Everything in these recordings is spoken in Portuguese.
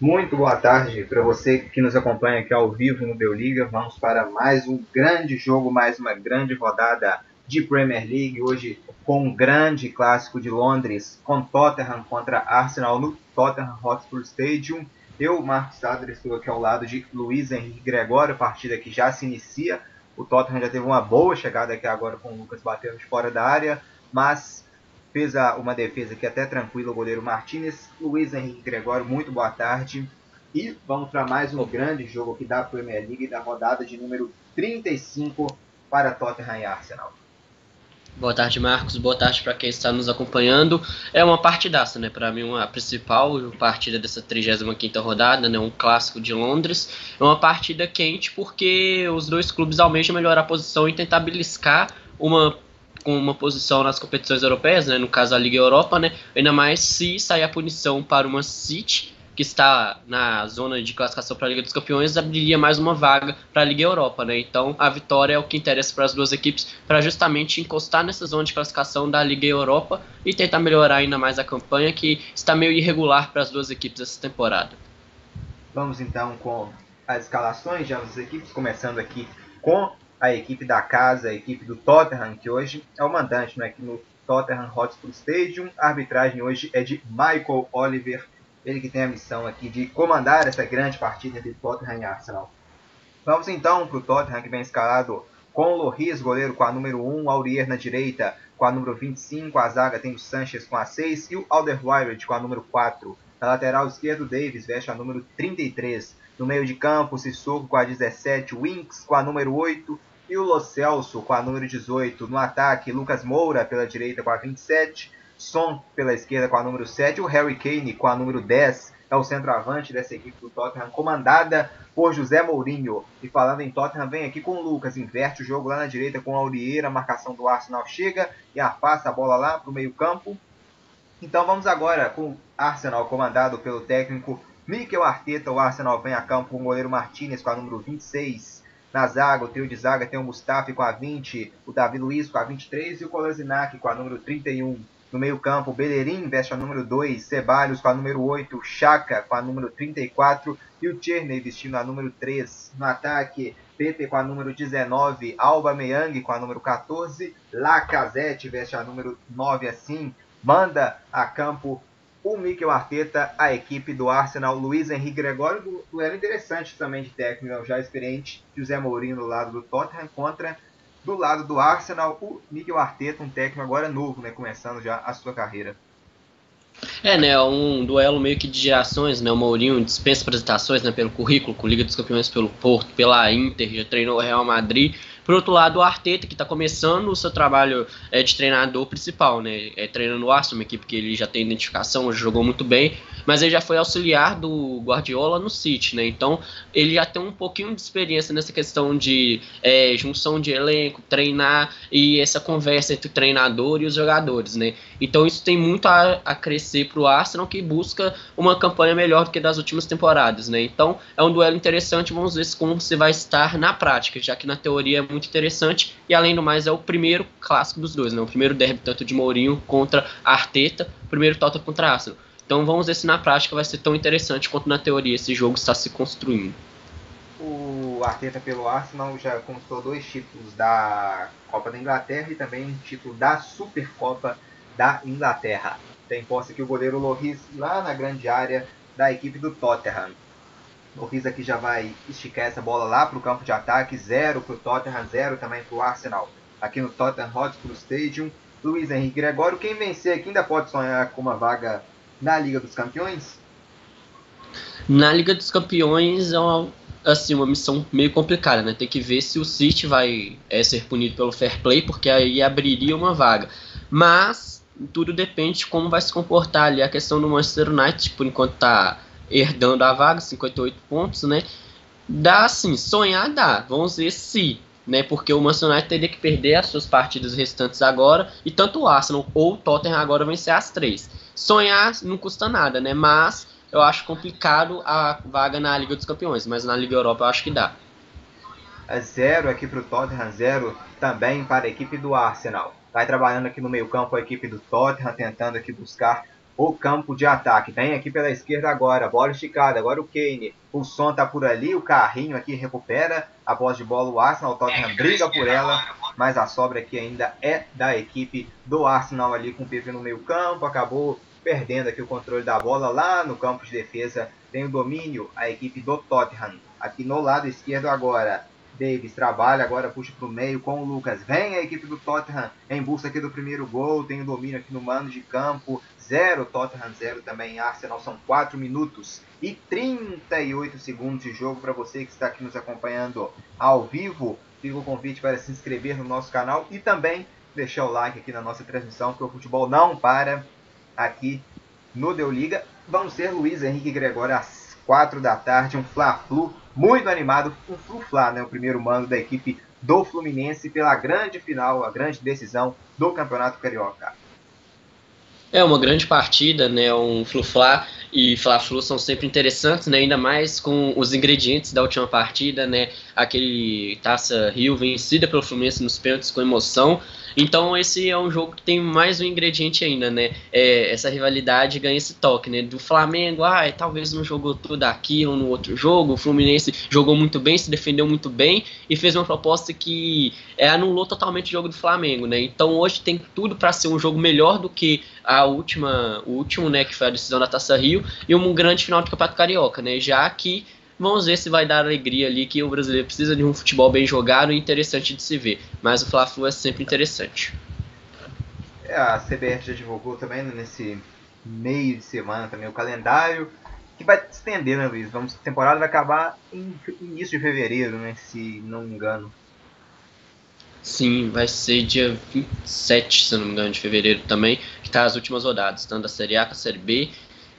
Muito boa tarde para você que nos acompanha aqui ao vivo no Liga. Vamos para mais um grande jogo, mais uma grande rodada de Premier League. Hoje com um grande clássico de Londres, com Tottenham contra Arsenal no Tottenham Hotspur Stadium. Eu, Marcos Sadler, estou aqui ao lado de Luiz Henrique Gregório, partida que já se inicia. O Tottenham já teve uma boa chegada aqui agora com o Lucas batendo de fora da área, mas Fez a, uma defesa aqui até tranquila o goleiro Martinez. Luiz Henrique Gregório, muito boa tarde. E vamos para mais um grande jogo aqui da Premier League, da rodada de número 35 para Tottenham e Arsenal. Boa tarde, Marcos. Boa tarde para quem está nos acompanhando. É uma partidaça, né? Para mim, uma principal partida dessa 35ª rodada, né? Um clássico de Londres. É uma partida quente porque os dois clubes almejam melhorar a posição e tentar beliscar uma com uma posição nas competições europeias, né, no caso a Liga Europa, né, ainda mais se sair a punição para uma City, que está na zona de classificação para a Liga dos Campeões, abriria mais uma vaga para a Liga Europa. Né? Então a vitória é o que interessa para as duas equipes, para justamente encostar nessa zona de classificação da Liga Europa e tentar melhorar ainda mais a campanha, que está meio irregular para as duas equipes essa temporada. Vamos então com as escalações de ambas as equipes, começando aqui com a equipe da casa, a equipe do Tottenham, que hoje é o mandante né, aqui no Tottenham Hotspur Stadium. A arbitragem hoje é de Michael Oliver, ele que tem a missão aqui de comandar essa grande partida entre Tottenham e Arsenal. Vamos então para o Tottenham, que vem escalado com o Loris, goleiro com a número 1, Aurier na direita com a número 25, a zaga tem o Sanchez com a 6 e o Alderweireld com a número 4. Na lateral esquerda, o Davis veste a número 33. No meio de campo, Sissoko com a 17, Winks com a número 8 e o Lo Celso com a número 18 no ataque, Lucas Moura pela direita com a 27, Son pela esquerda com a número 7, o Harry Kane com a número 10, é o centroavante dessa equipe do Tottenham, comandada por José Mourinho. E falando em Tottenham, vem aqui com o Lucas, inverte o jogo lá na direita com a Aurieira, a marcação do Arsenal chega e afasta a bola lá para o meio campo. Então vamos agora com o Arsenal comandado pelo técnico Mikel Arteta. O Arsenal vem a campo com o goleiro Martinez com a número 26, na zaga, o trio de zaga tem o Mustafi com a 20, o Davi Luiz com a 23 e o Kolasinac com a número 31. No meio-campo, Bellerin veste a número 2, Ceballos com a número 8, o Chaka com a número 34 e o Tierney vestindo a número 3. No ataque, Pepe com a número 19, Alba Meyang com a número 14, Lacazette veste a número 9 assim, manda a campo o Mikel Arteta, a equipe do Arsenal, Luiz Henrique Gregório, duelo interessante também de técnico, já experiente, José Mourinho do lado do Tottenham contra do lado do Arsenal, o Mikel Arteta, um técnico agora novo, né, começando já a sua carreira. É, né, um duelo meio que de gerações, né, o Mourinho dispensa apresentações, né, pelo currículo, com Liga dos Campeões pelo Porto, pela Inter, já treinou o Real Madrid, por outro lado, o Arteta, que está começando o seu trabalho é, de treinador principal, né? É, treinando o Arsenal, uma equipe que ele já tem identificação, jogou muito bem, mas ele já foi auxiliar do Guardiola no City, né? Então, ele já tem um pouquinho de experiência nessa questão de é, junção de elenco, treinar e essa conversa entre o treinador e os jogadores, né? Então, isso tem muito a, a crescer para o Arsenal, que busca uma campanha melhor do que das últimas temporadas, né? Então, é um duelo interessante, vamos ver como você vai estar na prática, já que na teoria é muito muito interessante. E além do mais, é o primeiro clássico dos dois, né? O primeiro derby tanto de Mourinho contra Arteta, primeiro Tottenham contra Arsenal. Então vamos ver se na prática vai ser tão interessante quanto na teoria esse jogo está se construindo. O Arteta pelo Arsenal já conquistou dois títulos da Copa da Inglaterra e também um título da Supercopa da Inglaterra. Tem posse aqui o goleiro Loris lá na grande área da equipe do Tottenham. O Riz aqui já vai esticar essa bola lá para o campo de ataque. Zero para o Tottenham, zero também para o Arsenal. Aqui no Tottenham Hotspur Stadium. Luiz Henrique Gregório, quem vencer aqui ainda pode sonhar com uma vaga na Liga dos Campeões? Na Liga dos Campeões é uma, assim, uma missão meio complicada, né? Tem que ver se o City vai é, ser punido pelo fair play, porque aí abriria uma vaga. Mas tudo depende de como vai se comportar ali a questão do Manchester United, por enquanto está herdando a vaga, 58 pontos, né? Dá sim, sonhar dá. Vamos ver se, né? Porque o Manchester United teria que perder as suas partidas restantes agora e tanto o Arsenal ou o Tottenham agora vencer as três. Sonhar não custa nada, né? Mas eu acho complicado a vaga na Liga dos Campeões, mas na Liga Europa eu acho que dá. É zero aqui para o Tottenham, zero também para a equipe do Arsenal. Vai trabalhando aqui no meio campo a equipe do Tottenham, tentando aqui buscar o campo de ataque. Vem aqui pela esquerda agora, bola esticada, agora o Kane. O som tá por ali, o carrinho aqui recupera a posse de bola, o Arsenal, o Tottenham briga por ela, mas a sobra aqui ainda é da equipe do Arsenal ali com o PP no meio campo, acabou perdendo aqui o controle da bola lá no campo de defesa, tem o domínio a equipe do Tottenham, aqui no lado esquerdo agora, Davis trabalha, agora puxa para o meio com o Lucas. Vem a equipe do Tottenham em busca aqui do primeiro gol. Tem o domínio aqui no mano de campo. Zero, Tottenham zero também. Arsenal são 4 minutos e 38 segundos de jogo para você que está aqui nos acompanhando ao vivo. Fica o convite para se inscrever no nosso canal e também deixar o like aqui na nossa transmissão, porque o futebol não para aqui no Deu Liga. Vamos ser Luiz Henrique Gregório às 4 da tarde, um Fla-Flu muito animado, um Flu-Fla, né, o primeiro mando da equipe do Fluminense pela grande final, a grande decisão do Campeonato Carioca. É uma grande partida, né? Um Flu-Fla e Fla-Flu são sempre interessantes, né? Ainda mais com os ingredientes da última partida, né? Aquele Taça Rio vencida pelo Fluminense nos pênaltis com emoção então esse é um jogo que tem mais um ingrediente ainda, né? É, essa rivalidade ganha esse toque, né? Do Flamengo, ah, talvez não jogou tudo aqui ou no outro jogo. O Fluminense jogou muito bem, se defendeu muito bem e fez uma proposta que é, anulou totalmente o jogo do Flamengo, né? Então hoje tem tudo para ser um jogo melhor do que a última, o último, né? Que foi a decisão da Taça Rio e um grande final do Campeonato Carioca, né? Já que Vamos ver se vai dar alegria ali que o brasileiro precisa de um futebol bem jogado e interessante de se ver. Mas o Fla-Flu é sempre interessante. É, a CBF já divulgou também né, nesse meio de semana também o calendário que vai se estender, né, Luiz? Vamos, a temporada vai acabar em início de fevereiro, né, se não me engano. Sim, vai ser dia 27, se não me engano, de fevereiro também, que tá as últimas rodadas, tanto da Série A com a Série B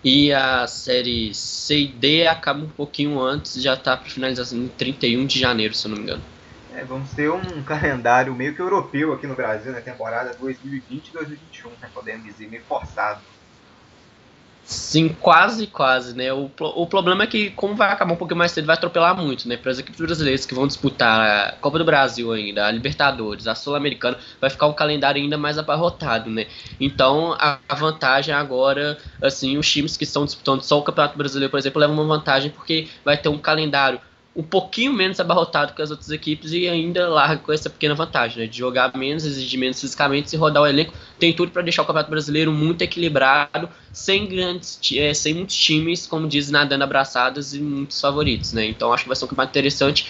e a série C e D acaba um pouquinho antes, já está para finalização em 31 de janeiro, se eu não me engano. É, vamos ter um calendário meio que europeu aqui no Brasil na temporada 2020-2021, né, podemos dizer, meio forçado. Sim, quase, quase, né? O, o problema é que, como vai acabar um pouquinho mais cedo, vai atropelar muito, né? Para as equipes brasileiras que vão disputar a Copa do Brasil ainda, a Libertadores, a Sul-Americana, vai ficar um calendário ainda mais abarrotado, né? Então, a, a, vantagem agora, assim, os times que estão disputando só o Campeonato Brasileiro, por exemplo, levam uma vantagem porque vai ter um calendário um pouquinho menos abarrotado que as outras equipes e ainda larga com essa pequena vantagem, né, de jogar menos, exigir menos fisicamente e rodar o elenco. Tem tudo para deixar o Campeonato Brasileiro muito equilibrado, sem grandes, é, sem muitos times, como diz, nadando abraçados e muitos favoritos, né? Então acho que vai ser um campeonato interessante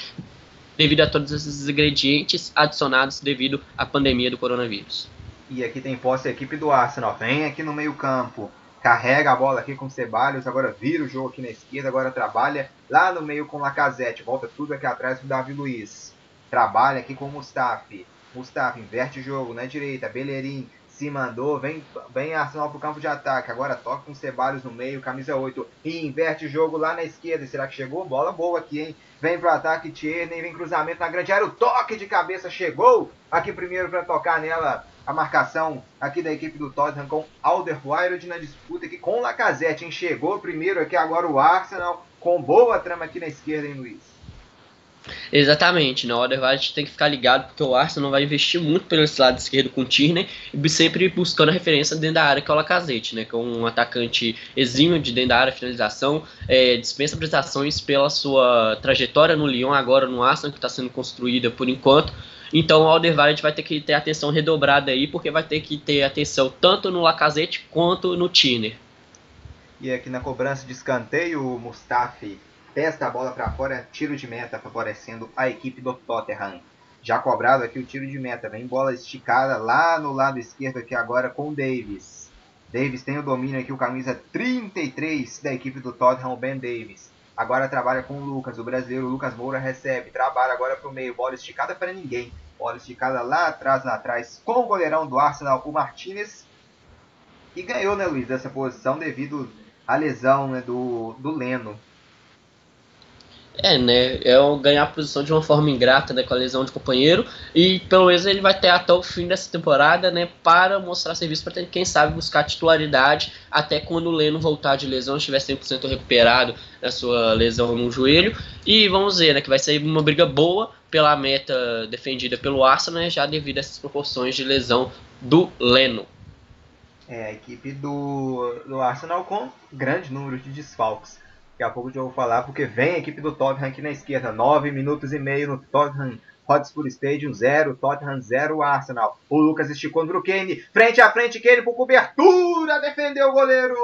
devido a todos esses ingredientes adicionados devido à pandemia do coronavírus. E aqui tem posse a equipe do Arsenal, vem aqui no meio campo carrega a bola aqui com Ceballos, agora vira o jogo aqui na esquerda, agora trabalha lá no meio com o Lacazette, volta tudo aqui atrás com o Davi Luiz. Trabalha aqui com o Mustafi. Mustafi inverte o jogo na direita, Bellerin se mandou, vem, vem Arsenal pro campo de ataque, agora toca com Ceballos no meio, camisa 8, e inverte o jogo lá na esquerda, será que chegou? Bola boa aqui, hein? Vem pro ataque Tierney, vem cruzamento na grande área, o toque de cabeça chegou aqui primeiro para tocar nela a marcação aqui da equipe do Tottenham com Alderweireld na disputa aqui com o Lacazette, hein? Chegou primeiro aqui agora o Arsenal com boa trama aqui na esquerda, hein, Luiz? Exatamente, na hora a gente tem que ficar ligado porque o Arsenal vai investir muito pelo lado esquerdo com o Tierney e sempre buscando a referência dentro da área que é o Lacazette, né, que é um atacante exímio de dentro da área, finalização, é, dispensa prestações pela sua trajetória no Lyon, agora no Arsenal, que está sendo construída por enquanto, então o Alderweireld vai ter que ter atenção redobrada aí, porque vai ter que ter atenção tanto no Lacazette quanto no Tiner. E aqui na cobrança de escanteio, o Mustafi testa a bola para fora, tiro de meta favorecendo a equipe do Tottenham. Já cobrado aqui o tiro de meta, vem bola esticada lá no lado esquerdo aqui agora com o Davis. Davis tem o domínio aqui, o camisa 33 da equipe do Tottenham, o Ben Davis. Agora trabalha com o Lucas, o brasileiro Lucas Moura recebe, trabalha agora para o meio, bola esticada para ninguém. Bola esticada lá atrás, lá atrás, com o goleirão do Arsenal, o Martinez. E ganhou, né, Luiz, dessa posição devido à lesão né, do, do Leno. É, né? É ganhar a posição de uma forma ingrata, né? Com a lesão de companheiro. E pelo menos ele vai ter até o fim dessa temporada, né? Para mostrar serviço para quem sabe buscar titularidade até quando o Leno voltar de lesão, estiver 100% recuperado da sua lesão no joelho. E vamos ver, né? Que vai ser uma briga boa pela meta defendida pelo Arsenal, né, já devido a essas proporções de lesão do Leno. É, a equipe do, do Arsenal com grande número de desfalques. Daqui a pouco eu vou falar, porque vem a equipe do Tottenham aqui na esquerda. 9 minutos e meio no Tottenham Hotspur Stadium 0, Tottenham 0, Arsenal. O Lucas esticou no Kane, frente a frente, Kane por cobertura, defendeu o goleiro.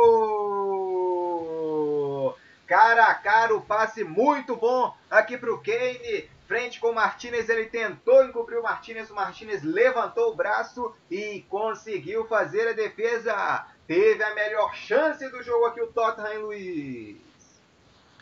Cara a cara, o passe muito bom aqui para o Kane. Frente com o Martinez, ele tentou encobrir o Martinez, o Martinez levantou o braço e conseguiu fazer a defesa. Teve a melhor chance do jogo aqui o Tottenham, Luiz.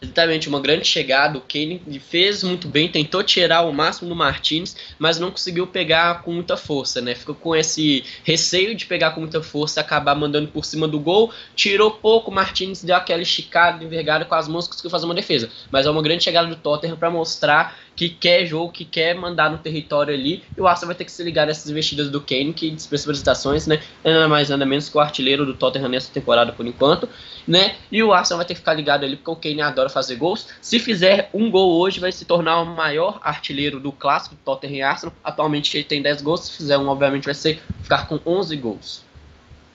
Exatamente, uma grande chegada. O Kane fez muito bem, tentou tirar o máximo do Martinez, mas não conseguiu pegar com muita força, né? Ficou com esse receio de pegar com muita força, acabar mandando por cima do gol. Tirou pouco, o Martinez deu aquela esticada, envergada com as mãos, conseguiu fazer uma defesa. Mas é uma grande chegada do Tottenham para mostrar que quer jogo, que quer mandar no território ali. E o Arsenal vai ter que se ligar nessas investidas do Kane, que dispensa apresentações, né? Nada mais, nada menos que o artilheiro do Tottenham nessa temporada por enquanto, né? E o Arsenal vai ter que ficar ligado ali, porque o Kane adora fazer gols. Se fizer um gol hoje, vai se tornar o maior artilheiro do clássico Tottenham e Arsenal. Atualmente ele tem 10 gols, se fizer um, obviamente vai ser ficar com 11 gols.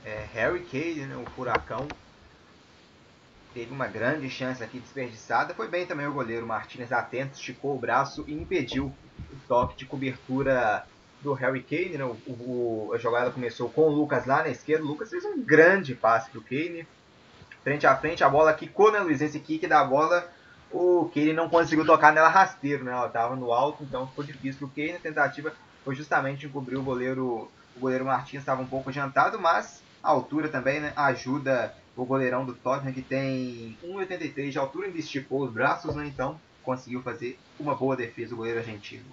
É, Harry Kane, né, o furacão, teve uma grande chance aqui desperdiçada. Foi bem também o goleiro Martinez atento, esticou o braço e impediu o toque de cobertura do Harry Kane. Né? O, o, a jogada começou com o Lucas lá na esquerda. O Lucas fez um grande passe para o Kane. Frente a frente, a bola quicou, né, Luiz? Esse kick da bola, o Kane não conseguiu tocar nela rasteiro, né? Ela estava no alto, então ficou difícil para o Kane. A tentativa foi justamente encobrir o goleiro. O goleiro Martins estava um pouco adiantado, mas a altura também né, ajuda o goleirão do Tottenham, que tem 1,83 de altura, ainda esticou os braços, né? Então conseguiu fazer uma boa defesa o goleiro argentino.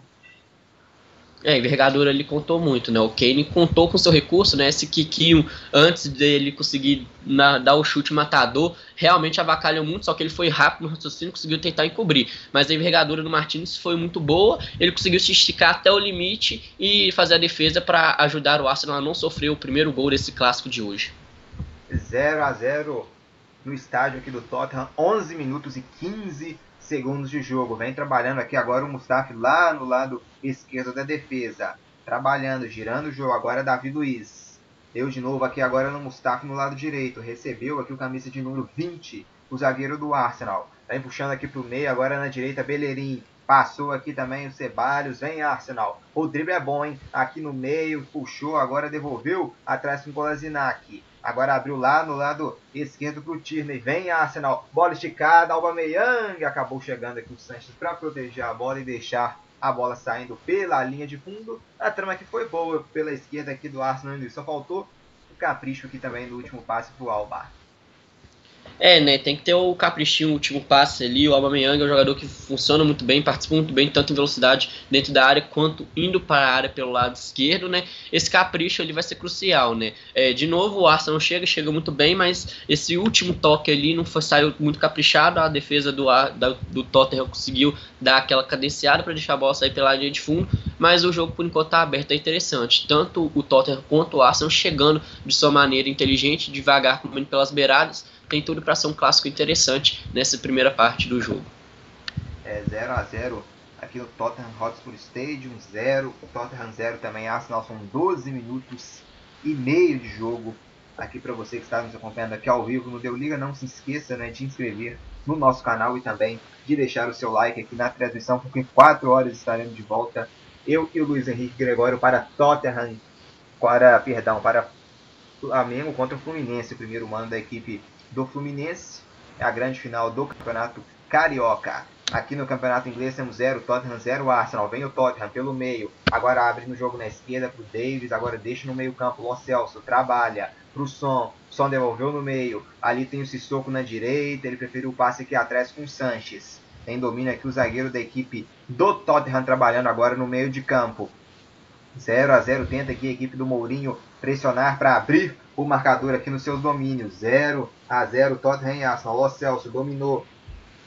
É, a envergadura ali contou muito, né? O Kane contou com seu recurso, né? Esse Kikinho, antes dele conseguir na, dar o chute matador, realmente avacalhou muito, só que ele foi rápido no raciocínio conseguiu tentar encobrir. Mas a envergadura do Martins foi muito boa, ele conseguiu se esticar até o limite e fazer a defesa para ajudar o Arsenal a não sofrer o primeiro gol desse clássico de hoje. 0 a 0 no estádio aqui do Tottenham, 11 minutos e 15 segundos de jogo. Vem trabalhando aqui agora o Mustafi lá no lado esquerdo da defesa. Trabalhando, girando o jogo. Agora Davi Luiz. Deu de novo aqui agora no Mustafi no lado direito. Recebeu aqui o camisa de número 20, o zagueiro do Arsenal. Vem puxando aqui para o meio, agora na direita Bellerin. Passou aqui também o Ceballos, vem Arsenal. O drible é bom, hein? Aqui no meio, puxou, agora devolveu atrás com o Kolasinac. Agora abriu lá no lado esquerdo para o Tierney. Vem Arsenal. Bola esticada. Aubameyang acabou chegando aqui o Sanches para proteger a bola e deixar a bola saindo pela linha de fundo. A trama aqui foi boa pela esquerda aqui do Arsenal. Só faltou o capricho aqui também no último passe para o Alba. É, né, tem que ter o caprichinho, o último passe ali, o Aubameyang é um jogador que funciona muito bem, participa muito bem, tanto em velocidade dentro da área, quanto indo para a área pelo lado esquerdo, né, esse capricho ali vai ser crucial, né, é, de novo o Arsenal chega, chega muito bem, mas esse último toque ali não foi, saiu muito caprichado, a defesa do, da, do Tottenham conseguiu dar aquela cadenciada para deixar a bola sair pela linha de fundo, mas o jogo por enquanto está aberto, é interessante, tanto o Tottenham quanto o Arsenal chegando de sua maneira inteligente, devagar, comendo pelas beiradas, tem tudo para ser um clássico interessante nessa primeira parte do jogo. É 0 a 0 aqui no Tottenham Hotspur Stadium, 0, Tottenham 0 também, Arsenal são 12 minutos e meio de jogo aqui para você que está nos acompanhando aqui ao vivo no Deu Liga, não se esqueça né, de inscrever no nosso canal e também de deixar o seu like aqui na transmissão, porque em 4 horas estaremos de volta, eu e o Luiz Henrique Gregório para Tottenham, para, perdão, para Flamengo contra o Fluminense, o primeiro mano da equipe do Fluminense. É a grande final do Campeonato Carioca. Aqui no Campeonato Inglês temos 0, Tottenham 0, Arsenal. Vem o Tottenham pelo meio. Agora abre no jogo na esquerda para o Davis. Agora deixa no meio campo. Lo Celso trabalha para o Son. Son devolveu no meio. Ali tem o Sissoko na direita. Ele preferiu o passe aqui atrás com o Sanches. Tem domínio aqui o zagueiro da equipe do Tottenham trabalhando agora no meio de campo. 0 a 0 tenta aqui a equipe do Mourinho pressionar para abrir o marcador aqui nos seus domínios. 0 a 0 Tottenham e Arsenal. Lo Celso dominou,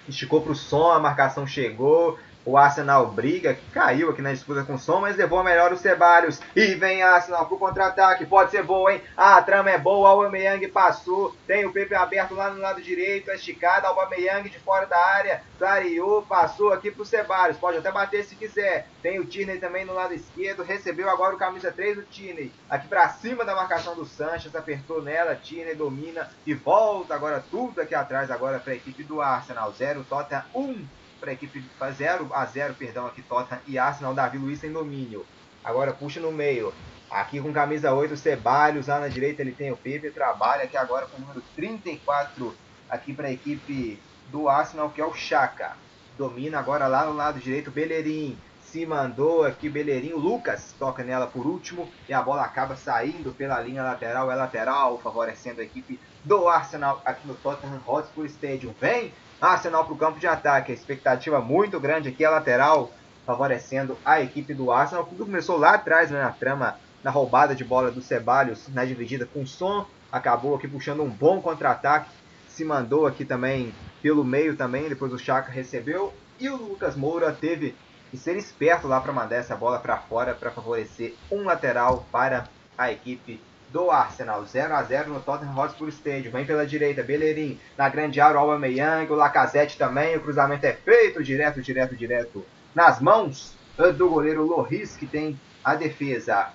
esticou para o som, a marcação chegou, O Arsenal briga, que caiu aqui na disputa com o som, mas levou a melhor o Ceballos. E vem Arsenal pro contra-ataque. Pode ser boa, hein? A trama é boa. O Aubameyang passou. Tem o Pepe aberto lá no lado direito. Esticada. Aubameyang de fora da área. Clareou. Passou aqui pro Ceballos. Pode até bater se quiser. Tem o Tierney também no lado esquerdo. Recebeu agora o camisa 3 do Tierney. Aqui pra cima da marcação do Sanches. Apertou nela. Tierney domina. E volta agora tudo aqui atrás agora pra equipe do Arsenal. 0, Tottenham 1. Um para a equipe 0 a 0 perdão, aqui Tottenham e Arsenal, Davi Luiz em domínio. Agora puxa no meio. Aqui com camisa 8, Ceballos, lá na direita ele tem o Pepe, trabalha aqui agora com o número 34 aqui para a equipe do Arsenal, que é o Chaka. Domina agora lá no lado direito, Bellerin. Se mandou aqui Bellerin, Lucas toca nela por último e a bola acaba saindo pela linha lateral, é lateral, favorecendo a equipe do Arsenal aqui no Tottenham Hotspur Stadium. Vem Arsenal para o campo de ataque. A expectativa muito grande aqui, a lateral, favorecendo a equipe do Arsenal. Tudo começou lá atrás, né, na trama, na roubada de bola do Ceballos, na dividida com o Som. Acabou aqui puxando um bom contra-ataque. Se mandou aqui também pelo meio também, depois o Chaka recebeu. E o Lucas Moura teve que ser esperto lá para mandar essa bola para fora para favorecer um lateral para a equipe do Arsenal. 0 a 0 no Tottenham Hotspur Stadium. Vem pela direita, Bellerin. Na grande área, o Aubameyang, o Lacazette também. O cruzamento é feito direto, direto, direto. Nas mãos do goleiro Loris, que tem a defesa.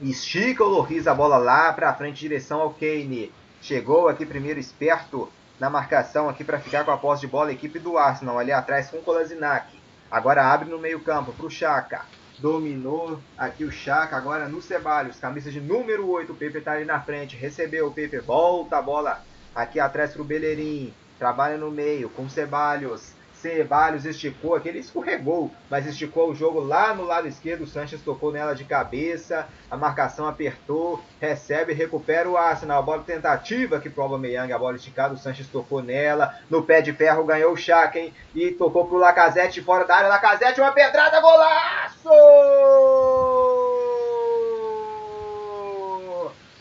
Estica o Loris a bola lá para frente, direção ao Kane. Chegou aqui primeiro esperto na marcação aqui para ficar com a posse de bola a equipe do Arsenal. Ali atrás com o Kolasinac. Agora abre no meio campo para o Chaka. Dominou aqui o Chaka, agora no Ceballos, camisa de número 8, o Pepe tá ali na frente, recebeu o Pepe, volta a bola aqui atrás pro Bellerin, trabalha no meio com o Ceballos, Ceballos esticou, aqui ele escorregou, mas esticou o jogo lá no lado esquerdo. O Sanches tocou nela de cabeça, a marcação apertou, recebe, recupera o Arsenal. A bola tentativa que prova Meyang, a bola esticada. O Sanches tocou nela, no pé de ferro ganhou o Chaka? E tocou pro Lacazette fora da área. Lacazette, uma pedrada, golaço!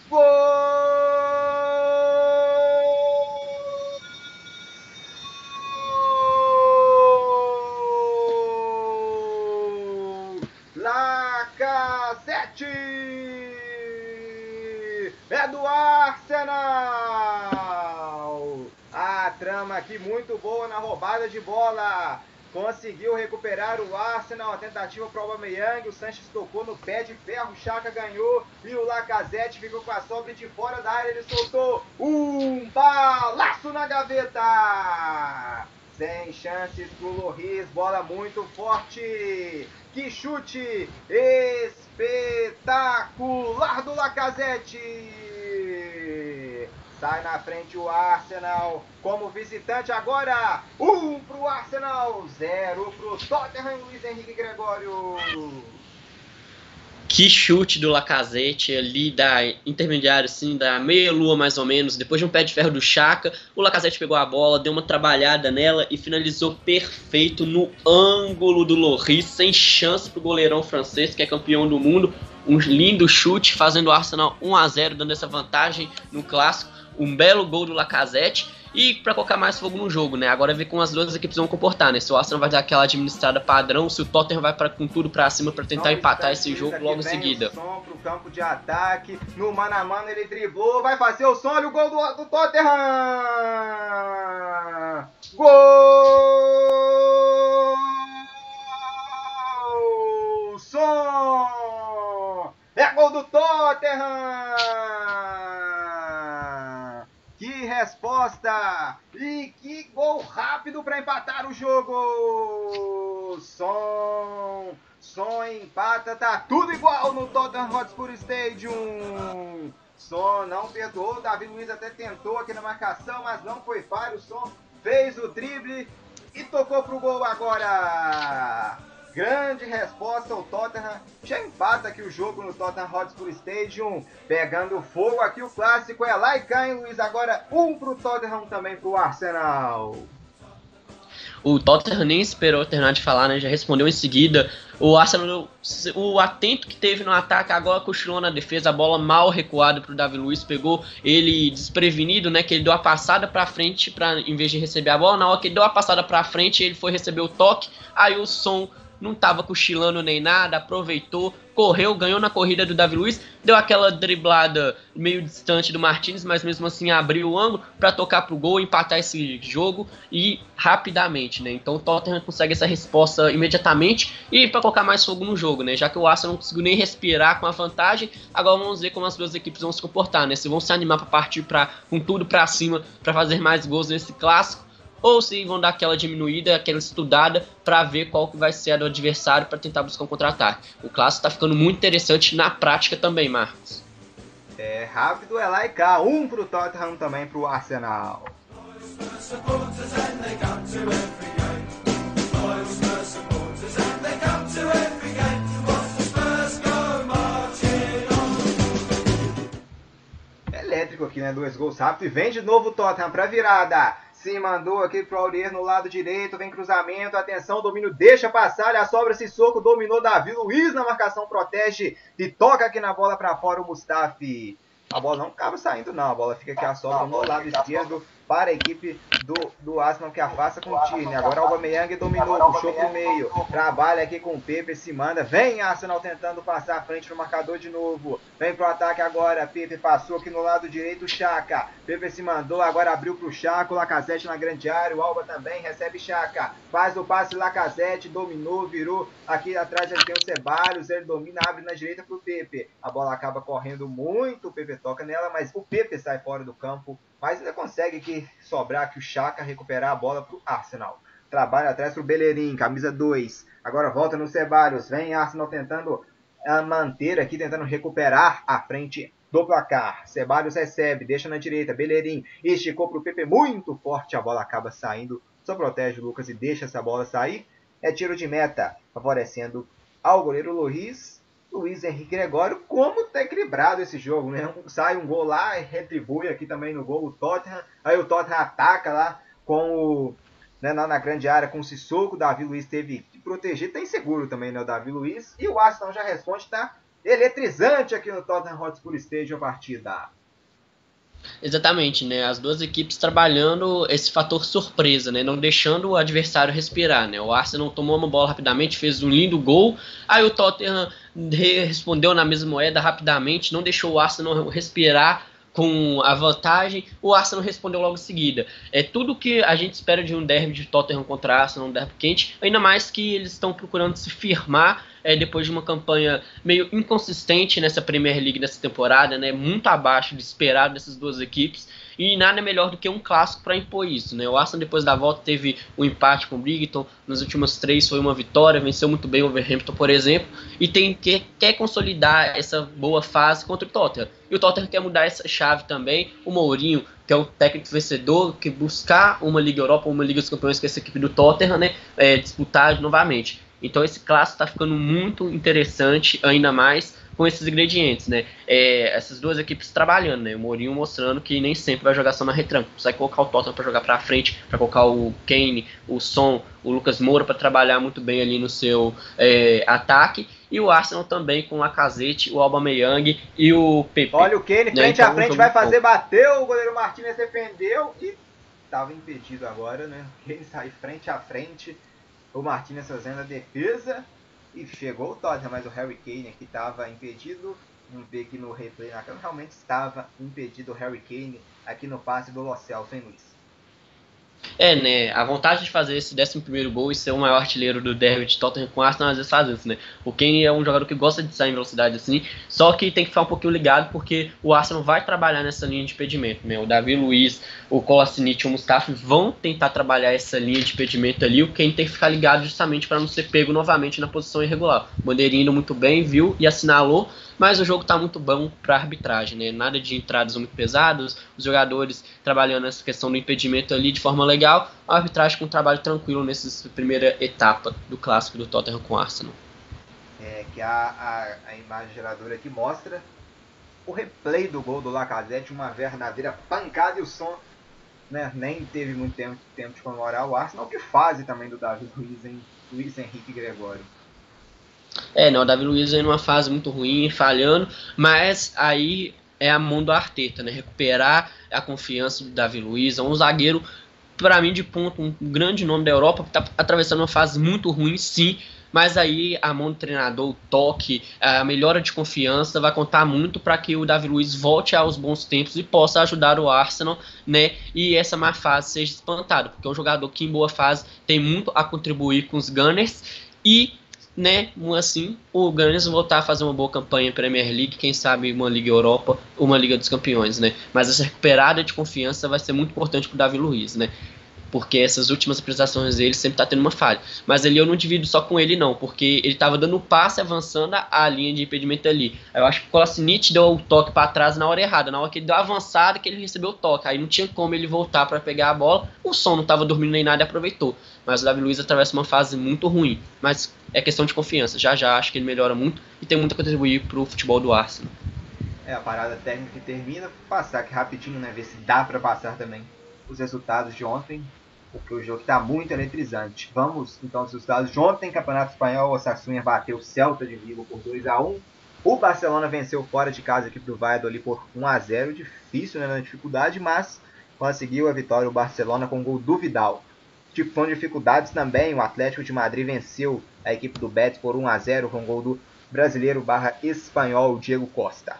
Gol! Arsenal! A trama aqui muito boa na roubada de bola. Conseguiu recuperar o Arsenal. A tentativa para o Aubameyang. O Sanches tocou no pé de ferro. O Chaka ganhou. E o Lacazette ficou com a sobra de fora da área. Ele soltou um balaço na gaveta. Sem chances pro Loris. Bola muito forte. Que chute espetacular do Lacazette. Sai na frente o Arsenal como visitante agora. Um pro Arsenal, zero pro Tottenham Luiz Henrique Gregório. Que chute do Lacazette ali da intermediário, assim, da meia lua mais ou menos, depois de um pé de ferro do Chaka, o Lacazette pegou a bola, deu uma trabalhada nela e finalizou perfeito no ângulo do Loris, sem chance pro goleirão francês, que é campeão do mundo. Um lindo chute, fazendo o Arsenal 1 a 0 dando essa vantagem no clássico um belo gol do Lacazette e para colocar mais fogo no jogo, né? Agora é ver como as duas equipes vão comportar, né? Se o Arsenal vai dar aquela administrada padrão, se o Tottenham vai para com tudo para cima para tentar empatar esse jogo logo em seguida. O som pro campo de ataque, no mano a mano ele driblou, vai fazer o som, olha o gol do, do Tottenham! Gol! Som! É gol do Tottenham! Resposta! E que gol rápido para empatar o jogo! Som! Som empata, tá tudo igual no Tottenham Hotspur Stadium! Som não perdoou, Davi Luiz até tentou aqui na marcação, mas não foi falho. Som fez o drible e tocou pro gol agora! Grande resposta, o Tottenham já empata aqui o jogo no Tottenham Hotspur Stadium, pegando fogo aqui o clássico é lá e hein, Luiz? Agora um pro Tottenham também pro Arsenal. O Tottenham nem esperou terminar de falar, né? Já respondeu em seguida. O Arsenal, o atento que teve no ataque, agora cochilou na defesa, a bola mal recuada pro Davi Luiz, pegou ele desprevenido, né? Que ele deu a passada pra frente, pra, em vez de receber a bola. Na hora que ele deu a passada pra frente, ele foi receber o toque. Aí o som não estava cochilando nem nada, aproveitou, correu, ganhou na corrida do Davi Luiz, deu aquela driblada meio distante do Martinez, mas mesmo assim abriu o ângulo para tocar pro gol, empatar esse jogo e rapidamente, né? Então o Tottenham consegue essa resposta imediatamente e para colocar mais fogo no jogo, né? Já que o Arsenal não conseguiu nem respirar com a vantagem, agora vamos ver como as duas equipes vão se comportar, né? Se vão se animar para partir para com tudo para cima para fazer mais gols nesse clássico ou se vão dar aquela diminuída, aquela estudada para ver qual que vai ser a do adversário para tentar buscar um contra-ataque. O clássico está ficando muito interessante na prática também, Marcos. É rápido, é lá e cá. Um pro Tottenham também pro Arsenal. É elétrico aqui, né? Dois gols rápidos e vem de novo o Tottenham pra virada. Se mandou aqui pro Aurier no lado direito, vem cruzamento, atenção, domínio, deixa passar, a sobra esse soco, dominou Davi Luiz na marcação, protege e toca aqui na bola para fora o Mustafi. A bola não acaba saindo não, a bola fica aqui a sobra no lado esquerdo para a equipe do, do Arsenal que afasta com o Tierney. Agora o Aubameyang dominou, puxou para o meio. Trabalha aqui com o Pepe, se manda. Vem Arsenal tentando passar à frente no marcador de novo. Vem pro ataque agora. Pepe passou aqui no lado direito, Chaka. Pepe se mandou, agora abriu pro Chaka. O Lacazette na grande área. O Alba também recebe Chaka. Faz o passe Lacazette, dominou, virou. Aqui atrás ele tem o Ceballos. Ele domina, abre na direita pro Pepe. A bola acaba correndo muito. O Pepe toca nela, mas o Pepe sai fora do campo mas ainda consegue aqui sobrar aqui o Chaka recuperar a bola para o Arsenal. Trabalha atrás para o Bellerin, camisa 2. Agora volta no Ceballos. Vem Arsenal tentando uh, manter aqui, tentando recuperar a frente do placar. Ceballos recebe, deixa na direita. Bellerin esticou para o Pepe muito forte. A bola acaba saindo. Só protege o Lucas e deixa essa bola sair. É tiro de meta, favorecendo ao goleiro Luiz Luiz Henrique Gregório, como tá equilibrado esse jogo, né? Sai um gol lá e retribui aqui também no gol o Tottenham. Aí o Tottenham ataca lá com o. Né, na, na grande área com o Sissoko. O Davi Luiz teve que proteger, tá inseguro também, né? O Davi Luiz. E o Aston já responde, tá eletrizante aqui no Tottenham Hotspur Stadium a partida. Exatamente, né? As duas equipes trabalhando esse fator surpresa, né? Não deixando o adversário respirar, né? O Arsenal tomou uma bola rapidamente, fez um lindo gol. Aí o Tottenham respondeu na mesma moeda rapidamente, não deixou o Arsenal respirar com a vantagem, o Arsenal respondeu logo em seguida. É tudo que a gente espera de um derby de Tottenham contra Arsenal, um derby quente, ainda mais que eles estão procurando se firmar é, depois de uma campanha meio inconsistente nessa Premier League nessa temporada, né, muito abaixo de esperado dessas duas equipes. E nada melhor do que um clássico para impor isso. Né? O Arsenal, depois da volta, teve um empate com o Brighton. Nas últimas três foi uma vitória, venceu muito bem o Overhampton, por exemplo. E tem que, quer consolidar essa boa fase contra o Tottenham. E o Tottenham quer mudar essa chave também. O Mourinho, que é o técnico vencedor, que buscar uma Liga Europa, uma Liga dos Campeões com essa equipe do Tottenham, né? É, disputar novamente. Então esse clássico está ficando muito interessante, ainda mais com esses ingredientes, né? É, essas duas equipes trabalhando, né? O Mourinho mostrando que nem sempre vai jogar só na retranca. Consegue colocar o Tottenham para jogar para frente, para colocar o Kane, o Son, o Lucas Moura para trabalhar muito bem ali no seu é, ataque. E o Arsenal também com o Lacazette, o Aubameyang e o Pepe. Olha o Kane, né? frente então, a frente, vai fazer, bateu, o goleiro Martinez defendeu e estava impedido agora, né? O Kane sai frente a frente, o Martinez fazendo a defesa e chegou o Tottenham, mas o Harry Kane aqui estava impedido. Vamos ver aqui no replay na câmera, realmente estava impedido o Harry Kane aqui no passe do Lo hein, Luiz? É, né? A vontade de fazer esse 11 gol e ser o maior artilheiro do derby de Tottenham com Arsenal às vezes faz isso, né? O Kane é um jogador que gosta de sair em velocidade assim, só que tem que ficar um pouquinho ligado porque o Arsenal vai trabalhar nessa linha de impedimento, né? O Davi Luiz, o Kolasinac e o Mustafi vão tentar trabalhar essa linha de impedimento ali. O Kane tem que ficar ligado justamente para não ser pego novamente na posição irregular. O Bandeirinha indo muito bem, viu e assinalou mas o jogo está muito bom para arbitragem, né? Nada de entradas muito pesadas, os jogadores trabalhando essa questão do impedimento ali de forma legal, a arbitragem com um trabalho tranquilo nessa primeira etapa do clássico do Tottenham com Arsenal. É que a, a, a imagem geradora aqui mostra o replay do gol do Lacazette, uma verdadeira pancada e o som né, nem teve muito tempo, tempo de comemorar o Arsenal, que fase também do Davi Luiz, hein? Luiz Henrique Gregório. É, não, o Davi Luiz aí numa fase muito ruim, falhando, mas aí é a mão do Arteta, né? Recuperar a confiança do Davi Luiz, é um zagueiro, para mim, de ponto, um grande nome da Europa, que tá atravessando uma fase muito ruim, sim, mas aí a mão do treinador, o toque, a melhora de confiança vai contar muito para que o Davi Luiz volte aos bons tempos e possa ajudar o Arsenal, né? E essa má fase seja espantada, porque é um jogador que em boa fase tem muito a contribuir com os Gunners e né, assim, o Gunners voltar a fazer uma boa campanha em Premier League, quem sabe uma Liga Europa, uma Liga dos Campeões, né? Mas essa recuperada de confiança vai ser muito importante para o Davi Luiz, né? Porque essas últimas apresentações dele sempre tá tendo uma falha. Mas ali eu não divido só com ele não, porque ele tava dando passe avançando a linha de impedimento ali. Eu acho que o Kolasinac deu o toque para trás na hora errada, na hora que ele deu a avançada que ele recebeu o toque. Aí não tinha como ele voltar para pegar a bola. O som não tava dormindo nem nada e aproveitou. Mas o Davi Luiz atravessa uma fase muito ruim, mas é questão de confiança. Já já acho que ele melhora muito e tem muito a contribuir pro futebol do Arsenal. É, a parada técnica que termina, passar aqui rapidinho, né, ver se dá para passar também os resultados de ontem porque o jogo está muito eletrizante. Vamos então aos resultados ontem, Campeonato Espanhol, o Sassuinha bateu o Celta de Vigo por 2 a 1 O Barcelona venceu fora de casa a equipe do Valladolid por 1 a 0 difícil, né, na dificuldade, mas conseguiu a vitória o Barcelona com o gol do Vidal. Tipo, com dificuldades também, o Atlético de Madrid venceu a equipe do Betis por 1 a 0 com o gol do brasileiro barra espanhol Diego Costa.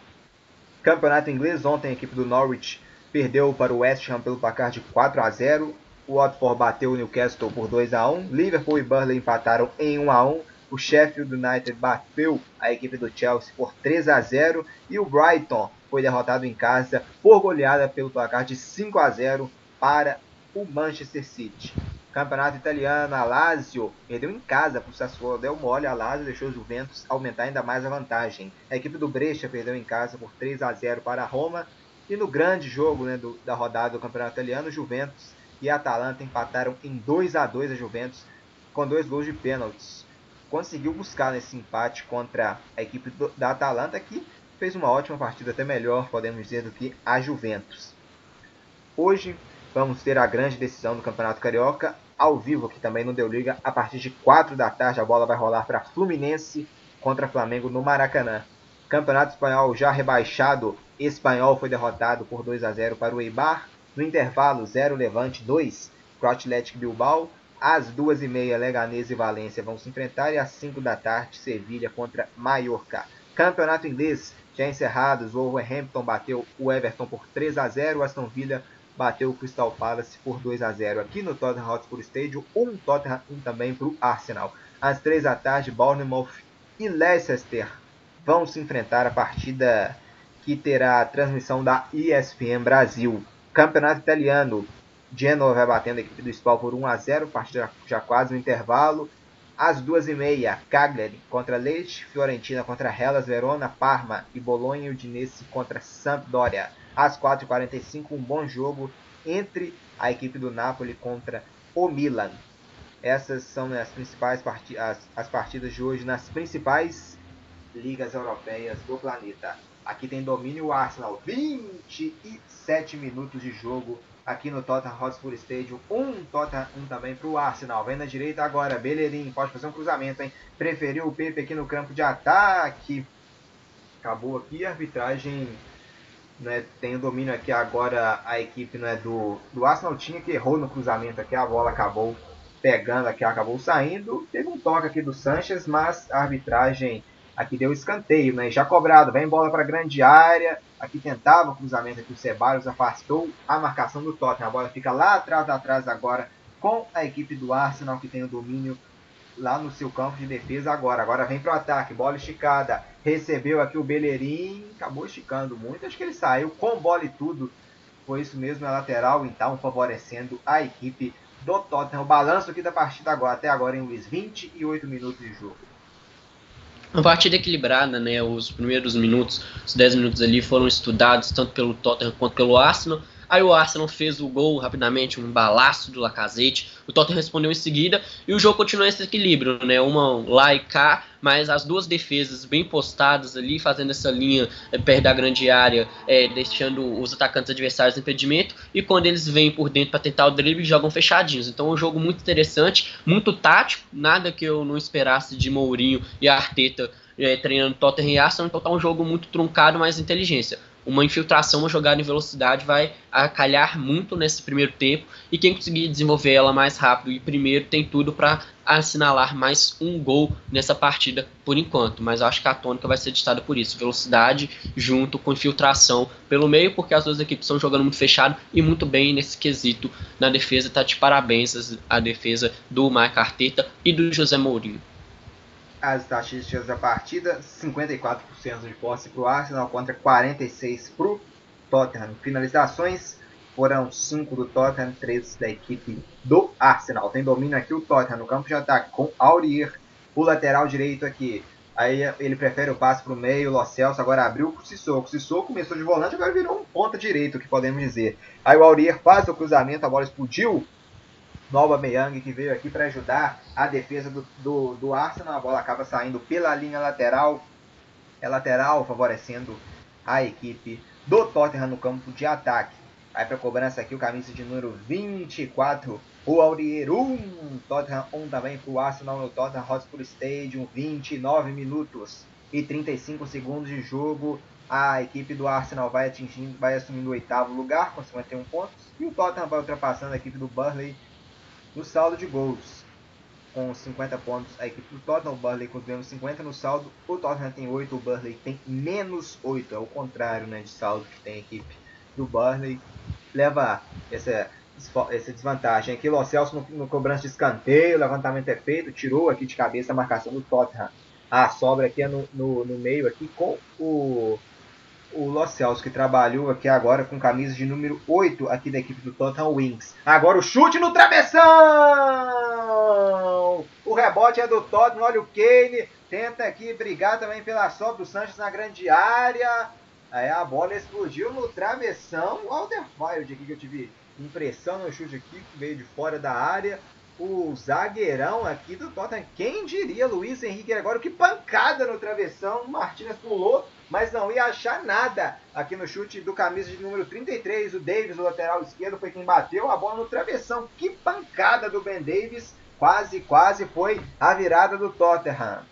Campeonato inglês, ontem a equipe do Norwich perdeu para o West Ham pelo placar de 4 a 0 o Watford bateu o Newcastle por 2 a 1 Liverpool e Burnley empataram em 1 a 1 O Sheffield United bateu a equipe do Chelsea por 3 a 0 E o Brighton foi derrotado em casa por goleada pelo placar de 5 a 0 para o Manchester City. Campeonato italiano, a Lazio perdeu em casa para o Sassuolo, deu mole, a Lazio deixou o Juventus aumentar ainda mais a vantagem. A equipe do Brescia perdeu em casa por 3 a 0 para a Roma. E no grande jogo né, do, da rodada do Campeonato Italiano, o Juventus e a Atalanta empataram em 2 a 2 a Juventus com dois gols de pênaltis. Conseguiu buscar nesse empate contra a equipe do, da Atalanta que fez uma ótima partida, até melhor, podemos dizer, do que a Juventus. Hoje vamos ter a grande decisão do Campeonato Carioca ao vivo aqui também no Deu Liga. A partir de 4 da tarde a bola vai rolar para Fluminense contra Flamengo no Maracanã. Campeonato Espanhol já rebaixado, Espanhol foi derrotado por 2 a 0 para o Eibar. No intervalo, 0 Levante 2 para o Atlético Bilbao. Às 2h30, Leganés e Valência vão se enfrentar. E às 5 da tarde, Sevilha contra Mallorca. Campeonato inglês já encerrados. O Wolverhampton bateu o Everton por 3 a 0 O Aston Villa bateu o Crystal Palace por 2 a 0 aqui no Tottenham Hotspur Stadium. Um Tottenham um também para o Arsenal. Às 3 da tarde, Bournemouth e Leicester vão se enfrentar a partida que terá a transmissão da ESPN Brasil. Campeonato Italiano, Genoa vai batendo a equipe do Spal por 1 a 0, partida já quase no intervalo. Às 2h30, Cagliari contra Lecce, Fiorentina contra Hellas Verona, Parma e Bolonha e Udinese contra Sampdoria. Às 4h45, um bom jogo entre a equipe do Napoli contra o Milan. Essas são as principais part as, as partidas de hoje nas principais ligas europeias do planeta. Aqui tem domínio o Arsenal. 27 minutos de jogo aqui no Tottenham Hotspur Stadium. Um Tottenham, também para o Arsenal. Vem na direita agora. Bellerin pode fazer um cruzamento, hein? Preferiu o Pepe aqui no campo de ataque. Acabou aqui a arbitragem. Né, tem o domínio aqui agora a equipe né, do, do Arsenal tinha que errou no cruzamento aqui, a bola acabou pegando aqui, acabou saindo. Teve um toque aqui do Sanches, mas a arbitragem Aqui deu escanteio, né? Já cobrado, vem bola para grande área. Aqui tentava o cruzamento aqui, o Ceballos afastou a marcação do Tottenham. A bola fica lá atrás, atrás agora com a equipe do Arsenal que tem o domínio lá no seu campo de defesa agora. Agora vem para o ataque, bola esticada. Recebeu aqui o Bellerin, acabou esticando muito. Acho que ele saiu com bola e tudo. Foi isso mesmo na lateral, então favorecendo a equipe do Tottenham. O balanço aqui da partida agora, até agora em Luiz, 28 minutos de jogo. Uma partida equilibrada, né? Os primeiros minutos, os 10 minutos ali foram estudados tanto pelo Tottenham quanto pelo Arsenal. Aí o Arsenal fez o gol rapidamente, um balaço do Lacazette. O Tottenham respondeu em seguida e o jogo continuou esse equilíbrio, né? Uma lá e cá, mas as duas defesas bem postadas ali, fazendo essa linha é, perto da grande área, é, deixando os atacantes adversários em impedimento. E quando eles vêm por dentro para tentar o drible, jogam fechadinhos. Então é um jogo muito interessante, muito tático, nada que eu não esperasse de Mourinho e Arteta é, treinando Tottenham e Arsenal, então tá um jogo muito truncado, mas inteligência. Uma infiltração, uma jogada em velocidade vai acalhar muito nesse primeiro tempo. E quem conseguir desenvolver ela mais rápido e primeiro tem tudo para assinalar mais um gol nessa partida por enquanto, mas acho que a tônica vai ser ditada por isso, velocidade junto com infiltração pelo meio, porque as duas equipes estão jogando muito fechado e muito bem nesse quesito. Na defesa, tá de parabéns a defesa do Mike Arteta e do José Mourinho as estatísticas da partida: 54% de posse para o Arsenal contra 46% para o Tottenham. Finalizações foram 5 do Tottenham, 3 da equipe do Arsenal. Tem domínio aqui o Tottenham no campo de ataque com Aurier, o lateral direito aqui. Aí ele prefere o passe para o meio, o Lo Celso agora abriu com o Sissoko. Sissoko começou de volante, agora virou um ponta direito, que podemos dizer. Aí o Aurier faz o cruzamento, a bola explodiu Nova Meyang que veio aqui para ajudar a defesa do, do, do, Arsenal. A bola acaba saindo pela linha lateral. É lateral, favorecendo a equipe do Tottenham no campo de ataque. Aí para cobrança aqui o camisa de número 24, o Aurier 1. Tottenham 1 também para o Arsenal no Tottenham Hotspur Stadium. 29 minutos e 35 segundos de jogo. A equipe do Arsenal vai atingindo, vai assumindo o oitavo lugar com 51 pontos. E o Tottenham vai ultrapassando a equipe do Burnley no saldo de gols, com 50 pontos, a equipe do Tottenham, o Burnley com os mesmos 50 no saldo, o Tottenham tem 8, o Burnley tem menos 8, é o contrário né, de saldo que tem a equipe do Burnley, leva essa, essa desvantagem. Aqui o Celso no, no cobrança de escanteio, levantamento é feito, tirou aqui de cabeça a marcação do Tottenham. A sobra aqui é no, no, no meio aqui com o o Los Celso, que trabalhou aqui agora com camisa de número 8 aqui da equipe do Tottenham Wings. Agora o chute no travessão! O rebote é do Tottenham, olha o Kane, tenta aqui brigar também pela sobra do Sanches na grande área. Aí a bola explodiu no travessão. O Alderweireld aqui que eu tive impressão no chute aqui, veio de fora da área. O zagueirão aqui do Tottenham, quem diria, Luiz Henrique agora, que pancada no travessão. O Martinez pulou mas não ia achar nada aqui no chute do camisa de número 33. O Davis, o lateral esquerdo, foi quem bateu a bola no travessão. Que pancada do Ben Davis! Quase, quase foi a virada do Tottenham.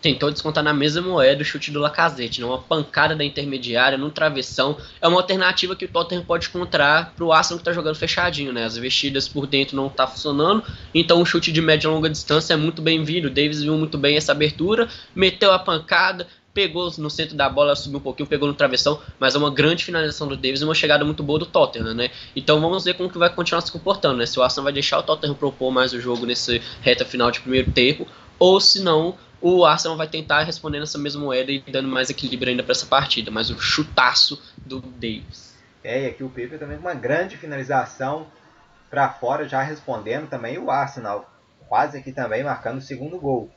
Tentou descontar na mesma moeda o chute do Lacazette, né? uma pancada da intermediária no travessão. É uma alternativa que o Tottenham pode encontrar para o Arsenal que está jogando fechadinho. Né? As vestidas por dentro não tá funcionando, então o chute de média e longa distância é muito bem-vindo. O Davis viu muito bem essa abertura, meteu a pancada, pegou no centro da bola, subiu um pouquinho, pegou no travessão, mas é uma grande finalização do Davis e uma chegada muito boa do Tottenham, né? Então vamos ver como que vai continuar se comportando, né? Se o Arsenal vai deixar o Tottenham propor mais o jogo nesse reta final de primeiro tempo, ou se não, o Arsenal vai tentar responder nessa mesma moeda e dando mais equilíbrio ainda para essa partida, mas o chutaço do Davis. É, e aqui o Pepe também com uma grande finalização para fora, já respondendo também o Arsenal. Quase aqui também marcando o segundo gol.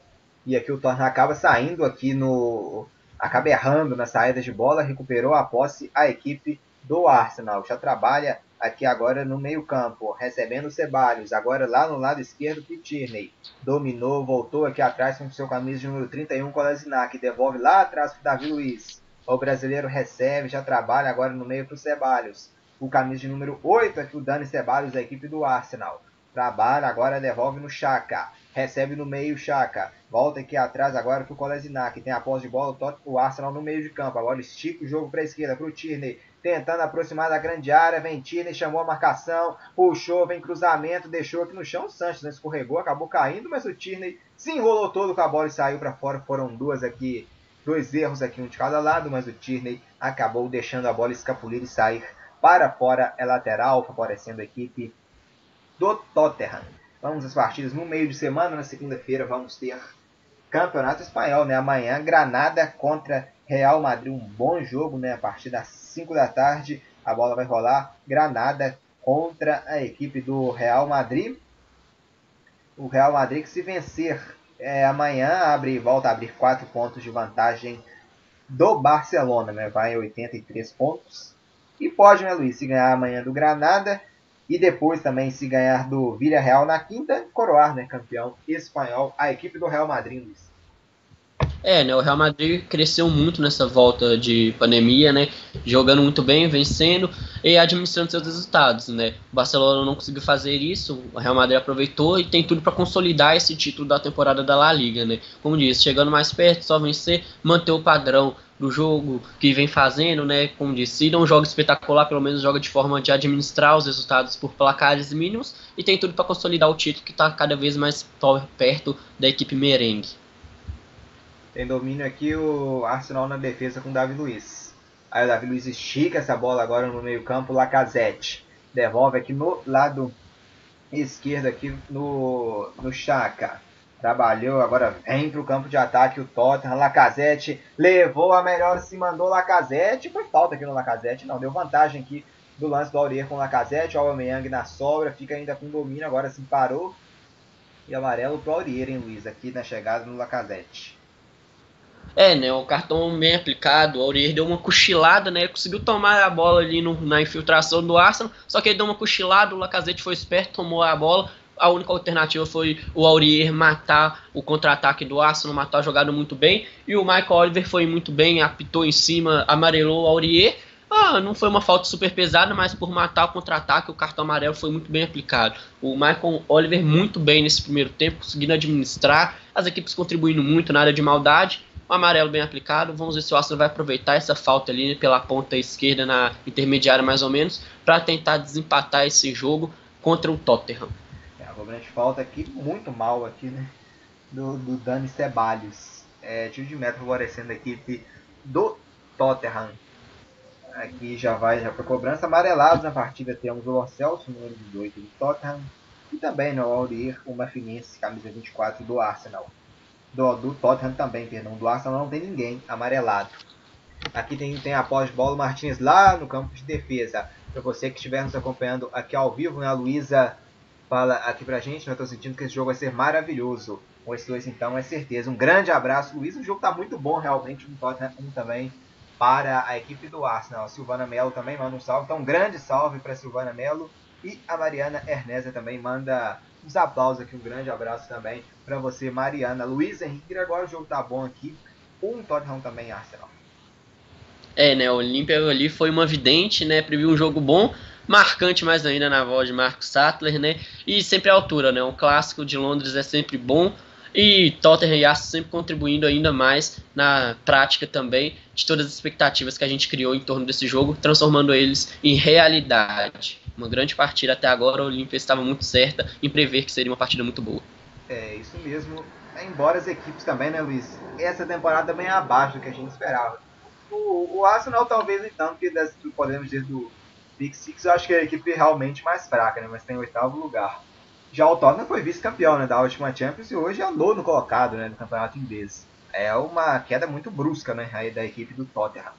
E aqui o Tottenham acaba saindo aqui no. acaba errando na saída de bola, recuperou a posse a equipe do Arsenal. Já trabalha aqui agora no meio-campo, recebendo o Ceballos. Agora lá no lado esquerdo, Tierney. Dominou, voltou aqui atrás com seu camisa de número 31, Kolasinac. Devolve lá atrás para Davi Luiz. O brasileiro recebe, já trabalha agora no meio para o. O camisa de número 8 aqui, o Dani Ceballos, da equipe do Arsenal. Trabalha, agora devolve no Chaka. Recebe no meio Chaka. Volta aqui atrás agora para o Kolasinac. Tem a posse de bola, o Arsenal no meio de campo. Agora estica o jogo para a esquerda para o Tierney. Tentando aproximar da grande área. Vem Tierney, chamou a marcação. Puxou, vem cruzamento. Deixou aqui no chão. O Sanches né, escorregou, acabou caindo. Mas o Tierney se enrolou todo com a bola e saiu para fora. Foram duas aqui. Dois erros aqui, um de cada lado. Mas o Tierney acabou deixando a bola escapulir e sair para fora. É lateral, favorecendo a equipe do Tottenham. Vamos às partidas no meio de semana. Na segunda-feira vamos ter Campeonato Espanhol, né? Amanhã, Granada contra Real Madrid. Um bom jogo, né? A partir das 5 da tarde, a bola vai rolar. Granada contra a equipe do Real Madrid. O Real Madrid que se vencer é, amanhã abre volta a abrir 4 pontos de vantagem do Barcelona, né? Vai 83 pontos. E pode, né, Luiz, se ganhar amanhã do Granada e depois também se ganhar do Villarreal na quinta, coroar, né, campeão espanhol, a equipe do Real Madrid, Luiz. É, né? O Real Madrid cresceu muito nessa volta de pandemia, né? Jogando muito bem, vencendo e administrando seus resultados, né? O Barcelona não conseguiu fazer isso, o Real Madrid aproveitou e tem tudo para consolidar esse título da temporada da La Liga, né? Como disse, chegando mais perto, só vencer, manter o padrão do jogo que vem fazendo, né? Como disse, se não joga espetacular, pelo menos joga de forma de administrar os resultados por placares mínimos e tem tudo para consolidar o título que está cada vez mais perto da equipe merengue. Tem domínio aqui o Arsenal na defesa com o Davi Luiz. Aí o Davi Luiz estica essa bola agora no meio campo. Lacazette devolve aqui no lado esquerdo aqui no, no Chaka. Trabalhou, agora vem para o campo de ataque o Tottenham. Lacazette levou a melhor, se mandou Lacazette. Foi falta aqui no Lacazette, não. Deu vantagem aqui do lance do Aurier com o Lacazette. O Aubameyang na sobra, fica ainda com domínio. Agora sim parou. E amarelo para Aurier, hein, Luiz? Aqui na chegada no Lacazette. É, né? O cartão bem aplicado, o Aurier deu uma cochilada, né? Ele conseguiu tomar a bola ali no, na infiltração do Arsenal, só que ele deu uma cochilada, o Lacazette foi esperto, tomou a bola. A única alternativa foi o Aurier matar o contra-ataque do Arsenal, matar a jogada muito bem. E o Michael Oliver foi muito bem, apitou em cima, amarelou o Aurier. Ah, não foi uma falta super pesada, mas por matar o contra-ataque, o cartão amarelo foi muito bem aplicado. O Michael Oliver muito bem nesse primeiro tempo, conseguindo administrar, as equipes contribuindo muito na área de maldade um amarelo bem aplicado. Vamos ver se o Arsenal vai aproveitar essa falta ali pela ponta esquerda, na intermediária mais ou menos, para tentar desempatar esse jogo contra o Tottenham. É, a grande falta aqui, muito mal aqui, né? Do, do Dani Ceballos. É, tiro de meta favorecendo a equipe do Tottenham. Aqui já vai já para cobrança. Amarelados na partida temos o Celso, número 18 do Tottenham. E também no Aurier, o Mafinense, camisa 24 do Arsenal do, do Tottenham também, perdão. Do Arsenal não tem ninguém amarelado. Aqui tem, tem a pós-bola Martins lá no campo de defesa. Para você que estiver nos acompanhando aqui ao vivo, né, a Luísa fala aqui pra gente, né, eu tô sentindo que esse jogo vai ser maravilhoso. Com esses dois então, é certeza. Um grande abraço, Luiz. O jogo tá muito bom realmente no Tottenham um também para a equipe do Arsenal. A Silvana Melo também manda um salve. Então, um grande salve para Silvana Melo. E a Mariana Erneza também manda uns aplausos aqui, um grande abraço também para você, Mariana. Luiz Henrique, agora o jogo tá bom aqui. Um Tottenham também, Arsenal. É, né, o Olímpia ali foi uma vidente, né, previu um jogo bom, marcante mais ainda na voz de Marcos Sattler, né, e sempre à altura, né, um clássico de Londres é sempre bom, e Tottenham e Arsenal sempre contribuindo ainda mais na prática também de todas as expectativas que a gente criou em torno desse jogo, transformando eles em realidade uma grande partida até agora. O Olímpia estava muito certa em prever que seria uma partida muito boa. É, isso mesmo. Embora as equipes também, né, Luiz? Essa temporada também é abaixo do que a gente esperava. O, o Arsenal talvez então, das, podemos dizer do Big Six, eu acho que é a equipe realmente mais fraca, né? Mas tem oitavo lugar. Já o Tottenham foi vice-campeão né, da última Champions e hoje é nono colocado né, no campeonato inglês. É uma queda muito brusca né, aí da equipe do Tottenham.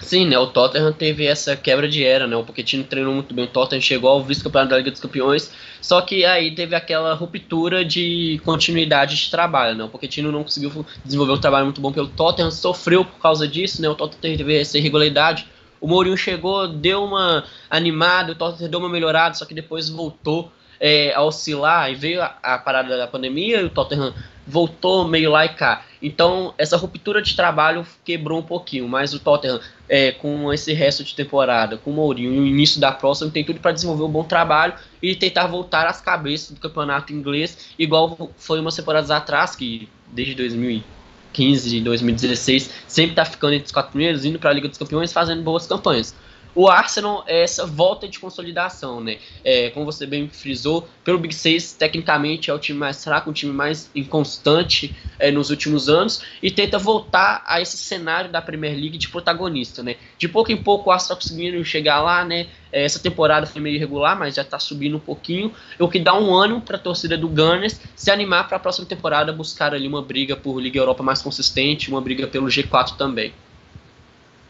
Sim, né? O Tottenham teve essa quebra de era, né? O Pochettino treinou muito bem. O Tottenham chegou ao vice-campeonato da Liga dos Campeões, só que aí teve aquela ruptura de continuidade de trabalho, né? O Pochettino não conseguiu desenvolver um trabalho muito bom pelo Tottenham, sofreu por causa disso, né? O Tottenham teve essa irregularidade. O Mourinho chegou, deu uma animada, o Tottenham deu uma melhorada, só que depois voltou é, a oscilar e veio a, a parada da pandemia e o Tottenham voltou meio lá e cá. Então, essa ruptura de trabalho quebrou um pouquinho, mas o Tottenham, é, com esse resto de temporada, com o Mourinho e o início da próxima, tem tudo para desenvolver um bom trabalho e tentar voltar às cabeças do campeonato inglês, igual foi umas temporadas atrás, que desde 2015, 2016, sempre está ficando entre os quatro primeiros, indo para a Liga dos Campeões, fazendo boas campanhas. O Arsenal é essa volta de consolidação, né? É, como você bem frisou, pelo Big 6, tecnicamente é o time mais fraco, um time mais inconstante é, nos últimos anos e tenta voltar a esse cenário da Premier League de protagonista, né? De pouco em pouco o Arsenal tá conseguindo chegar lá, né? É, essa temporada foi meio irregular, mas já está subindo um pouquinho, o que dá um ânimo para a torcida do Gunners se animar para a próxima temporada buscar ali uma briga por Liga Europa mais consistente, uma briga pelo G4 também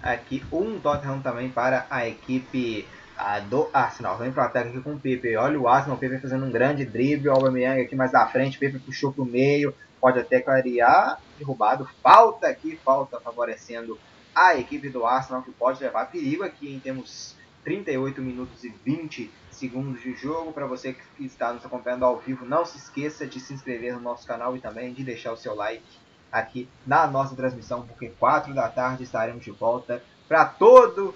aqui um Tottenham também para a equipe a, do Arsenal. Vem para o ataque aqui com o Pepe. Olha o Arsenal, o Pepe fazendo um grande drible. O Aubameyang aqui mais da frente. O Pepe puxou para o meio. Pode até clarear. Derrubado. Falta aqui, falta favorecendo a equipe do Arsenal, que pode levar perigo aqui em temos 38 minutos e 20 segundos de jogo. Para você que está nos acompanhando ao vivo, não se esqueça de se inscrever no nosso canal e também de deixar o seu like aqui na nossa transmissão, porque 4 da tarde estaremos de volta para todo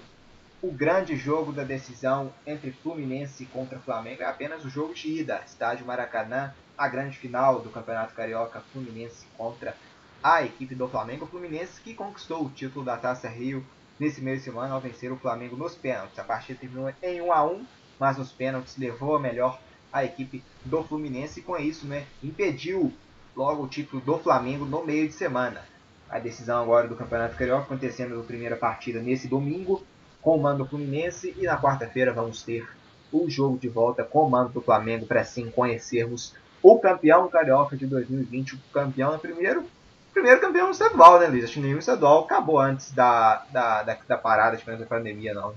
o grande jogo da decisão entre Fluminense contra Flamengo. É apenas o jogo de ida, estádio Maracanã, a grande final do Campeonato Carioca, Fluminense contra a equipe do Flamengo. Fluminense que conquistou o título da Taça Rio nesse meio de semana ao vencer o Flamengo nos pênaltis. A partida terminou em 1 a 1 mas nos pênaltis levou a melhor a equipe do Fluminense e com isso né, impediu logo o título do Flamengo no meio de semana. A decisão agora do Campeonato Carioca acontecendo na primeira partida nesse domingo com o mando do Fluminense e na quarta-feira vamos ter o jogo de volta com o mando do Flamengo para assim conhecermos o campeão carioca de 2020, o campeão no primeiro primeiro campeão estadual, né, Luiz? Acho que nenhum estadual acabou antes da, da, da, da parada de da pandemia, não.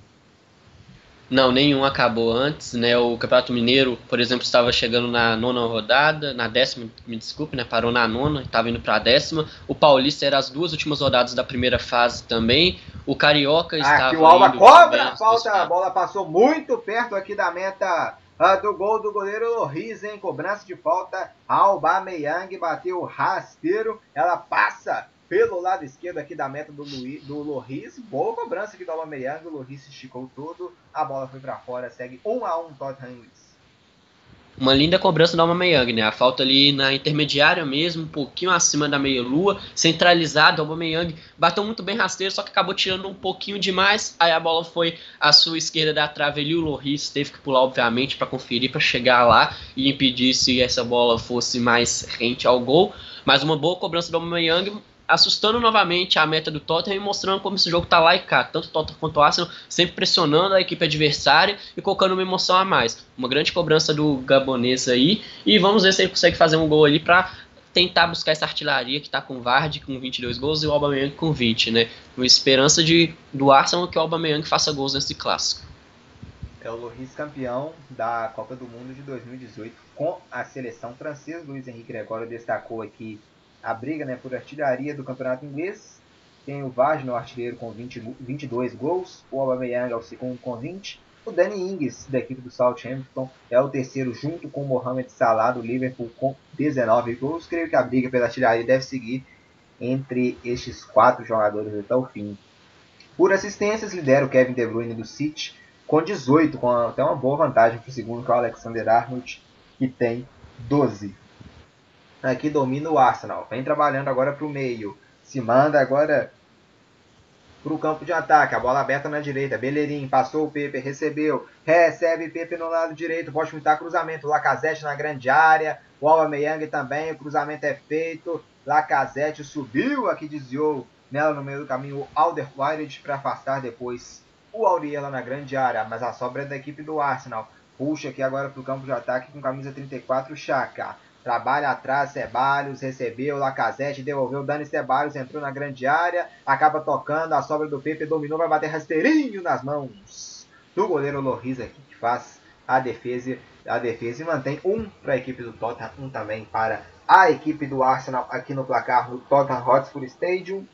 Não, nenhum acabou antes, né? O Campeonato Mineiro, por exemplo, estava chegando na nona rodada, na décima, me desculpe, né? Parou na nona, estava indo para a décima. O Paulista era as duas últimas rodadas da primeira fase também. O Carioca estava. Aqui o Alba cobra a falta, a bola passou muito perto aqui da meta uh, do gol do goleiro Loris, em cobrança de falta. Alba Meyang bateu rasteiro, ela passa pelo lado esquerdo aqui da meta do, Luiz, do Loris. Boa cobrança aqui do Aubameyang. O Loris esticou todo. A bola foi para fora. Segue 1 a 1 Tottenham Luiz. Uma linda cobrança do Aubameyang, né? A falta ali na intermediária mesmo, um pouquinho acima da meia-lua, centralizado, o Aubameyang bateu muito bem rasteiro, só que acabou tirando um pouquinho demais, aí a bola foi à sua esquerda da trave ali, o Loris teve que pular, obviamente, para conferir, para chegar lá e impedir se essa bola fosse mais rente ao gol, mas uma boa cobrança do Aubameyang, assustando novamente a meta do Tottenham e mostrando como esse jogo tá lá e cá. Tanto o Tottenham quanto o Arsenal sempre pressionando a equipe adversária e colocando uma emoção a mais. Uma grande cobrança do gabonês aí. E vamos ver se ele consegue fazer um gol ali para tentar buscar essa artilharia que tá com o Vardy com 22 gols e o Aubameyang com 20, né? Com esperança de, do Arsenal que o Aubameyang faça gols nesse clássico. É o Loris campeão da Copa do Mundo de 2018 com a seleção francesa. Luiz Henrique Gregório destacou aqui a briga né, por artilharia do campeonato inglês. Tem o Vagno, artilheiro, com 20, 22 gols. O Aubameyang é o segundo com 20. O Danny Ings, da equipe do Southampton, é o terceiro, junto com o Mohamed Salah, do Liverpool, com 19 gols. Creio que a briga pela artilharia deve seguir entre estes quatro jogadores até o fim. Por assistências, lidera o Kevin De Bruyne do City, com 18, com até uma boa vantagem para o segundo, que é o Alexander Arnold, que tem 12 aqui domina o Arsenal. Vem trabalhando agora para o meio. Se manda agora para o campo de ataque. A bola aberta na direita. Bellerin passou o Pepe, recebeu. Recebe Pepe no lado direito. Pode chutar cruzamento. Lacazette na grande área. O Aubameyang também. O cruzamento é feito. Lacazette subiu aqui, desviou nela no meio do caminho. O Alderweireld para afastar depois o Auriela na grande área. Mas a sobra é da equipe do Arsenal. Puxa aqui agora para o campo de ataque com camisa 34, Chaka. Trabalha atrás, Ceballos, recebeu, Lacazette, devolveu, Dani Ceballos, entrou na grande área, acaba tocando, a sobra do Pepe dominou, vai bater rasteirinho nas mãos do goleiro Loris aqui, que faz a defesa, a defesa e mantém um para a equipe do Tottenham, um também para a equipe do Arsenal aqui no placar no Tottenham Hotspur Stadium,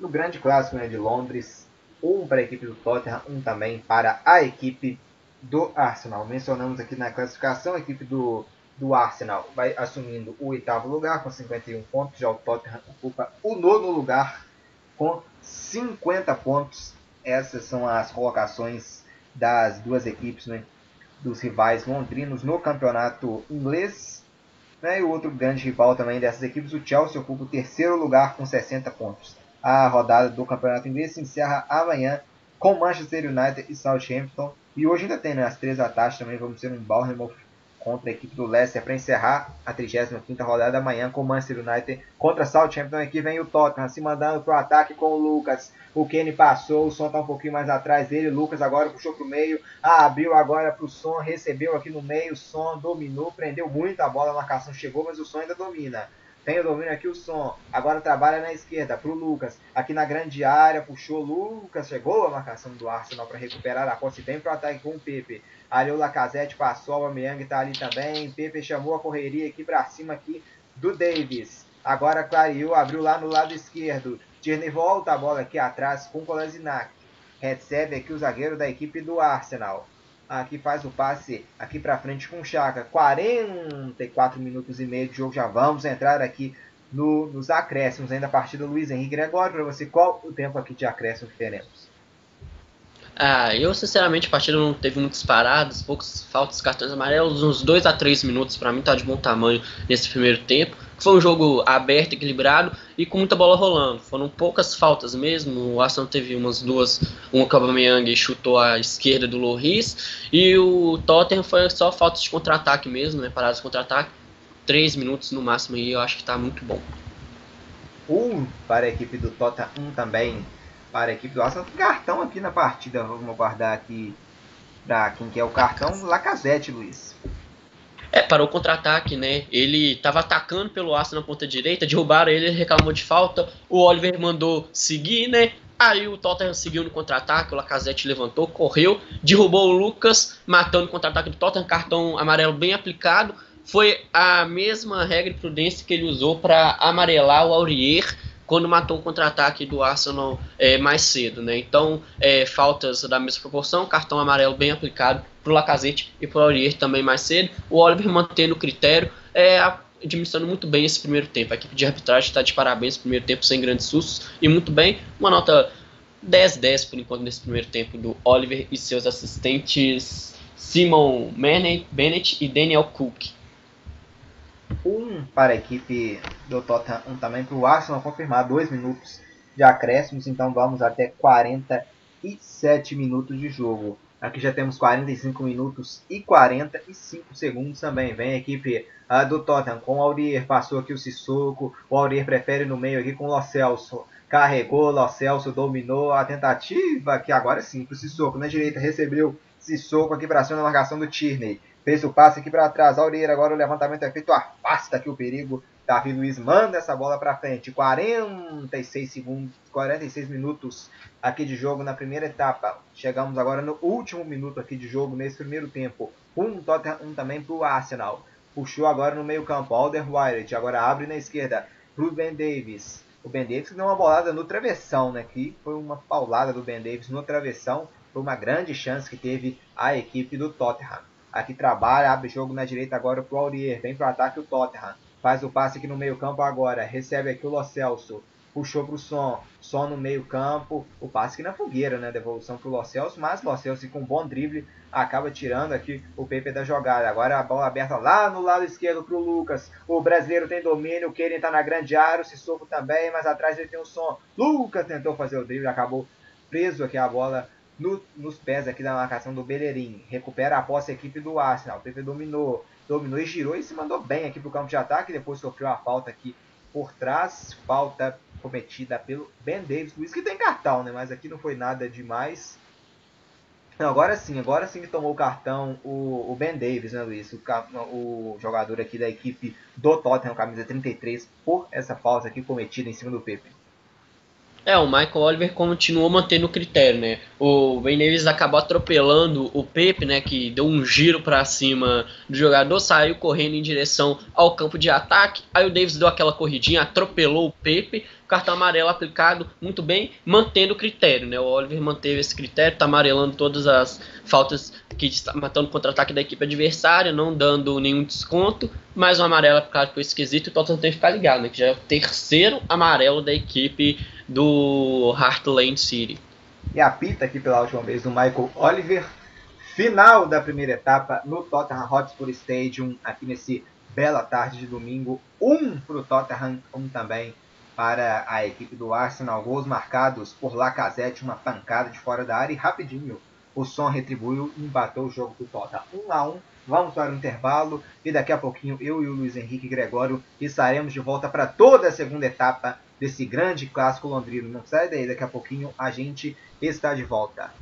no grande clássico né, de Londres, um para a equipe do Tottenham, um também para a equipe do Arsenal. Mencionamos aqui na classificação a equipe do do Arsenal vai assumindo o oitavo lugar com 51 pontos. Já o Tottenham ocupa o nono lugar com 50 pontos. Essas são as colocações das duas equipes, né, dos rivais londrinos no campeonato inglês. Né, e o outro grande rival também dessas equipes, o Chelsea, ocupa o terceiro lugar com 60 pontos. A rodada do campeonato inglês se encerra amanhã com Manchester United e Southampton. E hoje ainda tem, né, às três tarde também vamos ter um Bournemouth contra a equipe do Leicester para encerrar a 35ª rodada amanhã com o Manchester United contra Southampton. Aqui vem o Tottenham se mandando para o ataque com o Lucas. O Kenny passou, o som está um pouquinho mais atrás dele. O Lucas agora puxou para o meio, ah, abriu agora para o som, recebeu aqui no meio, o som dominou, prendeu muito a bola, a marcação chegou, mas o som ainda domina. Tem o domínio aqui o som. Agora trabalha na esquerda para o Lucas. Aqui na grande área, puxou o Lucas. Chegou a marcação do Arsenal para recuperar a posse. Vem para o ataque com o Pepe. Ali o Lacazette passou, o Aubameyang está ali também. Pepe chamou a correria aqui para cima aqui do Davis. Agora clareou, abriu lá no lado esquerdo. Tierney volta a bola aqui atrás com Kolasinac. Recebe aqui o zagueiro da equipe do Arsenal. Aqui faz o passe aqui para frente com o Chaka. 44 minutos e meio de jogo. Já vamos entrar aqui no, nos acréscimos ainda a partida Luiz Henrique Gregório. Para você, qual o tempo aqui de acréscimo que teremos? Ah, eu sinceramente a partida não teve muitas paradas, poucos faltas, cartões amarelos, uns 2 a 3 minutos para mim tá de bom tamanho nesse primeiro tempo. Foi um jogo aberto, equilibrado e com muita bola rolando. Foram poucas faltas mesmo. O Arsenal teve umas duas, uma que o Aubameyang chutou à esquerda do Loris e o Tottenham foi só faltas de contra-ataque mesmo, né? Paradas de contra-ataque. 3 minutos no máximo aí, eu acho que tá muito bom. Um para a equipe do Tottenham, um também para a equipe do Arsenal. Cartão aqui na partida, vamos guardar aqui para quem quer o cartão, Lacazette, Luiz. É, parou o contra-ataque, né? Ele estava atacando pelo Arsenal na ponta direita, derrubaram ele, ele reclamou de falta, o Oliver mandou seguir, né? Aí o Tottenham seguiu no contra-ataque, o Lacazette levantou, correu, derrubou o Lucas, matando o contra-ataque do Tottenham, cartão amarelo bem aplicado. Foi a mesma regra de prudência que ele usou para amarelar o Aurier quando matou o contra-ataque do Arsenal é, mais cedo, né? Então, é, faltas da mesma proporção, cartão amarelo bem aplicado para o Lacazette e para o Aurier também mais cedo. O Oliver mantendo o critério, é, administrando muito bem esse primeiro tempo. A equipe de arbitragem está de parabéns, primeiro tempo sem grandes sustos e muito bem. Uma nota 10-10 por enquanto nesse primeiro tempo do Oliver e seus assistentes Simon Bennett e Daniel Cook um para a equipe do Tottenham, também para o Arsenal confirmar dois minutos de acréscimos, então vamos até 47 minutos de jogo. Aqui já temos 45 minutos e 45 segundos também. Vem a equipe uh, do Tottenham com o Aurier, passou aqui o Sissoko, o Aurier prefere no meio aqui com o Lo Celso. Carregou, Lo Celso dominou a tentativa, que agora sim, para o Sissoko na direita, recebeu Sissoko aqui para cima na marcação do Tierney. Fez o passe aqui para trás. Aureira, agora o levantamento é feito. Afasta aqui o perigo. Davi Luiz manda essa bola para frente. 46 segundos, 46 minutos aqui de jogo na primeira etapa. Chegamos agora no último minuto aqui de jogo nesse primeiro tempo. Um, Tottenham, um também para o Arsenal. Puxou agora no meio campo. Alderweireld agora abre na esquerda para o Ben Davis. O Ben Davis deu uma bolada no travessão, né? Que foi uma paulada do Ben Davis no travessão. Foi uma grande chance que teve a equipe do Tottenham. Aqui trabalha, abre jogo na direita agora pro Aurier. Vem pro ataque o Tottenham. Faz o passe aqui no meio campo agora. Recebe aqui o Lo Celso. Puxou pro Som. Som no meio campo. O passe aqui na fogueira, né? Devolução pro Lo Celso. Mas Lo Celso com um bom drible acaba tirando aqui o Pepe da jogada. Agora a bola aberta lá no lado esquerdo pro Lucas. O brasileiro tem domínio. O Keren tá na grande área. O Sissoko também. Mas atrás ele tem o Som. Lucas tentou fazer o drible. Acabou preso aqui a bola no, nos pés aqui da marcação do Bellerin. Recupera a posse a equipe do Arsenal. O PP dominou, dominou e girou e se mandou bem aqui para o campo de ataque. Depois sofreu a falta aqui por trás. Falta cometida pelo Ben Davis. Luiz que tem cartão, né? Mas aqui não foi nada demais. Não, agora sim, agora sim que tomou o cartão o, o Ben Davis, né, Luiz? O, o, jogador aqui da equipe do Tottenham, camisa 33, por essa falta aqui cometida em cima do Pepe. É, o Michael Oliver continuou mantendo o critério, né? O Ben Davis acabou atropelando o Pepe, né? Que deu um giro para cima do jogador, saiu correndo em direção ao campo de ataque. Aí o Davis deu aquela corridinha, atropelou o Pepe, cartão amarelo aplicado muito bem, mantendo o critério, né? O Oliver manteve esse critério, tá amarelando todas as faltas que está matando o contra-ataque da equipe adversária, não dando nenhum desconto, mas o amarelo aplicado foi esquisito o Tottenham tem que ficar ligado, né? Que já é o terceiro amarelo da equipe do Heartland City. E apita aqui pela última vez do Michael Oliver. Final da primeira etapa no Tottenham Hotspur Stadium, aqui nesse bela tarde de domingo. Um para o Tottenham, um também para a equipe do Arsenal. Gols marcados por Lacazette, uma pancada de fora da área e rapidinho o som retribuiu e empatou o jogo do Tottenham. 1 a 1 Vamos para o intervalo e daqui a pouquinho eu e o Luiz Henrique Gregório estaremos de volta para toda a segunda etapa desse grande clássico londrino. Não sai daí, daqui a pouquinho a gente está de volta.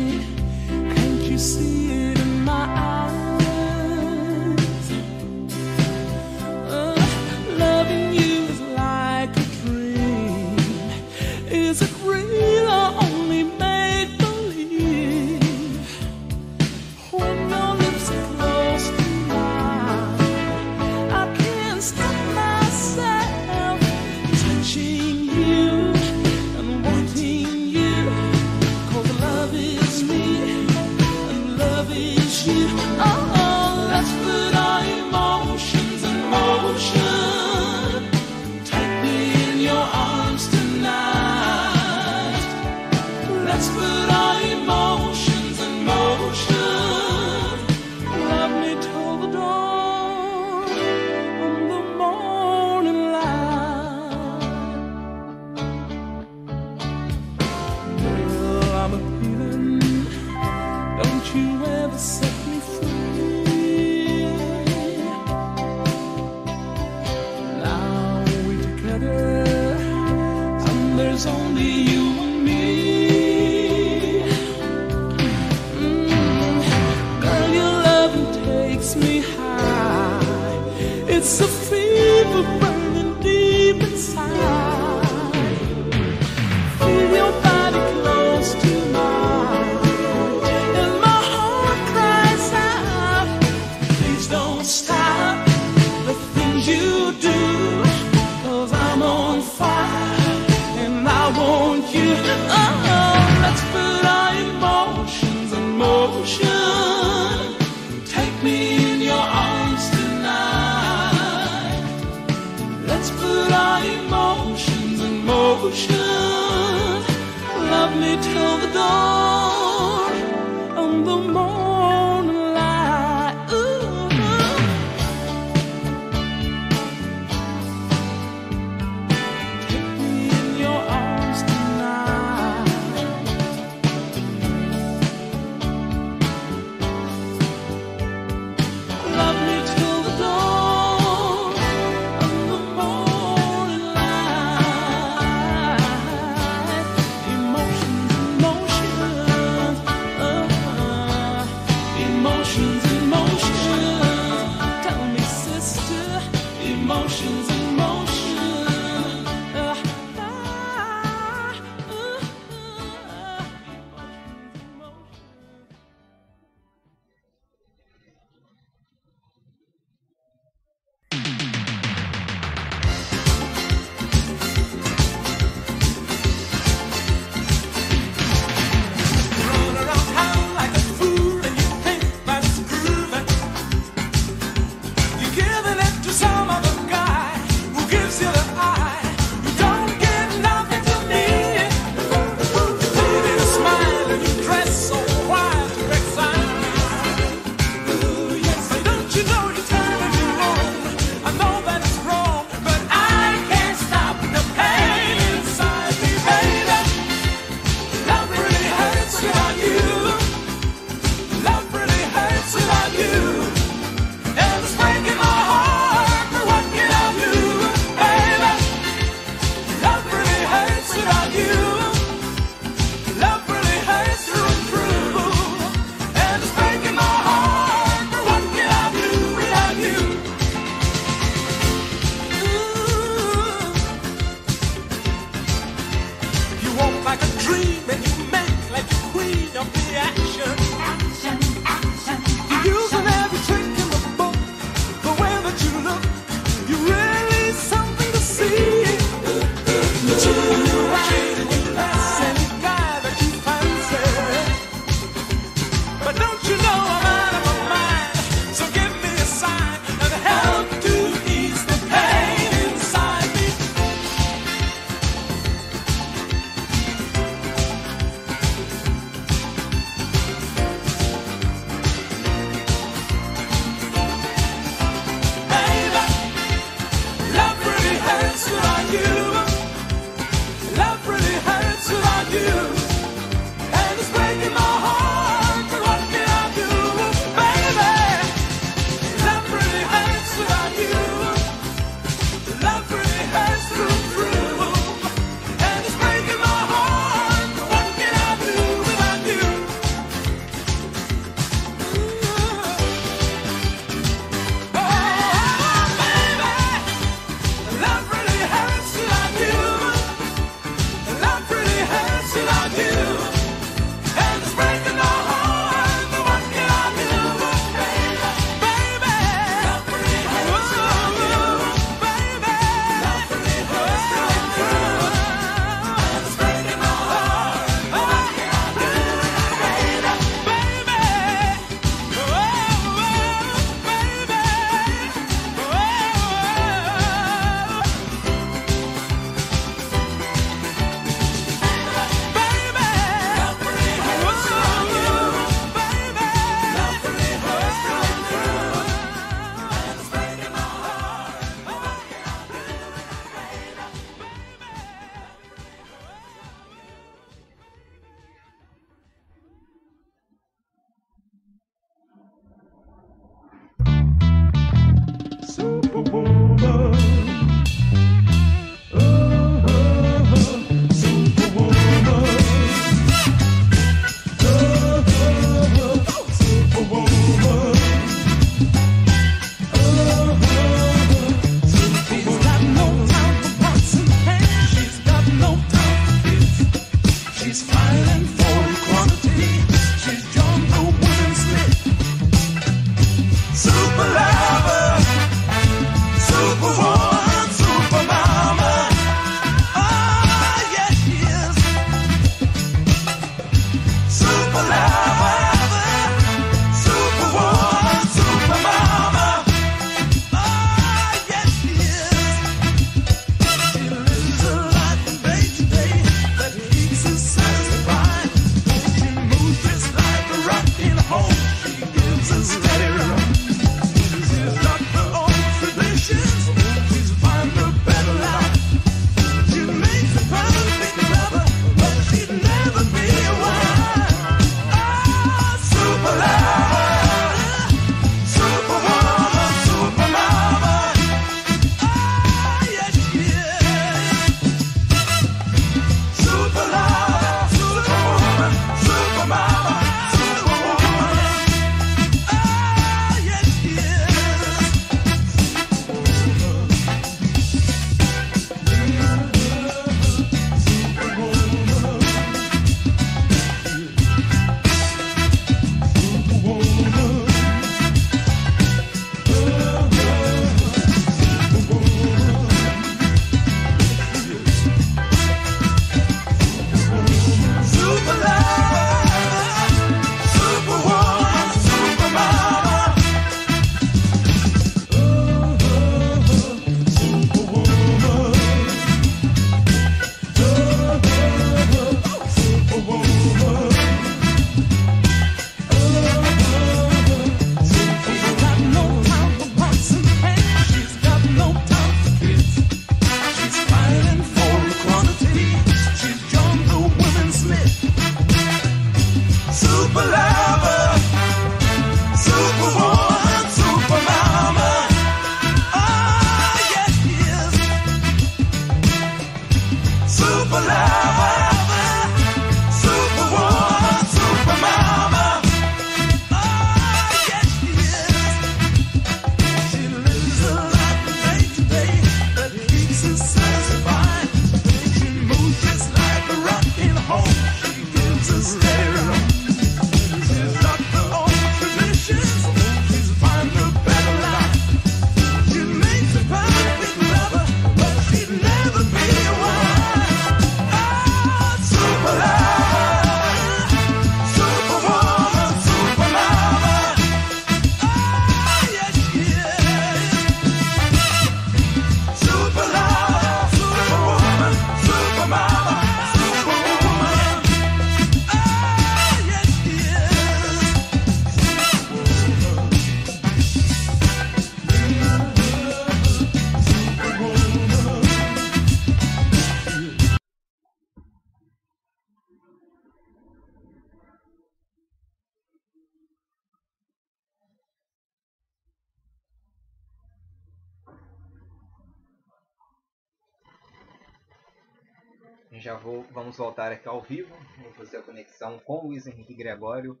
Vamos voltar aqui ao vivo. Vou fazer a conexão com o Luiz Henrique Gregório.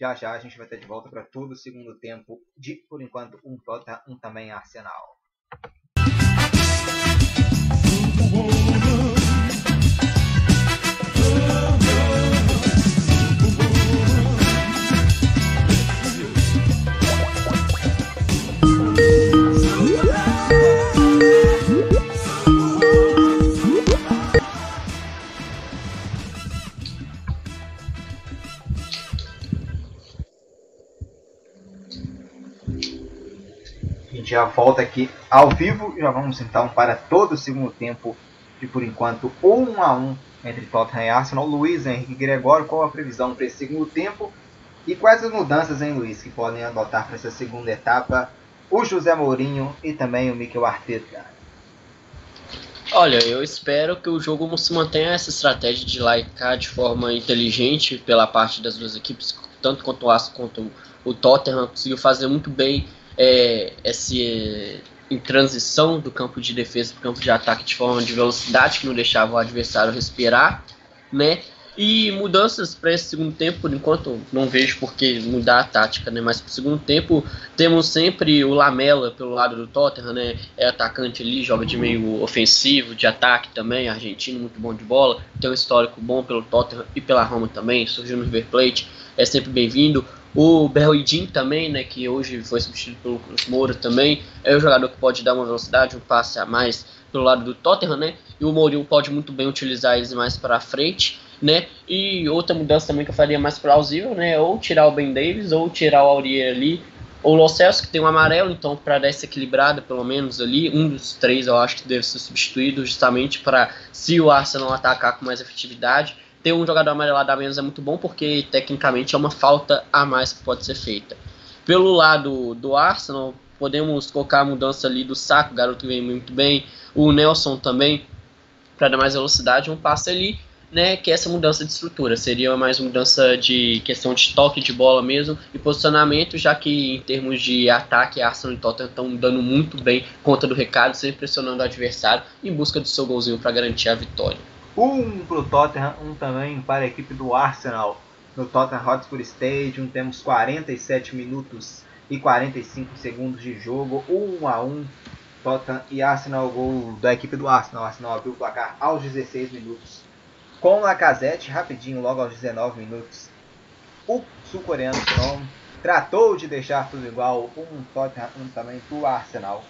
Já já a gente vai estar de volta para todo o segundo tempo de, por enquanto, um Tota, um também Arsenal. Gente já volta aqui ao vivo. Já vamos então para todo o segundo tempo de por enquanto 1 a 1 entre Tottenham e Arsenal. Luiz Henrique Gregório, qual a previsão para esse segundo tempo? E quais as mudanças, hein, Luiz, que podem adotar para essa segunda etapa o José Mourinho e também o Mikel Arteta? Olha, eu espero que o jogo se mantenha essa estratégia de laicar de forma inteligente pela parte das duas equipes, tanto quanto o Arsenal quanto o Tottenham conseguiu fazer muito bem é, esse em transição do campo de defesa para o campo de ataque de forma de velocidade que não deixava o adversário respirar, né? E mudanças para esse segundo tempo, por enquanto, não vejo por que mudar a tática, né? Mas para o segundo tempo, temos sempre o Lamela pelo lado do Tottenham, né? É atacante ali, joga de meio ofensivo, de ataque também, argentino, muito bom de bola. Tem um histórico bom pelo Tottenham e pela Roma também, surgiu no River Plate, é sempre bem-vindo. O Berroidin também, né, que hoje foi substituído pelo Cruz Moura também, é um jogador que pode dar uma velocidade, um passe a mais pelo lado do Tottenham, né? E o Mourinho pode muito bem utilizar eles mais para frente, né? E outra mudança também que eu faria mais plausível, né? Ou tirar o Ben Davis, ou tirar o Aurier ali, ou o Lo que tem um amarelo, então para dar essa equilibrada pelo menos ali, um dos três eu acho que deve ser substituído justamente para se o Arsenal atacar com mais efetividade, ter um jogador amarelado a menos é muito bom porque tecnicamente é uma falta a mais que pode ser feita. Pelo lado do Arsenal, podemos colocar a mudança ali do saco, o garoto vem muito bem, o Nelson também, para dar mais velocidade, um passe ali, né, que é essa mudança de estrutura. Seria mais mudança de questão de toque de bola mesmo e posicionamento, já que em termos de ataque, Arsenal e Tottenham estão dando muito bem conta do recado, sempre pressionando o adversário em busca do seu golzinho para garantir a vitória. Um para o Tottenham, um também para a equipe do Arsenal. No Tottenham Hotspur Stadium temos 47 minutos e 45 segundos de jogo, 1 a 1 Tottenham e Arsenal, gol da equipe do Arsenal. Arsenal abriu o placar aos 16 minutos. Com Lacazette, rapidinho, logo aos 19 minutos, o sul-coreano tratou de deixar tudo igual, um Tottenham, um também para o Arsenal.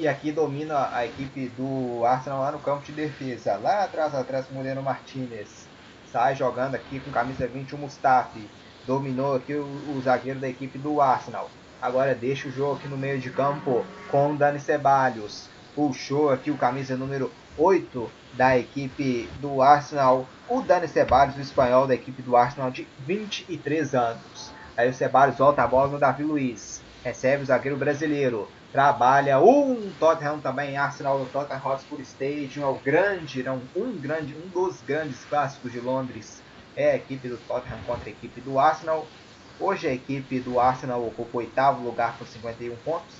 E aqui domina a equipe do Arsenal lá no campo de defesa. Lá atrás, atrás, Moreno Martinez. Sai jogando aqui com camisa 20 o Mustafi. Dominou aqui o, o, zagueiro da equipe do Arsenal. Agora deixa o jogo aqui no meio de campo com o Dani Ceballos. Puxou aqui o camisa número 8 da equipe do Arsenal. O Dani Ceballos, o espanhol da equipe do Arsenal de 23 anos. Aí o Ceballos volta a bola no Davi Luiz. Recebe o zagueiro brasileiro trabalha um Tottenham também, Arsenal do Tottenham Hotspur Stadium, é o grande, não, um grande, um dos grandes clássicos de Londres é a equipe do Tottenham contra a equipe do Arsenal. Hoje a equipe do Arsenal ocupa o oitavo lugar com 51 pontos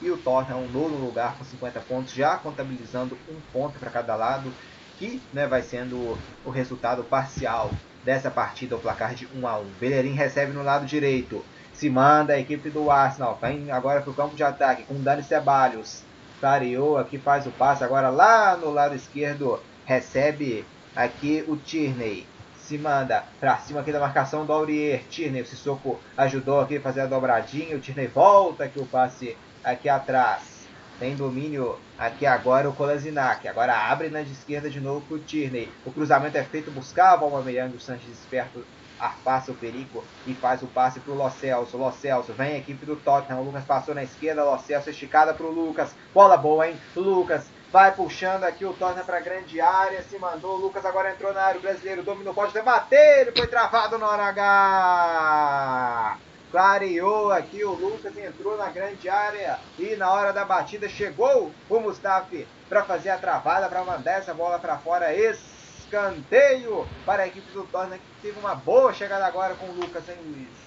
e o Tottenham nono lugar com 50 pontos, já contabilizando um ponto para cada lado, que né, vai sendo o resultado parcial dessa partida, o placar de 1 a 1. Bellerin recebe no lado direito, se manda a equipe do Arsenal. Vem agora para o campo de ataque com Dani Ceballos. Clareou aqui, faz o passe. Agora lá no lado esquerdo recebe aqui o Tierney. Se manda para cima aqui da marcação do Aurier. Tierney, o Sissoko ajudou aqui a fazer a dobradinha. O Tierney volta aqui o passe aqui atrás. Tem domínio aqui agora o Kolasinac. Agora abre na esquerda de novo para o Tierney. O cruzamento é feito, buscava o Aubameyang, o Sanches esperto afasta o perigo e faz o passe para o Lo Celso. Celso vem a equipe do Tottenham. O Lucas passou na esquerda. Lo Celso esticada para o Lucas. Bola boa, hein? Lucas vai puxando aqui o Tottenham para grande área. Se mandou. O Lucas agora entrou na área. O brasileiro dominou. Pode debater. Ele foi travado na hora H. Clareou aqui o Lucas, entrou na grande área e na hora da batida chegou o Mustafi para fazer a travada, para mandar essa bola para fora. Esse escanteio para a equipe do Tottenham, que teve uma boa chegada agora com o Lucas, hein, Luiz?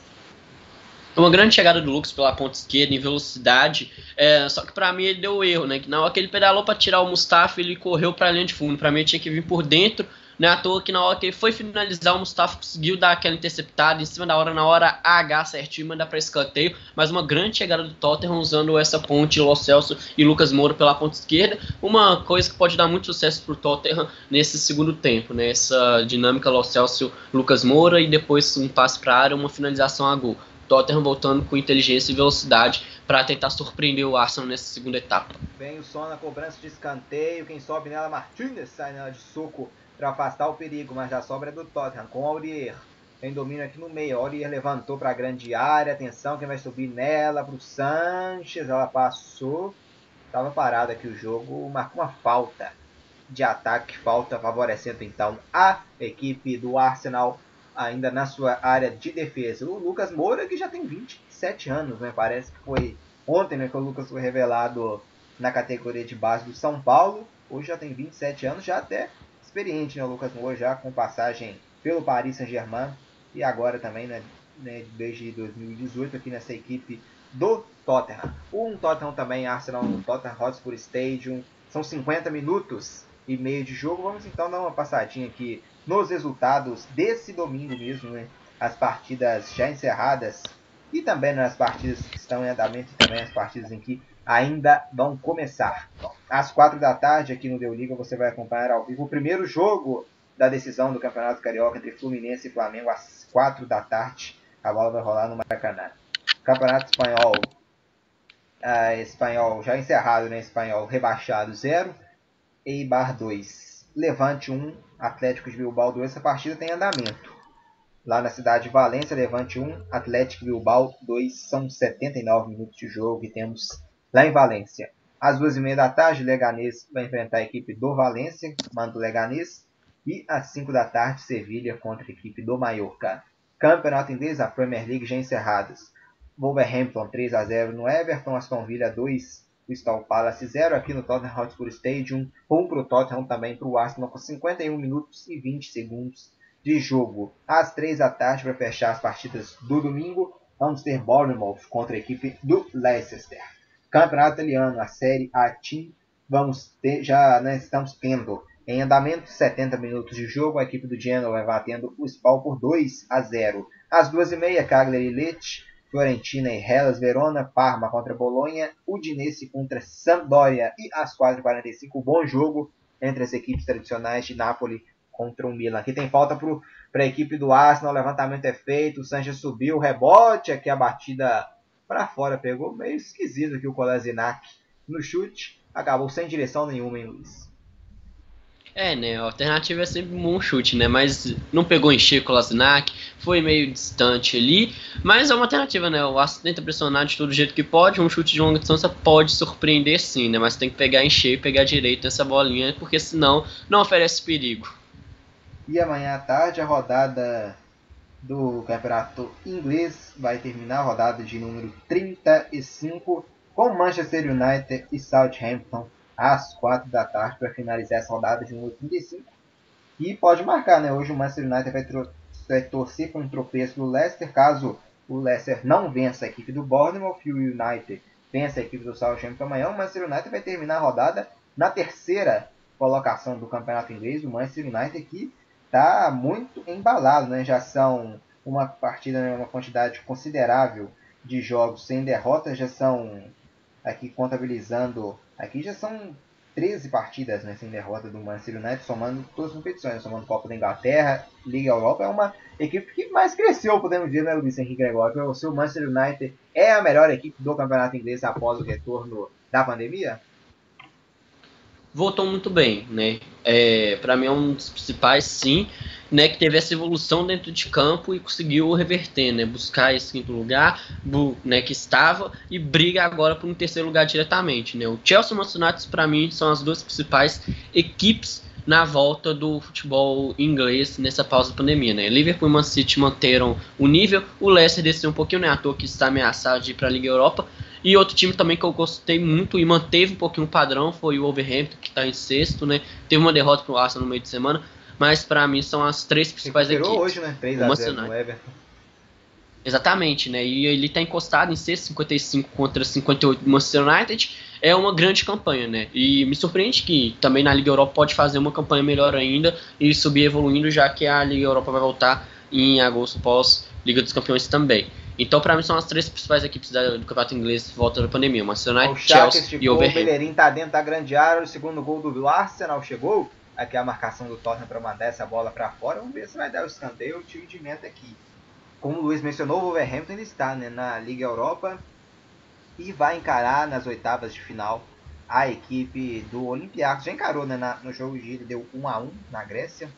Uma grande chegada do Lucas pela ponta esquerda em velocidade, é, só que para mim ele deu erro, né? Que na hora que ele pedalou para tirar o Mustafa, ele correu para a linha de fundo. Para mim ele tinha que vir por dentro Não é à toa que na hora que ele foi finalizar, o Mustafa conseguiu dar aquela interceptada em cima da hora, na hora H certinho, mandar para escanteio. Mas uma grande chegada do Tottenham usando essa ponte, Lo Celso e Lucas Moura pela ponta esquerda. Uma coisa que pode dar muito sucesso para o Tottenham nesse segundo tempo, né? Essa dinâmica Lo Celso, Lucas Moura e depois um passe para área, uma finalização a gol. Tottenham voltando com inteligência e velocidade para tentar surpreender o Arsenal nessa segunda etapa. Vem o som na cobrança de escanteio, quem sobe nela Martinez sai nela de soco para afastar o perigo, mas já sobra é do Tottenham com Aurier. Tem domínio aqui no meio. Aurier levantou para a grande área. Atenção, quem vai subir nela para o Sanches. Ela passou. Estava parado aqui o jogo. Marcou uma falta de ataque. Falta favorecendo então a equipe do Arsenal ainda na sua área de defesa. O Lucas Moura que já tem 27 anos, né? Parece que foi ontem né, que o Lucas foi revelado na categoria de base do São Paulo. Hoje já tem 27 anos, já até experiente, né? O Lucas Moura já com passagem pelo Paris Saint-Germain e agora também, né, né, desde 2018 aqui nessa equipe do Tottenham. Um Tottenham também, Arsenal no Tottenham Hotspur Stadium. São 50 minutos e meio de jogo. Vamos então dar uma passadinha aqui nos resultados desse domingo mesmo, né? As partidas já encerradas e também nas partidas que estão em andamento e também as partidas em que ainda vão começar. Às quatro da tarde, aqui no Deu Liga, você vai acompanhar ao vivo o primeiro jogo da decisão do Campeonato Carioca entre Fluminense e Flamengo às quatro da tarde. A bola vai rolar no Maracanã. Campeonato Espanhol, uh, espanhol já encerrado, né? Espanhol rebaixado 0, Eibar 2, Levante 1, Atlético de Bilbao 2. Essa partida tem andamento. Lá na cidade de Valência, Levante 1, Atlético Bilbao 2. São 79 minutos de jogo e temos lá em Valência. Às duas e meia da tarde, Leganês vai enfrentar a equipe do Valência, mando Leganês. E às 5 da tarde, Sevilha contra a equipe do Mallorca. Campeonato inglês, a Premier League já encerradas. Wolverhampton 3 a 0 no Everton, Aston Villa 2, Crystal Palace 0 aqui no Tottenham Hotspur Stadium. 1 para o Tottenham também para o Arsenal com 51 minutos e 20 segundos de jogo. Às 3 da tarde, para fechar as partidas do domingo, vamos ter Bournemouth contra a equipe do Leicester. Campeonato Italiano, a Série A Team, vamos ter, já né, estamos tendo em andamento 70 minutos de jogo, a equipe do Genoa vai batendo o Spal por 2 a 0. Às 2h30, Cagliari e Lecce, Fiorentina e Hellas Verona, Parma contra Bolonha, Udinese contra Sampdoria e às 4h45, bom jogo entre as equipes tradicionais de Nápoles contra o Milan. Aqui tem falta para a equipe do Arsenal, o levantamento é feito, o Sanches subiu, rebote, aqui a batida para fora. Pegou meio esquisito aqui o Kolasinac no chute. Acabou sem direção nenhuma, hein, Luiz? É, né? A alternativa é sempre um bom chute, né? Mas não pegou em cheio o Kolasinac, foi meio distante ali. Mas é uma alternativa, né? O Arsenal tenta pressionar de todo jeito que pode. Um chute de longa distância pode surpreender sim, né? Mas tem que pegar em cheio e pegar direito nessa bolinha, porque senão não oferece perigo. E amanhã à tarde a rodada do campeonato inglês vai terminar a rodada de número 35 com Manchester United e Southampton às 4 da tarde para finalizar essa rodada de número 35. E pode marcar, né? Hoje o Manchester United vai, vai torcer para um tropeço do Leicester caso o Leicester não vença a equipe do Bournemouth e o United vença a equipe do Southampton amanhã. O Manchester United vai terminar a rodada na terceira colocação do campeonato inglês. O Manchester United que está muito embalado, né? Já são uma partida, né, uma quantidade considerável de jogos sem derrota, já são aqui contabilizando, aqui já são 13 partidas né, sem derrota do Manchester United, somando todas as competições, somando Copa da Inglaterra, Liga Europa, é uma equipe que mais cresceu, podemos dizer, né, Luiz Henrique Gregório? O seu Manchester United é a melhor equipe do campeonato inglês após o retorno da pandemia? Voltou muito bem, né? É, para mim é um dos principais, sim, né? Que teve essa evolução dentro de campo e conseguiu reverter, né? Buscar esse quinto lugar, né? Que estava e briga agora por um terceiro lugar diretamente, né? O Chelsea e o Manchester para mim são as duas principais equipes na volta do futebol inglês nessa pausa da pandemia, né? Liverpool e Man City manteram o nível, o Leicester desceu um pouquinho, né? À toa que está ameaçado de ir para a Liga Europa, e outro time também que eu gostei muito e manteve um pouquinho o padrão foi o Wolverhampton, que está em sexto, né? Teve uma derrota pro Arsenal no meio de semana, mas para mim são as três principais equipes. hoje, né? 3 a 0 no Everton. Exatamente, né? E ele está encostado em sexto, 55 contra 58 do Manchester United. é uma grande campanha, né? E me surpreende que também na Liga Europa pode fazer uma campanha melhor ainda e subir evoluindo, já que a Liga Europa vai voltar em agosto pós Liga dos Campeões também. Então, para mim, são as três principais equipes do campeonato inglês volta da pandemia: Manchester United, Chelsea e Overhampton. O Bellerin tá dentro da grande área, o segundo gol do Arsenal chegou. Aqui a marcação do Tottenham para mandar essa bola para fora. Vamos ver se vai dar o escanteio. O time de meta aqui. Como o Luiz mencionou, o Wolverhampton ele está né, na Liga Europa e vai encarar nas oitavas de final a equipe do Olympiacos. Já encarou né, na, no jogo de ida, deu 1 a 1 na Grécia.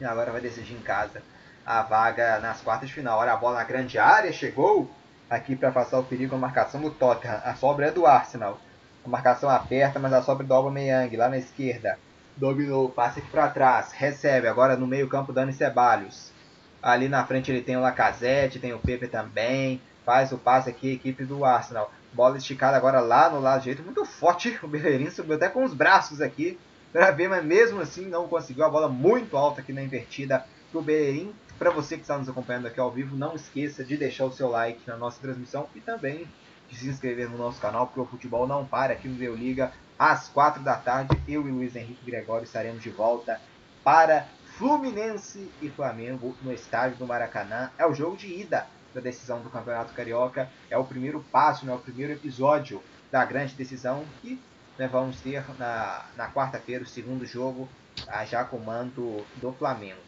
E agora vai decidir em casa a vaga nas quartas de final. Olha a bola na grande área, chegou aqui para afastar o perigo a marcação do Tottenham. A sobra é do Arsenal. A marcação aperta, mas a sobra do Aubameyang lá na esquerda. Dominou, passa aqui para trás, recebe agora no meio campo Dani Ceballos. Ali na frente ele tem o Lacazette, tem o Pepe também. Faz o passe aqui, equipe do Arsenal. Bola esticada agora lá no lado direito, muito forte. O Bellerin subiu até com os braços aqui para ver, mas mesmo assim não conseguiu. A bola muito alta aqui na invertida pro Bellerin. Para você que está nos acompanhando aqui ao vivo, não esqueça de deixar o seu like na nossa transmissão e também de se inscrever no nosso canal, porque o futebol não para aqui no Deu Liga. Às 4 da tarde, eu e Luiz Henrique Gregório estaremos de volta para Fluminense e Flamengo no estádio do Maracanã. É o jogo de ida da decisão do Campeonato Carioca. É o primeiro passo, né, o primeiro episódio da grande decisão que né, vamos ter na, na quarta-feira, o segundo jogo, já comando do Flamengo.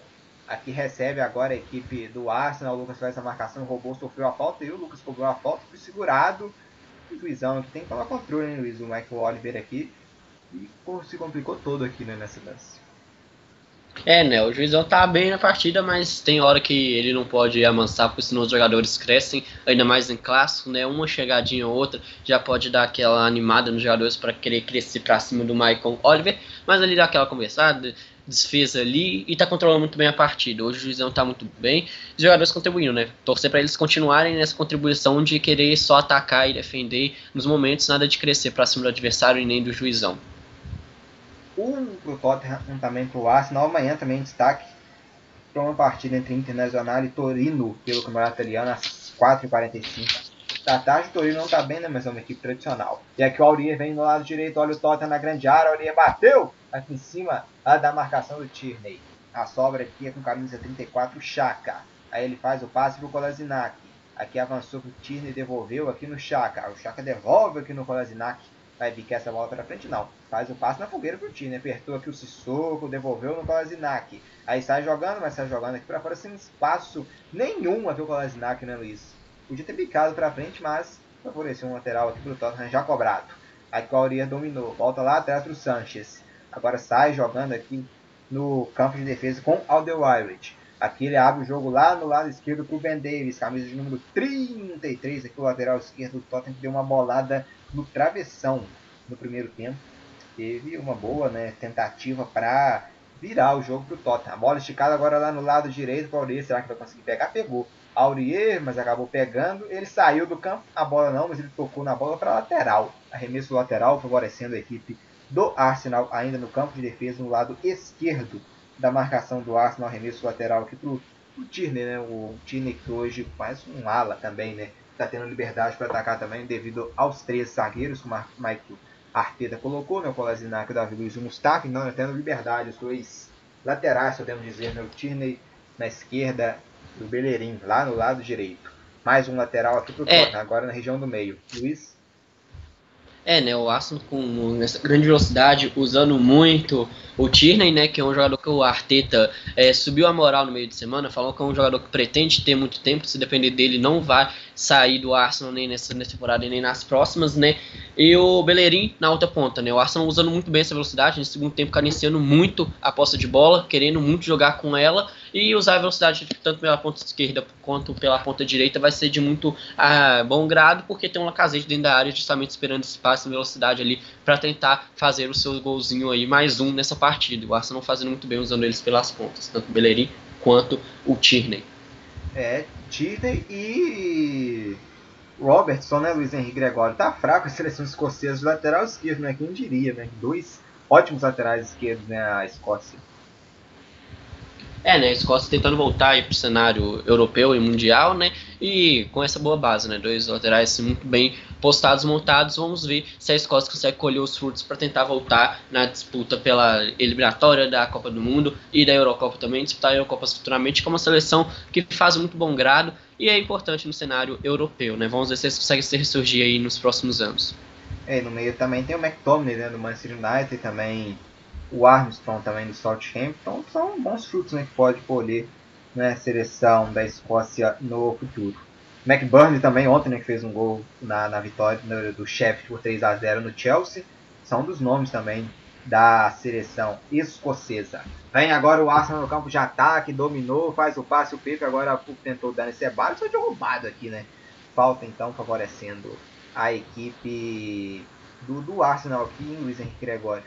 Aqui recebe agora a equipe do Arsenal. O Lucas faz a marcação, roubou, sofreu a falta e o Lucas cobrou a falta, foi segurado. O Luizão aqui tem que tomar controle, hein, Luiz? O Michael Oliver aqui. E se complicou todo aqui né, nessa lance. É, né? O juizão tá bem na partida, mas tem hora que ele não pode amansar, porque senão os jogadores crescem, ainda mais em clássico, né? Uma chegadinha ou outra já pode dar aquela animada nos jogadores para querer crescer para cima do Michael Oliver, mas ali dá aquela conversada, desfez ali e tá controlando muito bem a partida. Hoje o Juizão tá muito bem. Os jogadores contribuindo, né? Torcer para eles continuarem nessa contribuição de querer só atacar e defender nos momentos, nada de crescer para cima do adversário e nem do Juizão. Um pro Tottenham, um também pro Arsenal. Amanhã também destaque para uma partida entre Internacional e Torino pelo Campeonato Italiano às 4h45 da tarde. O Torino não tá bem, né? Mas é uma equipe tradicional. E aqui o Aurier vem do lado direito, olha o Tottenham na grande área. O Aurier bateu aqui em cima da marcação do Tierney. A sobra aqui é com camisa 34, Chaka. Aí ele faz o passe pro Kolasinac. Aqui avançou pro Tierney, devolveu aqui no Chaka. O Chaka devolve aqui no Kolasinac. Vai bicar essa bola para frente? Não. Faz o passe na fogueira pro Tierney. Apertou aqui o Sissoko, devolveu no Kolasinac. Aí sai jogando, mas sai jogando aqui para fora sem espaço nenhum aqui o Kolasinac, né, Luiz? Podia ter bicado para frente, mas favoreceu um lateral aqui pro Tottenham já cobrado. Aí o Aurier dominou. Volta lá atrás pro Sanches. Agora sai jogando aqui no campo de defesa com Alderweireld. Aqui ele abre o jogo lá no lado esquerdo para o Ben Davis, camisa de número 33, aqui o lateral esquerdo do Tottenham que deu uma bolada no travessão no primeiro tempo. Teve uma boa né, tentativa para virar o jogo para o Tottenham. A bola esticada agora lá no lado direito para o Aurier. Será que vai conseguir pegar? Pegou. Aurier, mas acabou pegando. Ele saiu do campo, a bola não, mas ele tocou na bola para lateral. Arremesso lateral, favorecendo a equipe do Arsenal, ainda no campo de defesa, no lado esquerdo da marcação do Arsenal, arremesso lateral aqui pro, pro Tierney, né? O Tierney que hoje faz um ala também, né? Tá tendo liberdade para atacar também devido aos três zagueiros que o Mike Arteta colocou, né? O Kolasinac, o Davi Luiz e o Mustafa, então tá tendo liberdade, os dois laterais, podemos dizer, né? O Tierney na esquerda e o Bellerin lá no lado direito. Mais um lateral aqui pro é. Tottenham, agora na região do meio. Luiz? É, né, o Arsenal com essa grande velocidade, usando muito o Tierney, né, que é um jogador que o Arteta é, subiu a moral no meio de semana, falou que é um jogador que pretende ter muito tempo, se depender dele não vai sair do Arsenal nem nessa, nessa temporada nem nas próximas, né, e o Bellerin na outra ponta, né, o Arsenal usando muito bem essa velocidade, no segundo tempo carenciando muito a posse de bola, querendo muito jogar com ela, e usar a velocidade tanto pela ponta esquerda quanto pela ponta direita vai ser de muito ah, bom grado, porque tem um Lacazette dentro da área justamente esperando espaço e velocidade ali para tentar fazer o seu golzinho aí, mais um nessa partida. O Arsenal fazendo muito bem usando eles pelas pontas, tanto o Bellerin quanto o Tierney. É, Tierney e Robertson, né, Luiz Henrique Gregório? Tá fraco a seleção escocesa de lateral esquerdo, né? Quem diria, né? Dois ótimos laterais esquerdos, né, a Escócia. É, né? A Escócia tentando voltar para o cenário europeu e mundial, né? E com essa boa base, né? Dois laterais muito bem postados, montados. Vamos ver se a Escócia consegue colher os frutos para tentar voltar na disputa pela eliminatória da Copa do Mundo e da Eurocopa também. Disputar a Eurocopa futuramente, que é uma seleção que faz muito bom grado e é importante no cenário europeu, né? Vamos ver se eles conseguem se ressurgir aí nos próximos anos. É, no meio também tem o McTominay, né? Do Manchester United também o Armstrong também do Southampton, são bons frutos né, que pode colher né, seleção da Escócia no futuro. McBurney também ontem né, que fez um gol na, na vitória do Sheffield por 3 a 0 no Chelsea, são dos nomes também da seleção escocesa. Vem agora o Arsenal no campo de ataque, dominou, faz o passe, o Pepe agora tentou dar esse rebate, só de roubado aqui, né? Falta então favorecendo a equipe do, do Arsenal aqui, Luiz Henrique Gregório.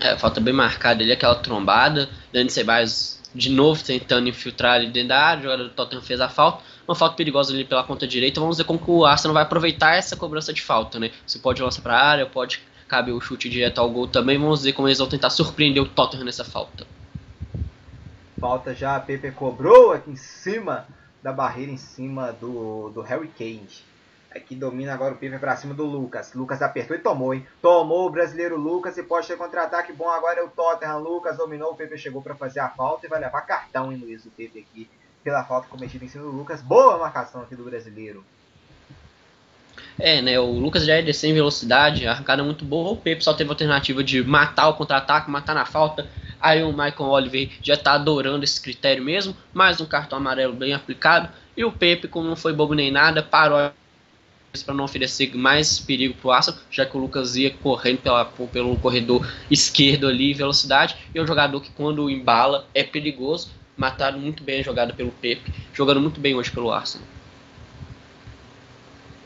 É, falta bem marcada ali aquela trombada. Dani Ceballos de novo tentando infiltrar ali dentro da área. O do Tottenham fez a falta. Uma falta perigosa ali pela ponta direita. Vamos ver como o Arsenal vai aproveitar essa cobrança de falta, né? Se pode lançar para a área, pode caber o chute direto ao gol também. Vamos ver como eles vão tentar surpreender o Tottenham nessa falta. Falta já, a Pepe cobrou aqui em cima da barreira, em cima do, do Harry Kane. Aqui domina agora o Piper para cima do Lucas. Lucas apertou e tomou, hein? Tomou o brasileiro Lucas e pode ter contra-ataque bom. Agora é o Tottenham. Lucas dominou. O Pepe chegou para fazer a falta e vai levar cartão, hein, Luiz? O Pepe aqui pela falta cometida em cima do Lucas. Boa marcação aqui do brasileiro. É, né? O Lucas já é de sem velocidade, arrancada é muito boa. O Pepe só teve a alternativa de matar o contra-ataque, matar na falta. Aí o Michael Oliver já tá adorando esse critério mesmo. Mais um cartão amarelo bem aplicado. E o Pepe, como não foi bobo nem nada, parou para não oferecer mais perigo para o Arsenal, já que o Lucas ia correndo pela, pelo corredor esquerdo ali, velocidade, e é um jogador que quando embala é perigoso, matado muito bem a jogada pelo Pepe, jogando muito bem hoje pelo Arsenal.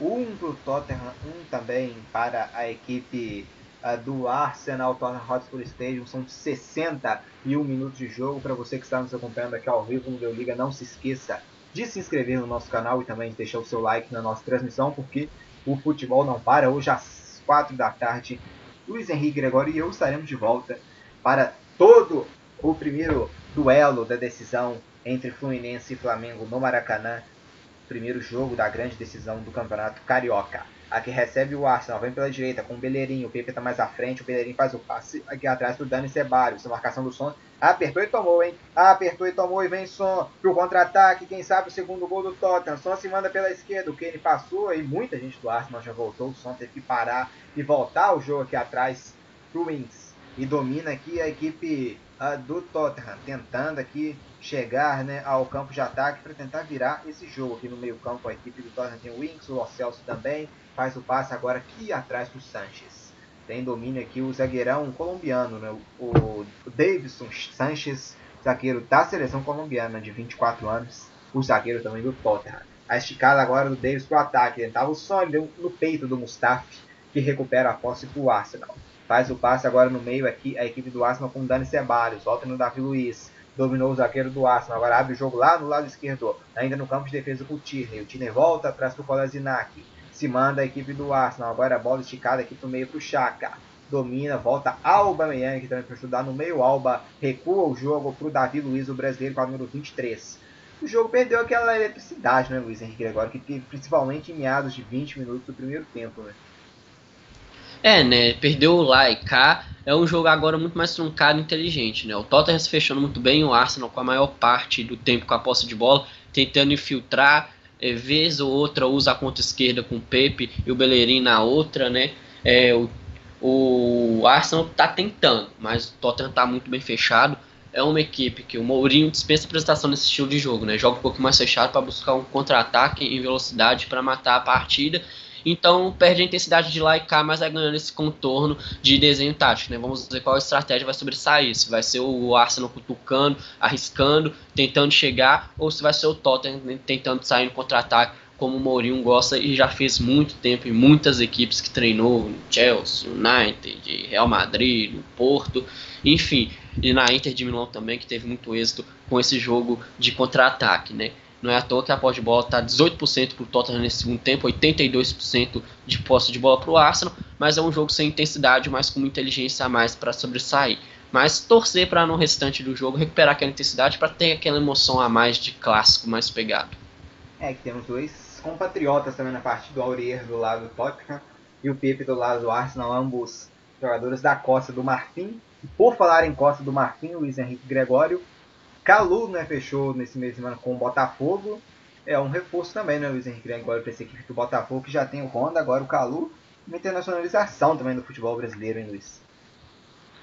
Um para o Tottenham, um também para a equipe uh, do Arsenal, Tottenham Hotspur Stadium, são 61 minutos de jogo, para você que está nos acompanhando aqui ao vivo no Deu Liga, não se esqueça de se inscrever no nosso canal e também deixar o seu like na nossa transmissão, porque o futebol não para. Hoje às 4 da tarde, Luiz Henrique Gregório e eu estaremos de volta para todo o primeiro duelo da decisão entre Fluminense e Flamengo no Maracanã. Primeiro jogo da grande decisão do Campeonato Carioca. Aqui recebe o Arsenal, vem pela direita com o Beleirinho. O Pepe está mais à frente, o Beleirinho faz o passe aqui atrás do Dani Ceballos. A marcação do som Apertou e tomou, hein? Apertou e tomou e vem Son pro contra-ataque. Quem sabe o segundo gol do Tottenham. Son se manda pela esquerda. O Kane passou e muita gente do Arsenal já voltou. O Son teve que parar e voltar o jogo aqui atrás pro Wings. E domina aqui a equipe uh, do Tottenham, tentando aqui chegar né, ao campo de ataque para tentar virar esse jogo aqui no meio campo. A equipe do Tottenham tem o Wings, o Lo Celso também. Faz o passe agora aqui atrás pro Sanches tem domínio aqui o zagueirão colombiano, né? o Davidson Sanchez, zagueiro da seleção colombiana de 24 anos, o zagueiro também do Tottenham. A esticada agora do Davis para o ataque, tentava o sonho no peito do Mustafi, que recupera a posse para o Arsenal. Faz o passe agora no meio aqui, a equipe do Arsenal com Dani Ceballos, volta no Davi Luiz, dominou o zagueiro do Arsenal, agora abre o jogo lá no lado esquerdo, ainda no campo de defesa com o Tierney, o Tierney volta atrás para o Kolasinac, se manda a equipe do Arsenal. Agora a bola esticada aqui pro meio pro Chaka. Domina, volta Alba Meyang também para estudar no meio. Alba recua o jogo pro Davi Luiz, o brasileiro, com a número 23. O jogo perdeu aquela eletricidade, né, Luiz Henrique agora, que principalmente em meados de 20 minutos do primeiro tempo, né? É, né? Perdeu o lá e cá. É um jogo agora muito mais truncado e inteligente, né? O Tottenham se fechando muito bem, o Arsenal com a maior parte do tempo com a posse de bola, tentando infiltrar, é, vez ou outra usa a ponta esquerda com o Pepe e o Bellerin na outra, né? É, o, o Arsenal está tentando, mas o Tottenham está muito bem fechado. É uma equipe que o Mourinho dispensa apresentação nesse estilo de jogo, né? Joga um pouco mais fechado para buscar um contra-ataque em velocidade para matar a partida então perde a intensidade de lá e cá, mas vai ganhando esse contorno de desenho tático. Né? Vamos ver qual estratégia vai sobressair. Se vai ser o Arsenal cutucando, arriscando, tentando chegar, ou se vai ser o Tottenham né, tentando sair no contra-ataque como o Mourinho gosta e já fez muito tempo em muitas equipes que treinou no Chelsea, United, Real Madrid, Porto, enfim, e na Inter de Milão também que teve muito êxito com esse jogo de contra-ataque, né? Não é à toa que a posse de bola está 18% para o Tottenham nesse segundo tempo, 82% de posse de bola para o Arsenal, mas é um jogo sem intensidade, mas com inteligência a mais para sobressair. Mas torcer para no restante do jogo recuperar aquela intensidade para ter aquela emoção a mais de clássico mais pegado. É que temos dois compatriotas também na partida, do Aurier do lado do Tottenham e o Pepe do lado do Arsenal, ambos jogadores da Costa do Marfim. Por falar em Costa do Marfim, Luiz Henrique Gregório, Calu né, fechou nesse mês de semana com o Botafogo. É um reforço também, né, Luiz Henrique Gregório, para essa equipe do Botafogo, que já tem o Honda, agora o Calu. Uma internacionalização também do futebol brasileiro, hein, Luiz?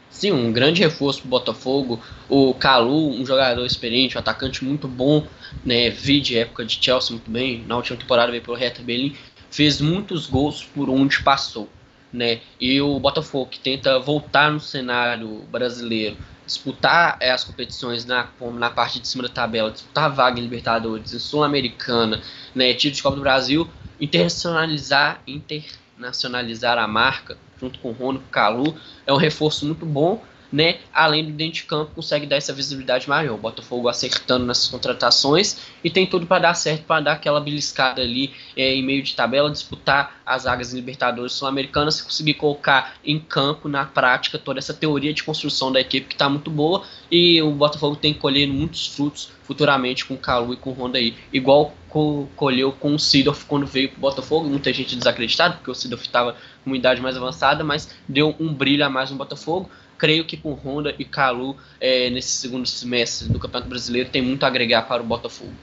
Sim, um grande reforço para o Botafogo. O Calu, um jogador experiente, um atacante muito bom, né? Vi de época de Chelsea muito bem. Na última temporada veio pelo Hertha Berlim, fez muitos gols por onde passou, né? E o Botafogo que tenta voltar no cenário brasileiro, disputar é, as competições na, na parte de cima da tabela, disputar vaga em Libertadores, em Sul-Americana, né? Título de Copa do Brasil, internacionalizar, internacionalizar a marca junto com o Rono, com o Calu, é um reforço muito bom, né? Além do dentro de campo, consegue dar essa visibilidade maior. O Botafogo acertando nessas contratações e tem tudo para dar certo, para dar aquela beliscada ali é, em meio de tabela, disputar as vagas Libertadores Sul-Americanas conseguir colocar em campo, na prática, toda essa teoria de construção da equipe que está muito boa e o Botafogo tem colhendo muitos frutos futuramente com o Calu e com o Honda aí, igual co colheu com o Sidoff quando veio para o Botafogo, muita gente desacreditada, porque o Sidoff estava com uma idade mais avançada, mas deu um brilho a mais no Botafogo, creio que com Honda e Calu é, nesse segundo semestre do Campeonato Brasileiro tem muito a agregar para o Botafogo.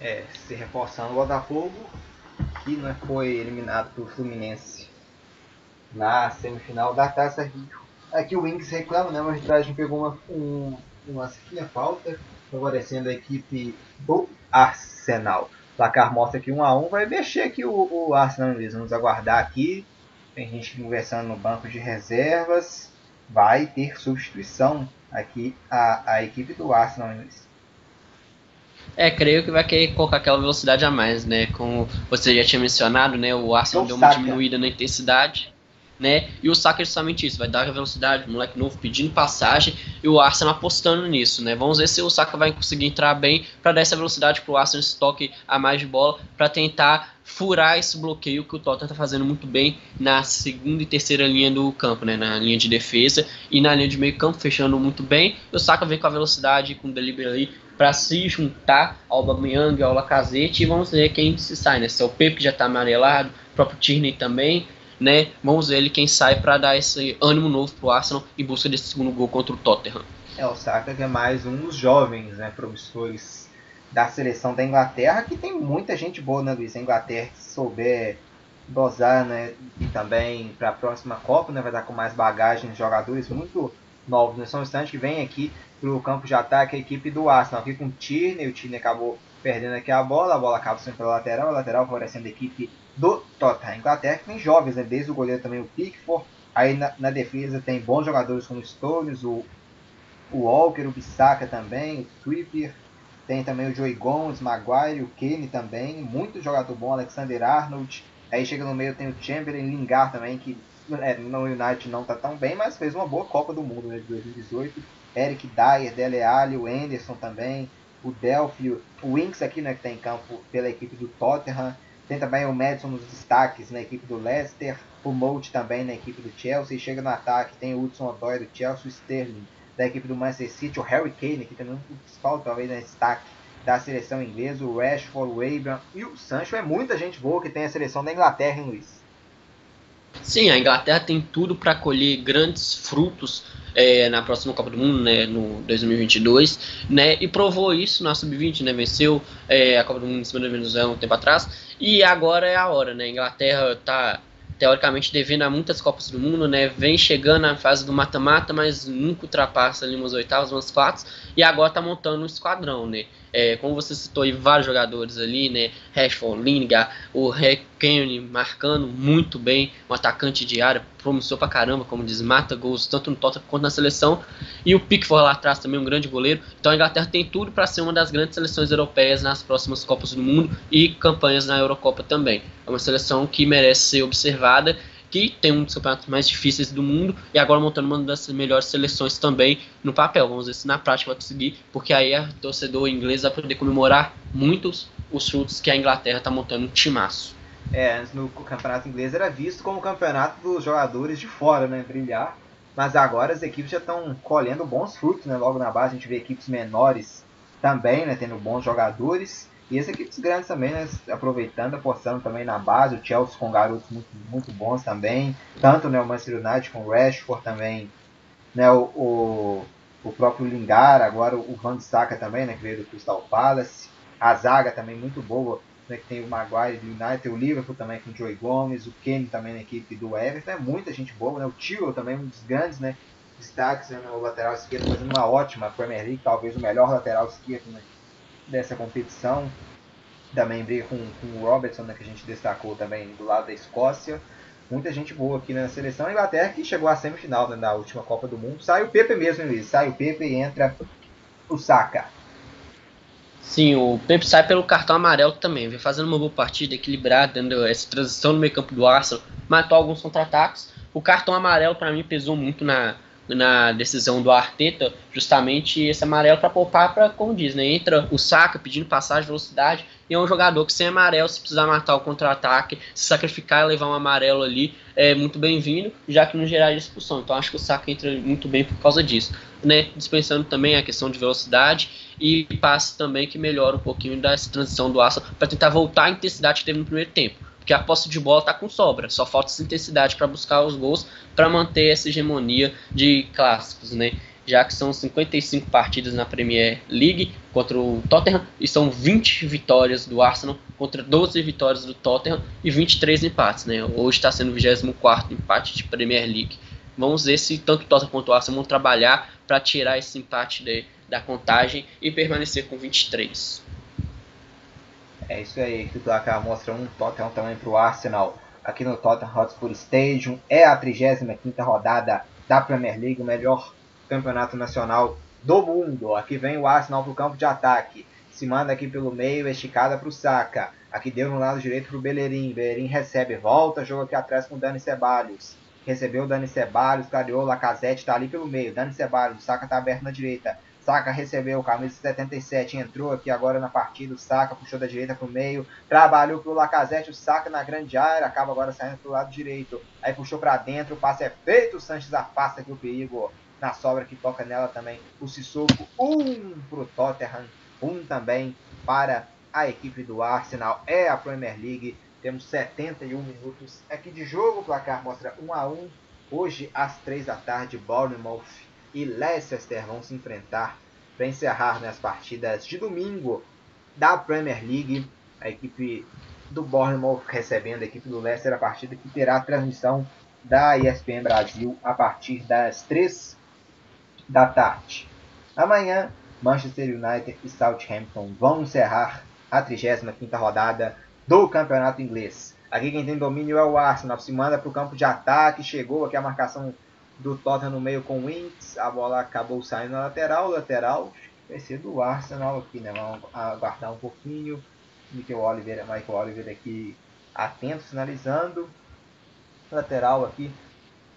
É, se reforçando o Botafogo, que né, foi eliminado pelo Fluminense na semifinal da Taça Rio. Aqui o Wings reclama, né? A arbitragem pegou uma, um, uma falta, favorecendo a equipe do Arsenal. O placar mostra aqui 1 a 1 Vai mexer aqui o, o Arsenal, Luiz. Vamos aguardar aqui. Tem gente conversando no banco de reservas vai ter substituição aqui a, a equipe do Arsenal É, creio que vai querer colocar aquela velocidade a mais, né? Como você já tinha mencionado, né? O Arsenal deu uma diminuída na intensidade, né? E o Saka é justamente isso, vai dar velocidade, moleque novo pedindo passagem e o Arsenal apostando nisso, né? Vamos ver se o Saka vai conseguir entrar bem para dar essa velocidade para o Arsenal esse toque a mais de bola para tentar furar esse bloqueio que o Tottenham está fazendo muito bem na segunda e terceira linha do campo, né, na linha de defesa e na linha de meio campo, fechando muito bem. O Saka vem com a velocidade, com o delivery ali para se juntar ao Aubameyang, ao Lacazette e vamos ver quem se sai, né? Se é o Pepe que já está amarelado, o próprio Tierney também, né? Vamos ver ele quem sai para dar esse ânimo novo pro Arsenal em busca desse segundo gol contra o Tottenham. É, o Saka que é mais um dos jovens, né, promissores da seleção da Inglaterra, que tem muita gente boa, né, Luiz? A Inglaterra, se souber dosar, né, e também para a próxima Copa, né, vai dar com mais bagagem de jogadores muito novos. Né? São instantes que vem aqui para o campo de ataque a equipe do Arsenal, aqui com o Tierney, o Tierney acabou perdendo aqui a bola, a bola acaba sendo pela lateral, a lateral favorecendo a equipe do Tottenham. Inglaterra tem jovens, né, desde o goleiro também o Pickford, aí na, na defesa tem bons jogadores como o Stones, o, o Walker, o Bissaka também, o Trippier, tem também o Joey Gomes, Maguire, o Kane também. Muito jogador bom, Alexander Arnold. Aí chega no meio tem o Chamberlain, Lingard também, que é, no United não tá tão bem, mas fez uma boa Copa do Mundo né, de 2018. Eric Dyer, Dele Alli, o Anderson também. O Delphi, o Winks aqui né, que está em campo pela equipe do Tottenham. Tem também o Madison nos destaques na equipe do Leicester. O Moult também na equipe do Chelsea. Chega no ataque, tem o Hudson Odoi do Chelsea, o Sterling da equipe do Manchester City, o Harry Kane, que também principal talvez na destaque da seleção inglesa, o Rashford, o Abraham e o Sancho. É muita gente boa que tem a seleção da Inglaterra, hein, Luiz? Sim, a Inglaterra tem tudo para colher grandes frutos é, na próxima Copa do Mundo, né, no 2022, né, e provou isso na Sub-20, né, venceu é, a Copa do Mundo em cima da Venezuela um tempo atrás, e agora é a hora, né, a Inglaterra está teoricamente devendo a muitas Copas do Mundo, né? Vem chegando na fase do mata-mata, mas nunca ultrapassa ali umas oitavas, umas quartas, e agora tá montando um esquadrão, né? É, como você citou aí, vários jogadores ali, né? Rashford, Lingard, o Kane marcando muito bem, um atacante de área, promissor pra caramba, como diz, mata gols tanto no Tottenham quanto na seleção. E o Pickford lá atrás também, um grande goleiro. Então a Inglaterra tem tudo para ser uma das grandes seleções europeias nas próximas Copas do Mundo e campanhas na Eurocopa também. É uma seleção que merece ser observada que tem um dos campeonatos mais difíceis do mundo e agora montando uma das melhores seleções também no papel. Vamos ver se na prática vai conseguir, porque aí a torcedor inglês vai poder comemorar muitos os frutos que a Inglaterra está montando um timaço. É, antes no campeonato inglês era visto como o campeonato dos jogadores de fora, né, brilhar. Mas agora as equipes já estão colhendo bons frutos, né? Logo na base a gente vê equipes menores também, né, tendo bons jogadores. E as equipes grandes também, né, aproveitando, apostando também na base. O Chelsea com garotos muito, muito bons também. Tanto né, o Manchester United com o Rashford também. Né, o, o, o próprio Lingard, agora o Van Saka também, né, que veio do Crystal Palace. A zaga também muito boa, né, que tem o Maguire do United, o Liverpool também com o Joey Gomes, o Kane também na equipe do Everton. É muita gente boa, né? O Tio também um dos grandes né, destaques né, no lateral esquerdo, fazendo uma ótima Premier League, talvez o melhor lateral esquerdo né, dessa competição. Também briga com, com o Robertson, né, que a gente destacou também do lado da Escócia. Muita gente boa aqui na seleção. A Inglaterra que chegou à semifinal né, na última Copa do Mundo. Sai o Pepe mesmo, Luiz. Sai o Pepe e entra o Saka. Sim, o Pepe sai pelo cartão amarelo também. Vem fazendo uma boa partida, equilibrada, dando essa transição no meio campo do Arsenal. Matou alguns contra-ataques. O cartão amarelo para mim pesou muito na, na decisão do Arteta, justamente esse amarelo para poupar para, como diz, né, entra o Saka pedindo passagem, velocidade, e é um jogador que sem amarelo, se precisar matar o contra-ataque, se sacrificar e levar um amarelo ali, é muito bem-vindo, já que não gerar expulsão. Então acho que o Saka entra muito bem por causa disso. Né, dispensando também a questão de velocidade e passe também que melhora um pouquinho dessa transição do Arsenal para tentar voltar à intensidade que teve no primeiro tempo porque a posse de bola está com sobra, só falta essa intensidade para buscar os gols, para manter essa hegemonia de clássicos, né? Já que são 55 partidas na Premier League contra o Tottenham e são 20 vitórias do Arsenal contra 12 vitórias do Tottenham e 23 empates, né? Hoje está sendo o 24 empate de Premier League. Vamos ver se tanto o Tottenham quanto o Arsenal vão trabalhar para tirar esse empate de, da contagem e permanecer com 23. É isso aí, que o placar mostra um Tottenham também para o Arsenal aqui no Tottenham Hotspur Stadium. É a 35 rodada da Premier League, o melhor campeonato nacional do mundo. Aqui vem o Arsenal para o campo de ataque. Se manda aqui pelo meio, esticada para o Saka. Aqui deu no lado direito para o Bellerin. Bellerin recebe, volta, joga aqui atrás com o Dani Ceballos. Recebeu o Dani Ceballos, clareou, Lacazette está ali pelo meio. Dani Ceballos, Saka está aberto na direita. Saka recebeu, camisa 77, entrou aqui agora na partida, o Saka puxou da direita para o meio, trabalhou para o Lacazette, o Saka na grande área, acaba agora saindo para o lado direito, aí puxou para dentro, o passe é feito, o Sanches afasta aqui o perigo na sobra que toca nela também, o Sissoko, um para o Tottenham, um também para a equipe do Arsenal, é a Premier League, temos 71 minutos aqui de jogo, o placar mostra 1 a 1 hoje às 3 da tarde, Bournemouth e Leicester vão se enfrentar para encerrar nas partidas de domingo da Premier League. A equipe do Bournemouth recebendo a equipe do Leicester, a partida que terá a transmissão da ESPN Brasil a partir das 3 da tarde. Amanhã, Manchester United e Southampton vão encerrar a 35ª rodada do Campeonato Inglês. Aqui quem tem domínio é o Arsenal, se manda para o campo de ataque, chegou aqui a marcação do Tottenham no meio com o Winks, a bola acabou saindo na lateral, lateral vai ser do Arsenal aqui, né? Vamos aguardar um pouquinho. Michael Oliver, Michael Oliver aqui atento, sinalizando. Lateral aqui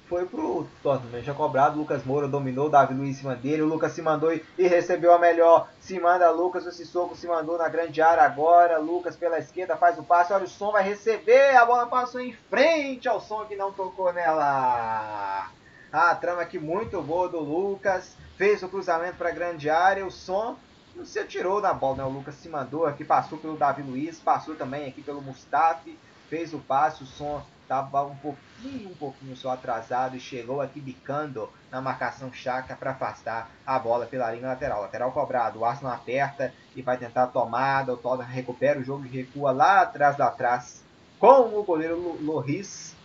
foi pro Tottenham, já cobrado. Lucas Moura dominou, Davi Luiz em cima dele. O Lucas se mandou e, e recebeu a melhor. Se manda Lucas, o Sissoko se mandou na grande área agora. Lucas pela esquerda faz o passe. Olha o som, vai receber. A bola passou em frente ao som que não tocou nela. A trama aqui muito boa do Lucas. Fez o cruzamento para a grande área. O som não se atirou da bola, né? O Lucas se mandou aqui, passou pelo Davi Luiz, passou também aqui pelo Mustafi, fez o passe, o som estava um pouquinho, um pouquinho só atrasado e chegou aqui bicando na marcação chaca para afastar a bola pela linha lateral. Lateral cobrado, o Arsenal aperta e vai tentar a tomada, o Tottenham recupera o jogo e recua lá atrás da trás com o goleiro Loris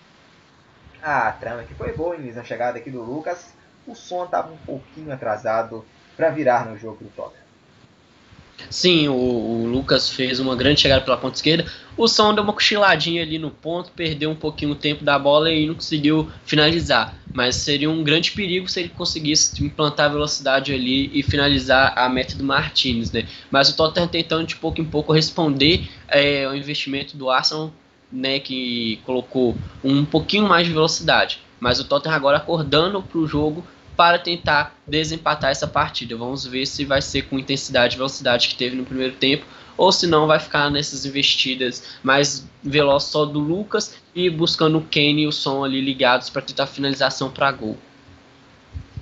a trama que foi boa na chegada aqui do Lucas. O som estava um pouquinho atrasado para virar no jogo do Tottenham. Sim, o, o, Lucas fez uma grande chegada pela ponta esquerda. O som deu uma cochiladinha ali no ponto, perdeu um pouquinho o tempo da bola e não conseguiu finalizar. Mas seria um grande perigo se ele conseguisse implantar velocidade ali e finalizar a meta do Martinez, né? Mas o Tottenham tentando de pouco em pouco responder é, ao investimento do Arsenal né, que colocou um pouquinho mais de velocidade. Mas o Tottenham agora acordando para o jogo para tentar desempatar essa partida. Vamos ver se vai ser com intensidade e velocidade que teve no primeiro tempo ou se não vai ficar nessas investidas mais veloz só do Lucas e buscando o Kane e o Som ali ligados para tentar finalização para gol.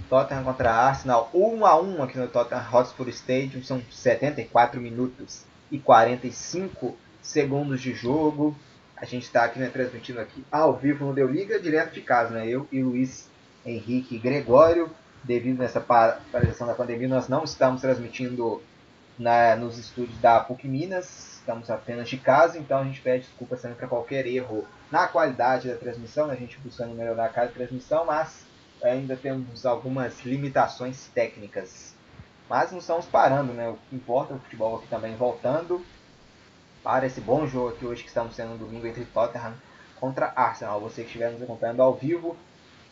Tottenham contra Arsenal, 1 a 1 aqui no Tottenham Hotspur Stadium, são 74 minutos e 45 segundos de jogo. A gente está aqui né, transmitindo aqui ao vivo no Deu Liga, direto de casa, né? Eu e Luiz Henrique Gregório. Devido nessa paralisação da pandemia, nós não estamos transmitindo na, nos estúdios da PUC Minas, estamos apenas de casa, então a gente pede desculpa sempre para qualquer erro na qualidade da transmissão, né? a gente buscando melhorar cada transmissão, mas ainda temos algumas limitações técnicas. Mas não estamos parando, né? O que importa é o futebol aqui também voltando para esse bom jogo aqui hoje que estamos tendo no domingo entre Tottenham contra Arsenal. Você que estiver nos acompanhando ao vivo,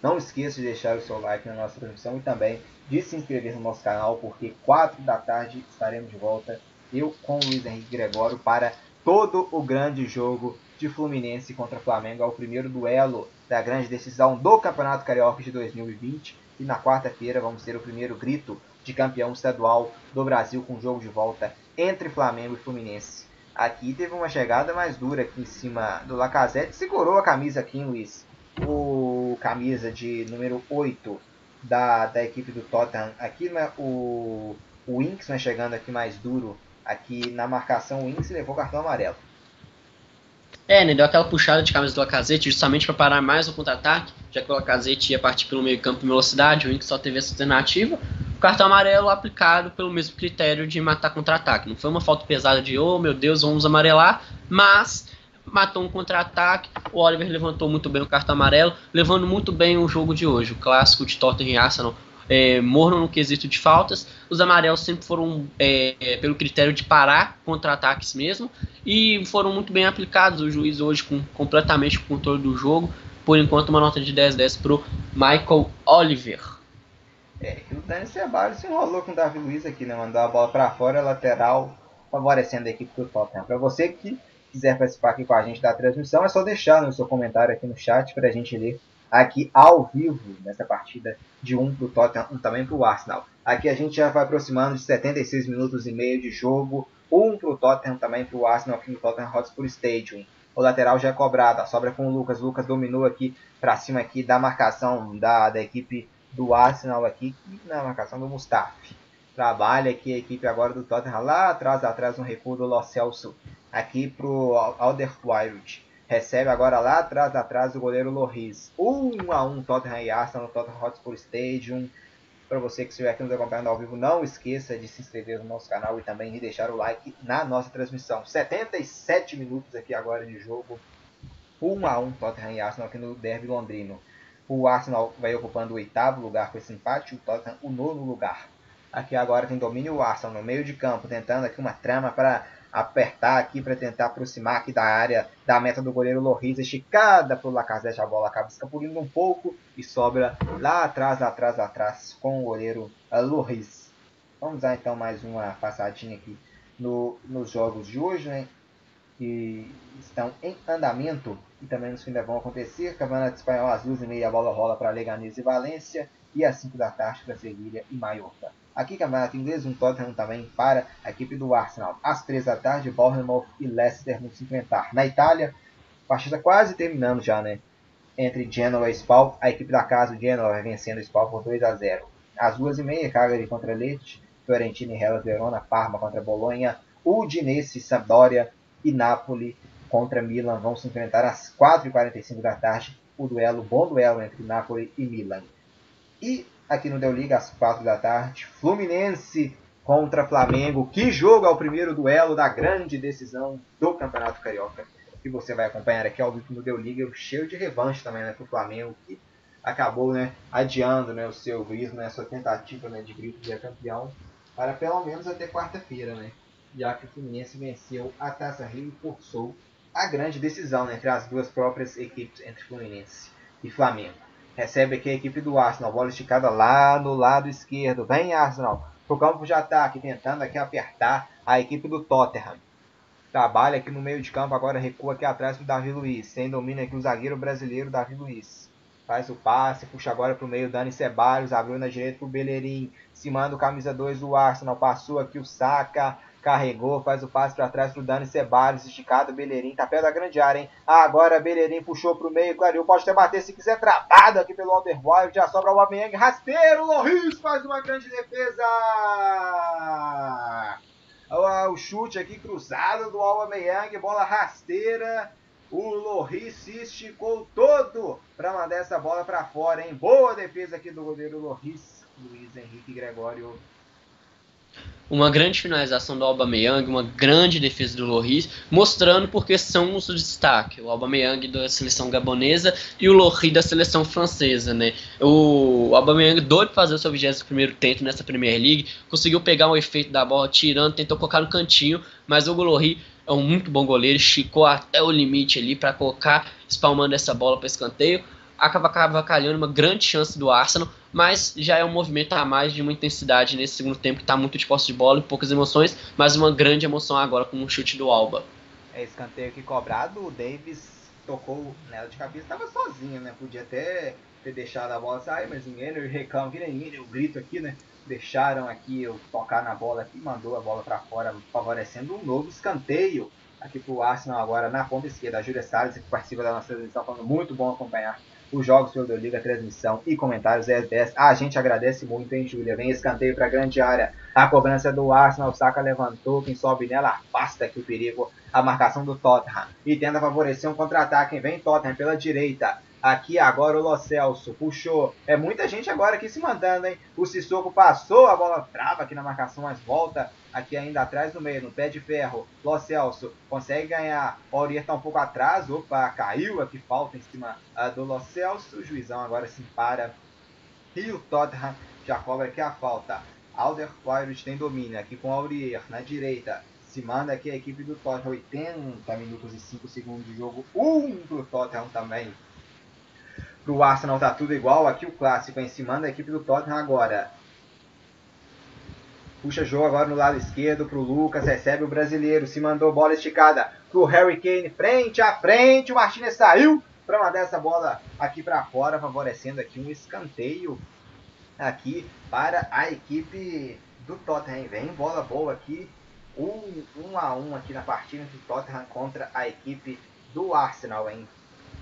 não esqueça de deixar o seu like na nossa transmissão e também de se inscrever no nosso canal, porque 4 da tarde estaremos de volta, eu com o Luiz Henrique Gregório, para todo o grande jogo de Fluminense contra Flamengo. É o primeiro duelo da grande decisão do Campeonato Carioca de 2020. E na quarta-feira vamos ter o primeiro grito de campeão estadual do Brasil com jogo de volta entre Flamengo e Fluminense. Aqui teve uma chegada mais dura aqui em cima do Lacazette. Segurou a camisa aqui, Luiz. O camisa de número 8 da, da equipe do Tottenham. Aqui né, o, o Winks né, chegando aqui mais duro. Aqui na marcação, o Winks levou cartão amarelo. É, né, deu aquela puxada de camisa do Lacazette justamente para parar mais o contra-ataque, já que o Lacazette ia partir pelo meio campo em velocidade, o Winks só teve essa alternativa o cartão amarelo aplicado pelo mesmo critério de matar contra-ataque. Não foi uma falta pesada de, oh meu Deus, vamos amarelar, mas matou um contra-ataque. O Oliver levantou muito bem o cartão amarelo, levando muito bem o jogo de hoje. O clássico de Tottenham e Arsenal é, morno no quesito de faltas. Os amarelos sempre foram é, pelo critério de parar contra-ataques mesmo e foram muito bem aplicados. O juiz hoje com completamente o controle do jogo. Por enquanto, uma nota de 10-10 para o Michael Oliver. É, o Dani Ceballos se enrolou com o Davi Luiz aqui, né? Mandou a bola para fora, lateral, favorecendo a equipe do Tottenham. Para você que quiser participar aqui com a gente da transmissão, é só deixar no seu comentário aqui no chat para a gente ler aqui ao vivo nessa partida de um para o Tottenham, um também para o Arsenal. Aqui a gente já vai aproximando de 76 minutos e meio de jogo, um para o Tottenham também para o Arsenal aqui no Tottenham Hotspur Stadium. O lateral já é cobrado, a sobra com o Lucas. Lucas dominou aqui para cima aqui da marcação da, da equipe do Arsenal aqui, na marcação do Mustafi. Trabalha aqui a equipe agora do Tottenham lá atrás, atrás um recuo do Lo Celso aqui pro Alderweireld. Recebe agora lá atrás, atrás do goleiro Loris. 1 a 1 Tottenham e Arsenal no Tottenham Hotspur Stadium. Para você que estiver aqui nos acompanhando ao vivo, não esqueça de se inscrever no nosso canal e também de deixar o like na nossa transmissão. 77 minutos aqui agora de jogo. 1 a 1 Tottenham e Arsenal aqui no Derby Londrino. O Arsenal vai ocupando o oitavo lugar com esse empate, o Tottenham o nono lugar. Aqui agora tem domínio o Arsenal no meio de campo, tentando aqui uma trama para apertar aqui, para tentar aproximar aqui da área da meta do goleiro Loris, esticada o Lacazette, a bola acaba escapulindo um pouco e sobra lá atrás, lá atrás, lá atrás com o goleiro uh, Loris. Vamos dar então mais uma passadinha aqui no, nos jogos de hoje, né? Que estão em andamento e também nos que ainda vão acontecer. Campeonato Espanhol às duas e meia a bola rola para Leganés e Valência e às 5 da tarde para Sevilha e Mallorca. Aqui Campeonato Inglês, um Tottenham também para a equipe do Arsenal. Às 3 da tarde, Bournemouth e Leicester vão se enfrentar. Na Itália, partida quase terminando já, né? Entre Genoa e Spal, a equipe da casa, Genoa, vai vencendo o Spal por 2 a 0. Às 2 e meia, Cagliari contra Leite, Fiorentina e Hellas Verona, Parma contra Bolonha, Udinese, Sampdoria e Napoli contra Milan vão se enfrentar às 4h45 da tarde. O duelo, bom duelo entre Napoli e Milan. E aqui no Del Liga, às 4 da tarde, Fluminense contra Flamengo. Que jogo é o primeiro duelo da grande decisão do Campeonato Carioca. Que você vai acompanhar aqui ao vivo no Del Liga, cheio de revanche também né, para o Flamengo, que acabou né, adiando né, o seu grito, né, a sua tentativa né, de grito de campeão, para pelo menos até quarta-feira, né? Já que o Fluminense venceu a Taça Rio e forçou a grande decisão né, entre as duas próprias equipes, entre Fluminense e Flamengo. Recebe aqui a equipe do Arsenal, bola esticada lá no lado esquerdo. Vem Arsenal, pro campo de ataque, tentando aqui apertar a equipe do Tottenham. Trabalha aqui no meio de campo, agora recua aqui atrás pro Davi Luiz. Sem domínio aqui o zagueiro brasileiro Davi Luiz. Faz o passe, puxa agora pro meio Dani Ceballos, abriu na direita pro Bellerin. Se manda o camisa 2 do Arsenal, passou aqui o Saka, carregou, faz o passe para trás pro Dani Ceballos, esticado, Bellerin, tá perto da grande área, hein? Agora Bellerin puxou pro meio, clareou, pode até bater se quiser, travado aqui pelo Alderweireld, já sobra o Aubameyang, rasteiro, Loris faz uma grande defesa! O chute aqui cruzado do Aubameyang, bola rasteira, o Loris se esticou todo para mandar essa bola para fora, hein? Boa defesa aqui do goleiro Loris, Luiz Henrique Gregório uma grande finalização do Aubameyang, uma grande defesa do Loris, mostrando porque são os destaque, o Aubameyang da seleção gabonesa e o Loris da seleção francesa, né? O Aubameyang doido fazer o seu 21º tento nessa Premier League, conseguiu pegar um efeito da bola tirando, tentou colocar no cantinho, mas o Loris é um muito bom goleiro, esticou até o limite ali para colocar, espalmando essa bola para escanteio acaba cavacalhando uma grande chance do Arsenal, mas já é um movimento a mais de uma intensidade nesse segundo tempo, que está muito de posse de bola e poucas emoções, mas uma grande emoção agora com um chute do Alba. É escanteio aqui cobrado, o Davis tocou nela de cabeça, estava sozinho, né? Podia até ter deixado a bola sair, mas ninguém reclama que nem o grito aqui, né? Deixaram aqui eu tocar na bola aqui, mandou a bola para fora, favorecendo um novo escanteio aqui para o Arsenal agora na ponta esquerda. A Júlia Salles, que participa da nossa transmissão, falando muito bom acompanhar os jogos pelo Liga, transmissão e comentários é 10. A gente agradece muito, hein, Júlia? Vem escanteio para grande área. A cobrança do Arsenal, Saka levantou, quem sobe nela afasta aqui o perigo. A marcação do Tottenham e tenta favorecer um contra-ataque. Vem Tottenham pela direita. Aqui agora o Lo Celso puxou. É muita gente agora aqui se mandando, hein? O Sissoko passou, a bola trava aqui na marcação, mas volta aqui ainda atrás no meio, no pé de ferro. Lo Celso consegue ganhar. O Aurier tá um pouco atrás. Opa, caiu aqui, falta em cima uh, do Lo Celso. O juizão agora se para. E o Tottenham já cobra aqui a falta. Alderweireld tem domínio aqui com o Aurier na direita. Se manda aqui a equipe do Tottenham. 80 minutos e 5 segundos de jogo. Um pro Tottenham também. Pro Arsenal tá tudo igual. Aqui o clássico em cima da equipe do Tottenham agora. Puxa jogo agora no lado esquerdo pro Lucas. Recebe o brasileiro. Se mandou bola esticada pro Harry Kane. Frente a frente. O Martinez saiu para mandar essa bola aqui para fora. Favorecendo aqui um escanteio aqui para a equipe do Tottenham. Vem bola boa aqui. Um, um a um aqui na partida do Tottenham contra a equipe do Arsenal, hein?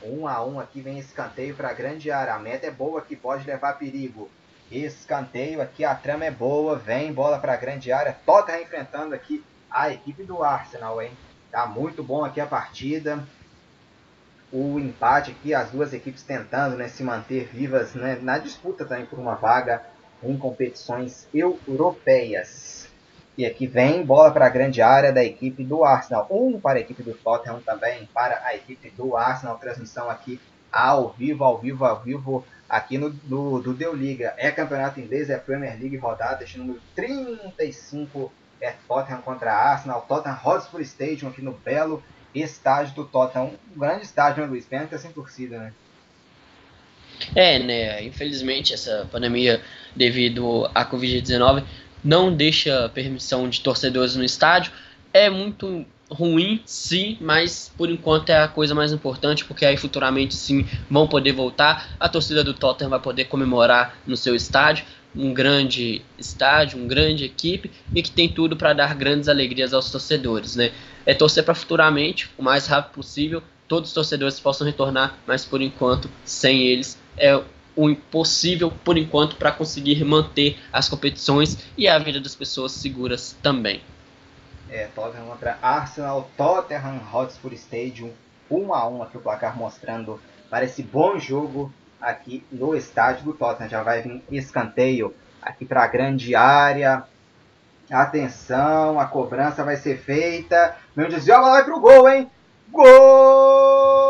Um a um aqui vem escanteio para grande área. A meta é boa que pode levar perigo. Escanteio aqui, a trama é boa. Vem bola para grande área. Tottenham enfrentando aqui a equipe do Arsenal, hein? Tá muito bom aqui a partida. O empate aqui, as duas equipes tentando né, se manter vivas né, na disputa também por uma vaga em competições europeias. E aqui vem bola para a grande área da equipe do Arsenal. Um para a equipe do Tottenham também, para a equipe do Arsenal. Transmissão aqui ao vivo, ao vivo, ao vivo, aqui no do, do Deu Liga. É campeonato inglês, é Premier League rodada, este número 35 é Tottenham contra Arsenal. Tottenham Hotspur Stadium aqui no belo estádio do Tottenham. Um grande estádio, né, Luis? Pena que é sem torcida, né? É, né? Infelizmente, essa pandemia, devido à Covid-19, não deixa permissão de torcedores no estádio. É muito ruim, sim, mas por enquanto é a coisa mais importante, porque aí futuramente sim vão poder voltar. A torcida do Tottenham vai poder comemorar no seu estádio, um grande estádio, uma grande equipe e que tem tudo para dar grandes alegrias aos torcedores, né? É torcer para futuramente, o mais rápido possível, todos os torcedores possam retornar, mas por enquanto sem eles é o impossível por enquanto para conseguir manter as competições e a vida das pessoas seguras também. É, Tottenham contra Arsenal, Tottenham Hotspur Stadium, 1 a 1 aqui o placar mostrando para esse bom jogo aqui no estádio do Tottenham. Já vai vir escanteio aqui para a grande área. Atenção, a cobrança vai ser feita. Meu desvio, a bola vai pro gol, hein? Gol!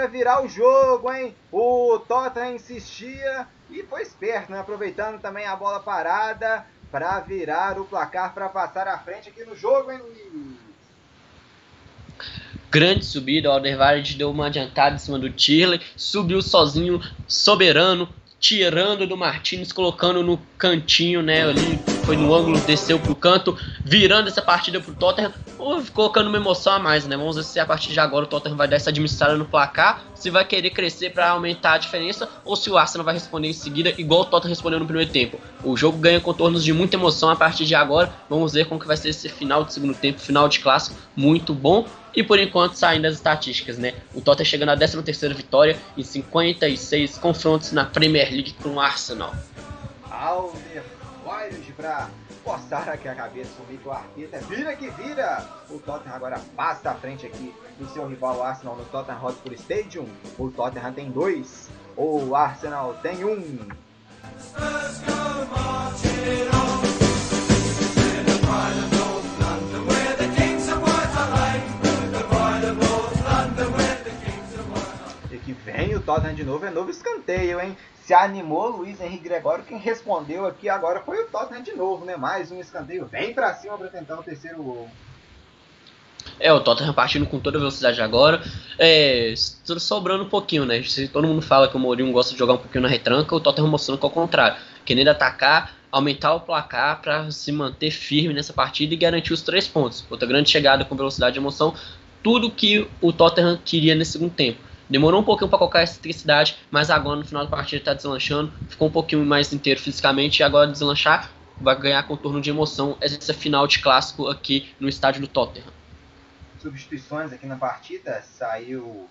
Para virar o jogo, hein? O Tottenham insistia e foi esperto, né? Aproveitando também a bola parada para virar o placar para passar à frente aqui no jogo, hein, Luiz? grande subida, o Alderweireld deu uma adiantada em cima do Tirley, subiu sozinho, soberano, tirando do Martins, colocando no cantinho, né, ali, foi no ângulo, desceu pro canto, virando essa partida pro Tottenham, colocando uma emoção a mais, né, vamos ver se a partir de agora o Tottenham vai dar essa administrada no placar, se vai querer crescer para aumentar a diferença, ou se o Arsenal vai responder em seguida, igual o Tottenham respondeu no primeiro tempo. O jogo ganha contornos de muita emoção a partir de agora, vamos ver como que vai ser esse final de segundo tempo, final de clássico, muito bom, e por enquanto, saindo as estatísticas, né? O Tottenham chegando à 13ª vitória em 56 confrontos na Premier League com o Arsenal. Alder Wild pra postar aqui a cabeça do Mito Arteta. Vira que vira! O Tottenham agora passa à frente aqui do seu rival Arsenal no Tottenham Hotspur Stadium. O Tottenham tem dois, o Arsenal tem um. vem o Tottenham de novo, é novo escanteio, hein? Se animou Luiz Henrique Gregório, quem respondeu aqui agora foi o Tottenham de novo, né? Mais um escanteio, vem pra cima pra tentar o terceiro gol. É, o Tottenham partindo com toda velocidade agora. É, sobrando um pouquinho, né? Se todo mundo fala que o Mourinho gosta de jogar um pouquinho na retranca, o Tottenham mostrando que é o contrário. Querendo atacar, aumentar o placar para se manter firme nessa partida e garantir os três pontos. Outra grande chegada com velocidade e emoção. Tudo que o Tottenham queria nesse segundo tempo. Demorou um pouquinho para colocar essa eletricidade, mas agora no final da partida está deslanchando. Ficou um pouquinho mais inteiro fisicamente e agora deslanchar vai ganhar contorno de emoção essa final de clássico aqui no estádio do Tottenham. Substituições aqui na partida, saiu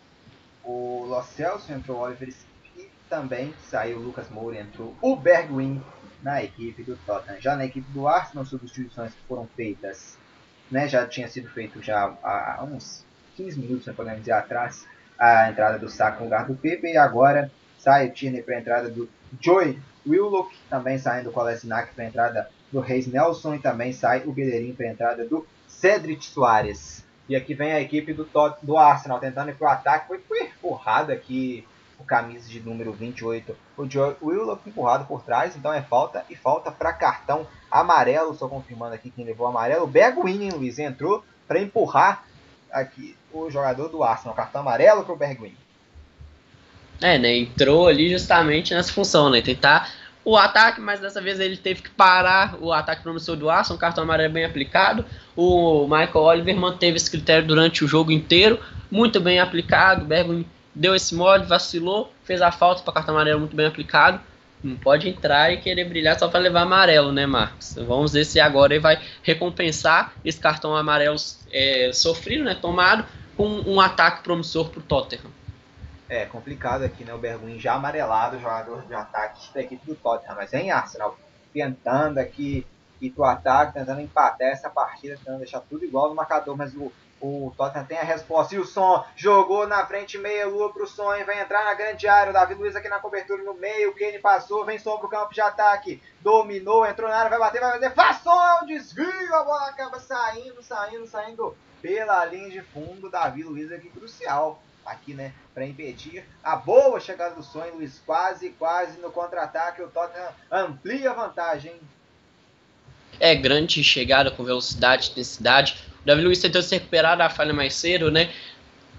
o Lo Celso, entrou o Oliver e também saiu o Lucas Moura, entrou o Bergwijn na equipe do Tottenham. Já na equipe do Arsenal, substituições que foram feitas, né, já tinha sido feito já há uns 15 minutos, né, podemos dizer, atrás, a entrada do Saka no lugar do Pepe. E agora sai o Tierney para a entrada do Joy Willock, também saindo o Kolasinac para a entrada do Reis Nelson e também sai o Bellerin para a entrada do Cedric Soares. E aqui vem a equipe do, do Arsenal tentando ir para o ataque, foi, foi empurrado aqui o camisa de número 28, o Joy Willock empurrado por trás, então é falta e falta para cartão amarelo, só confirmando aqui quem levou o amarelo, Beguin, Luiz, entrou para empurrar aqui o jogador do Arsenal, cartão amarelo para o Bergwijn. É, né? Entrou ali justamente nessa função, né? Tentar o ataque, mas dessa vez ele teve que parar o ataque promissor do Arsenal, cartão amarelo bem aplicado. O Michael Oliver manteve esse critério durante o jogo inteiro, muito bem aplicado. Bergwijn deu esse mole, vacilou, fez a falta para cartão amarelo muito bem aplicado. Não pode entrar e querer brilhar só para levar amarelo, né, Marcos? Vamos ver se agora ele vai recompensar esse cartão amarelo é, sofrido, né, tomado, com um ataque promissor para o Tottenham. É complicado aqui, né? O Berguin já amarelado, jogador de ataque da equipe do Tottenham. Mas em Arsenal, tentando aqui ir pro ataque, tentando empatar essa partida, tentando deixar tudo igual no marcador, mas o o Tottenham tem a resposta. E o Som jogou na frente, meia lua pro Som e vai entrar na grande área. O Davi Luiz aqui na cobertura no meio. O Kane passou, vem Som pro campo de ataque. Dominou, entrou na área, vai bater, vai fazer. Faz Som, desvio. A bola acaba saindo, saindo, saindo pela linha de fundo. Davi Luiz aqui crucial. Aqui, né, para impedir a boa chegada do Sonho, Luiz quase, quase no contra-ataque. O Tottenham amplia a vantagem. É grande chegada com velocidade, intensidade Davi Luiz tentou se recuperar da falha mais cedo, né?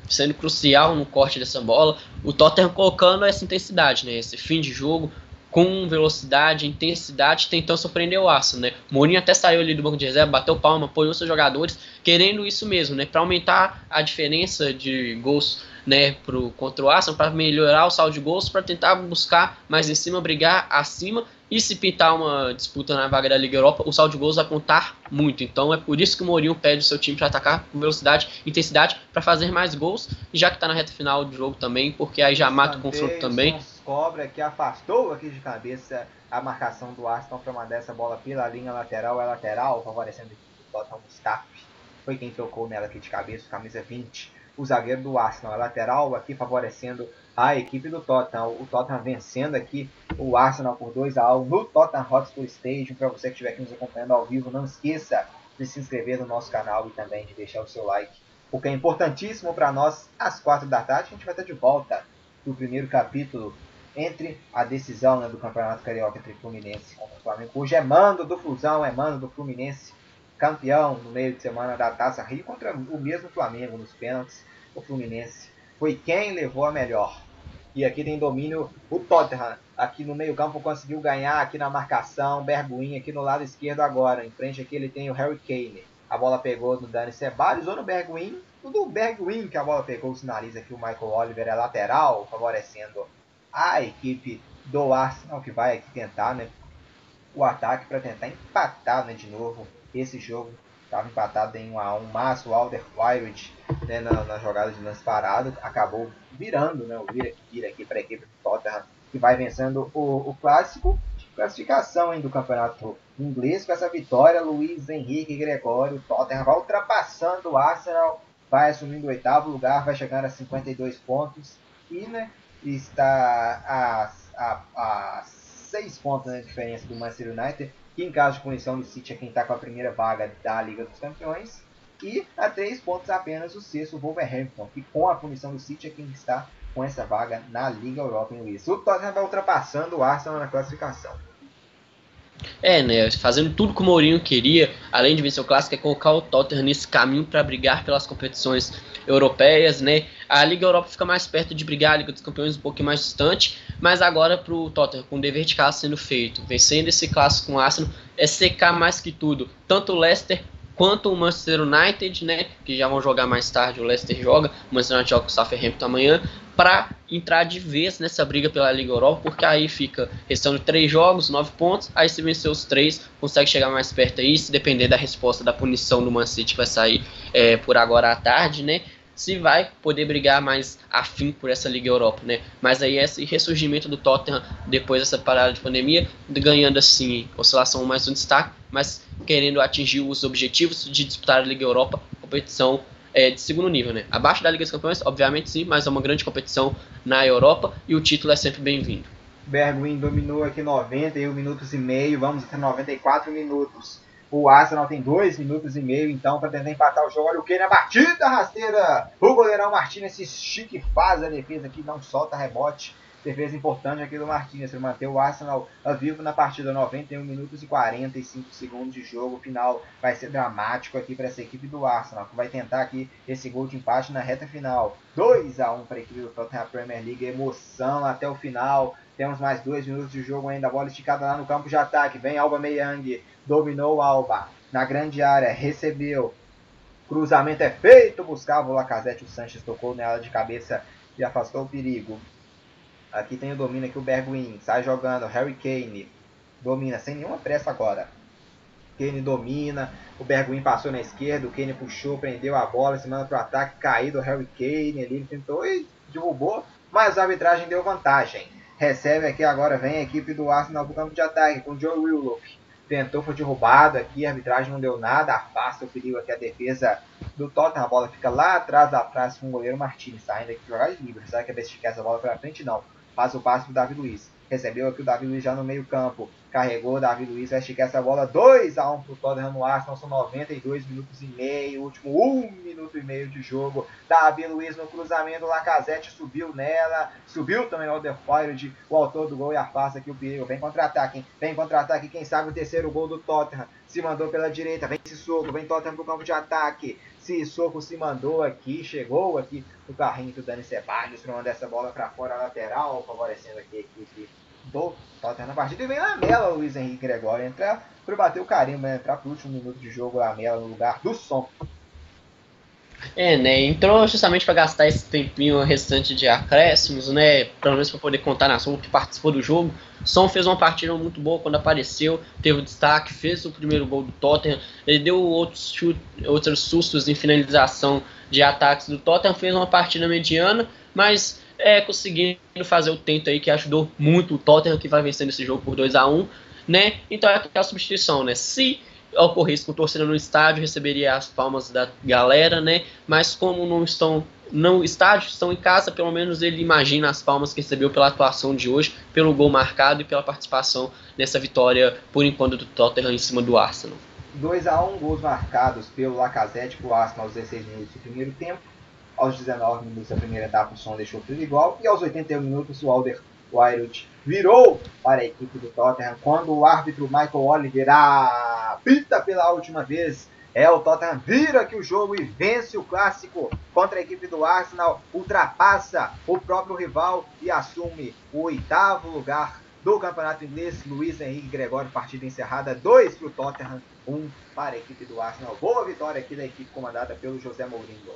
Sendo crucial no corte dessa bola. O Tottenham colocando essa intensidade, né? Esse fim de jogo com velocidade, intensidade, tentando surpreender o Arsenal, né? Mourinho até saiu ali do banco de reserva, bateu palma, apoiou seus jogadores, querendo isso mesmo, né? Para aumentar a diferença de gols, né, pro contra o Arsenal, para melhorar o saldo de gols, para tentar buscar mais em cima, brigar acima e se pintar uma disputa na vaga da Liga Europa, o saldo de gols vai contar muito. Então é por isso que o Mourinho pede o seu time para atacar com velocidade, intensidade, para fazer mais gols, já que está na reta final do jogo também, porque aí já mata o confronto também. Cobra que afastou aqui de cabeça a marcação do Aston para mandar essa bola pela linha lateral, é lateral, favorecendo o Tottenham Mustafi. Foi quem tocou nela aqui de cabeça, camisa 20. O zagueiro do Arsenal é lateral, aqui favorecendo a equipe do Tottenham. O Tottenham vencendo aqui o Arsenal por 2 a 1 no Tottenham Hotspur Stadium. Para você que estiver aqui nos acompanhando ao vivo, não esqueça de se inscrever no nosso canal e também de deixar o seu like, porque é importantíssimo para nós. Às 4 da tarde a gente vai estar de volta do primeiro capítulo entre a decisão né, do Campeonato Carioca entre Fluminense contra o Flamengo. Hoje é mando do Flusão, é mando do Fluminense campeão no meio de semana da Taça Rio contra o mesmo Flamengo nos pênaltis. O Fluminense foi quem levou a melhor. E aqui tem domínio o Tottenham. Aqui no meio campo conseguiu ganhar aqui na marcação. Berguin aqui no lado esquerdo agora. Em frente aqui ele tem o Harry Kane. A bola pegou no Dani Ceballos ou no Berguin. No do Berguin que a bola pegou, sinaliza aqui o Michael Oliver é lateral, favorecendo a equipe do Arsenal que vai aqui tentar né, o ataque para tentar empatar né, de novo esse jogo. Estava empatado em 1 a 1 mas o Alderweireld né, na, na, jogada de lance parado acabou virando né, o vira, vira aqui para a equipe do Tottenham que vai vencendo o, o clássico. Classificação hein, do campeonato inglês com essa vitória. Luiz Henrique Gregório, Tottenham vai ultrapassando o Arsenal, vai assumindo o oitavo lugar, vai chegando a 52 pontos e né, está a, a, a seis pontos na diferença do Manchester United, que em caso de punição do City é quem está com a primeira vaga da Liga dos Campeões, e a três pontos apenas o sexto, Wolverhampton, que com a punição do City é quem está com essa vaga na Liga Europa em Luiz. O Tottenham vai ultrapassando o Arsenal na classificação. É, né? Fazendo tudo que o Mourinho queria, além de vencer o clássico, é colocar o Tottenham nesse caminho para brigar pelas competições europeias, né? A Liga Europa fica mais perto de brigar, a Liga dos Campeões um pouquinho mais distante, mas agora para o Tottenham, com o dever de casa sendo feito, vencendo esse clássico com o Arsenal, é secar mais que tudo, tanto o Leicester quanto o Manchester United, né, que já vão jogar mais tarde, o Leicester joga, o Manchester United joga com o Southampton amanhã, para entrar de vez nessa briga pela Liga Europa, porque aí fica restando três jogos, nove pontos, aí se vencer os três, consegue chegar mais perto aí, se depender da resposta da punição do Man City que vai sair é, por agora à tarde, né, se vai poder brigar mais afim por essa Liga Europa, né? Mas aí esse ressurgimento do Tottenham depois dessa parada de pandemia, ganhando assim oscilação mais um destaque, mas querendo atingir os objetivos de disputar a Liga Europa, competição é, de segundo nível, né? Abaixo da Liga dos Campeões, obviamente sim, mas é uma grande competição na Europa e o título é sempre bem-vindo. Bergwijn dominou aqui 91 minutos e meio, vamos até 94 minutos. O Arsenal tem 2 minutos e meio, então, para tentar empatar o jogo. Olha o que na batida rasteira. O goleirão Martínez se chique faz a defesa aqui, não solta rebote defesa importante aqui do Martins, para manter o Arsenal vivo na partida, 91 minutos e 45 segundos de jogo. Final vai ser dramático aqui para essa equipe do Arsenal, que vai tentar aqui esse gol de empate na reta final. 2 a 1 para a equipe do Tottenham Premier League, emoção até o final. Temos mais dois minutos de jogo ainda, bola esticada lá no campo de ataque. Vem Alba Meyang, dominou Alba na grande área, recebeu. Cruzamento é feito, buscava o Lacazette, o Sanches tocou nela de cabeça e afastou o perigo. Aqui tem o domínio aqui o Bergwin. Sai jogando. Harry Kane. Domina sem nenhuma pressa agora. Kane domina. O Bergwin passou na esquerda. O Kane puxou, prendeu a bola. Se manda para o ataque. Caído o Harry Kane. Ele tentou e derrubou. Mas a arbitragem deu vantagem. Recebe aqui agora. Vem a equipe do Arsenal para o campo de ataque. Com o Joe Willock. Tentou, foi derrubado aqui. A arbitragem não deu nada. Afasta o perigo aqui a defesa do Tottenham. A bola fica lá atrás da praça com o goleiro Martins. Saindo aqui jogar livre. Será que é ver se essa bola para frente? Não faz o passe para Davi Luiz. Recebeu aqui o Davi Luiz já no meio campo. Carregou o Davi Luiz, vai esticar essa bola 2 a 1 para o Tottenham no Arsenal. São 92 minutos e meio, último 1 minuto e meio de jogo. Davi Luiz no cruzamento, Lacazette subiu nela. Subiu também o Alderweireld, o autor do gol e afasta aqui o perigo. Vem contra-ataque, vem contra-ataque. Quem sabe o terceiro gol do Tottenham. Se mandou pela direita, vem esse soco, vem Tottenham pro campo de ataque. Sissoko se mandou aqui, chegou aqui o carrinho do Dani Ceballos para mandar essa bola para fora lateral, favorecendo aqui a equipe do Tottenham na partida. E vem Lamela, Luiz Henrique Gregório, entrar para bater o carimbo, né? entrar o último minuto de jogo, Lamela no lugar do som. É, né? Entrou justamente para gastar esse tempinho restante de acréscimos, né? Pelo menos para poder contar na sua que participou do jogo. Son fez uma partida muito boa quando apareceu, teve destaque, fez o primeiro gol do Tottenham. Ele deu outros, chute, outros sustos em finalização de ataques do Tottenham, fez uma partida mediana, mas é conseguindo fazer o tento aí que ajudou muito o Tottenham que vai vencendo esse jogo por 2 a 1 né? Então é aquela substituição, né? Se ocorresse com torcida no estádio, receberia as palmas da galera, né? Mas como não estão no estádio, estão em casa, pelo menos ele imagina as palmas que recebeu pela atuação de hoje, pelo gol marcado e pela participação nessa vitória, por enquanto, do Tottenham em cima do Arsenal. 2 a 1 gols marcados pelo Lacazette para o Arsenal aos 16 minutos do primeiro tempo. Aos 19 minutos da primeira etapa, o som deixou tudo igual. E aos 81 minutos, o Alder O Ayrut virou para a equipe do Tottenham quando o árbitro Michael Oliver apita pela última vez. É, o Tottenham vira aqui o jogo e vence o clássico contra a equipe do Arsenal, ultrapassa o próprio rival e assume o oitavo lugar do campeonato inglês. Luiz Henrique Gregório, partida encerrada, 2 para o Tottenham, 1 um para a equipe do Arsenal. Boa vitória aqui da equipe comandada pelo José Mourinho.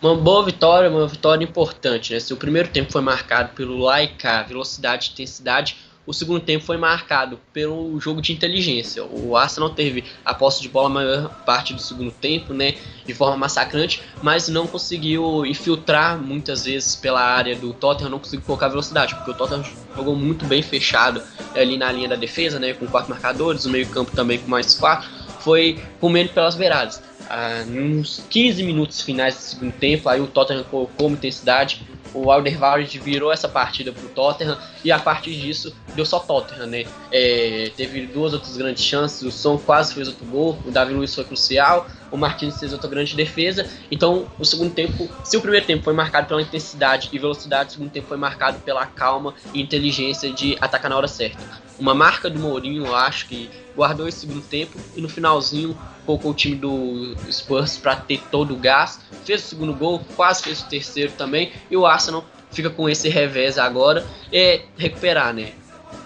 Uma boa vitória, uma vitória importante. Né? Se o primeiro tempo foi marcado pelo Laika, velocidade e intensidade, o segundo tempo foi marcado pelo jogo de inteligência. O Arsenal teve a posse de bola a maior parte do segundo tempo, né, de forma massacrante, mas não conseguiu infiltrar muitas vezes pela área do Tottenham, não conseguiu colocar velocidade, porque o Tottenham jogou muito bem fechado ali na linha da defesa, né, com quatro marcadores, o meio-campo também com mais quatro, foi comendo pelas beiradas. Ah, nos 15 minutos finais do segundo tempo, aí o Tottenham colocou intensidade, o Alderweireld virou essa partida pro Tottenham e a partir disso deu só Tottenham, né? É, teve duas outras grandes chances, o Son quase fez outro gol, o Davi Luiz foi crucial, o Martins fez outra grande defesa. Então, o segundo tempo, se o primeiro tempo foi marcado pela intensidade e velocidade, o segundo tempo foi marcado pela calma e inteligência de atacar na hora certa. Uma marca do Mourinho, eu acho que guardou esse segundo tempo e no finalzinho colocou o time do Spurs para ter todo o gás, fez o segundo gol, quase fez o terceiro também e o Arsenal fica com esse revés agora é recuperar, né?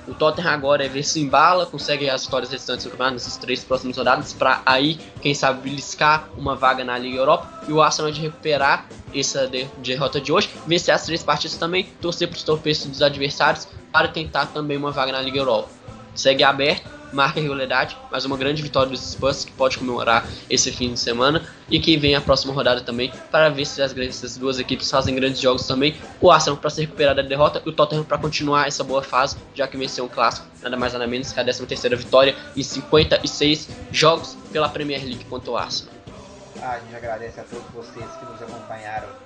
O Tottenham agora é ver se embala, consegue as vitórias restantes do campeonato três próximas rodadas para aí, quem sabe, beliscar uma vaga na Liga Europa. E o Arsenal de recuperar essa derrota de hoje, vencer as três partidas também, torcer para os tropeços dos adversários para tentar também uma vaga na Liga Europa. Segue aberto, marca a regularidade, mas uma grande vitória dos Spurs que pode comemorar esse fim de semana e que vem a próxima rodada também para ver se as, essas duas equipes fazem grandes jogos também. O Arsenal para se recuperar da derrota e o Tottenham para continuar essa boa fase, já que venceu um clássico, nada mais nada menos que a 13 terceira vitória em 56 jogos pela Premier League contra o Arsenal. Ah, a gente agradece a todos vocês que nos acompanharam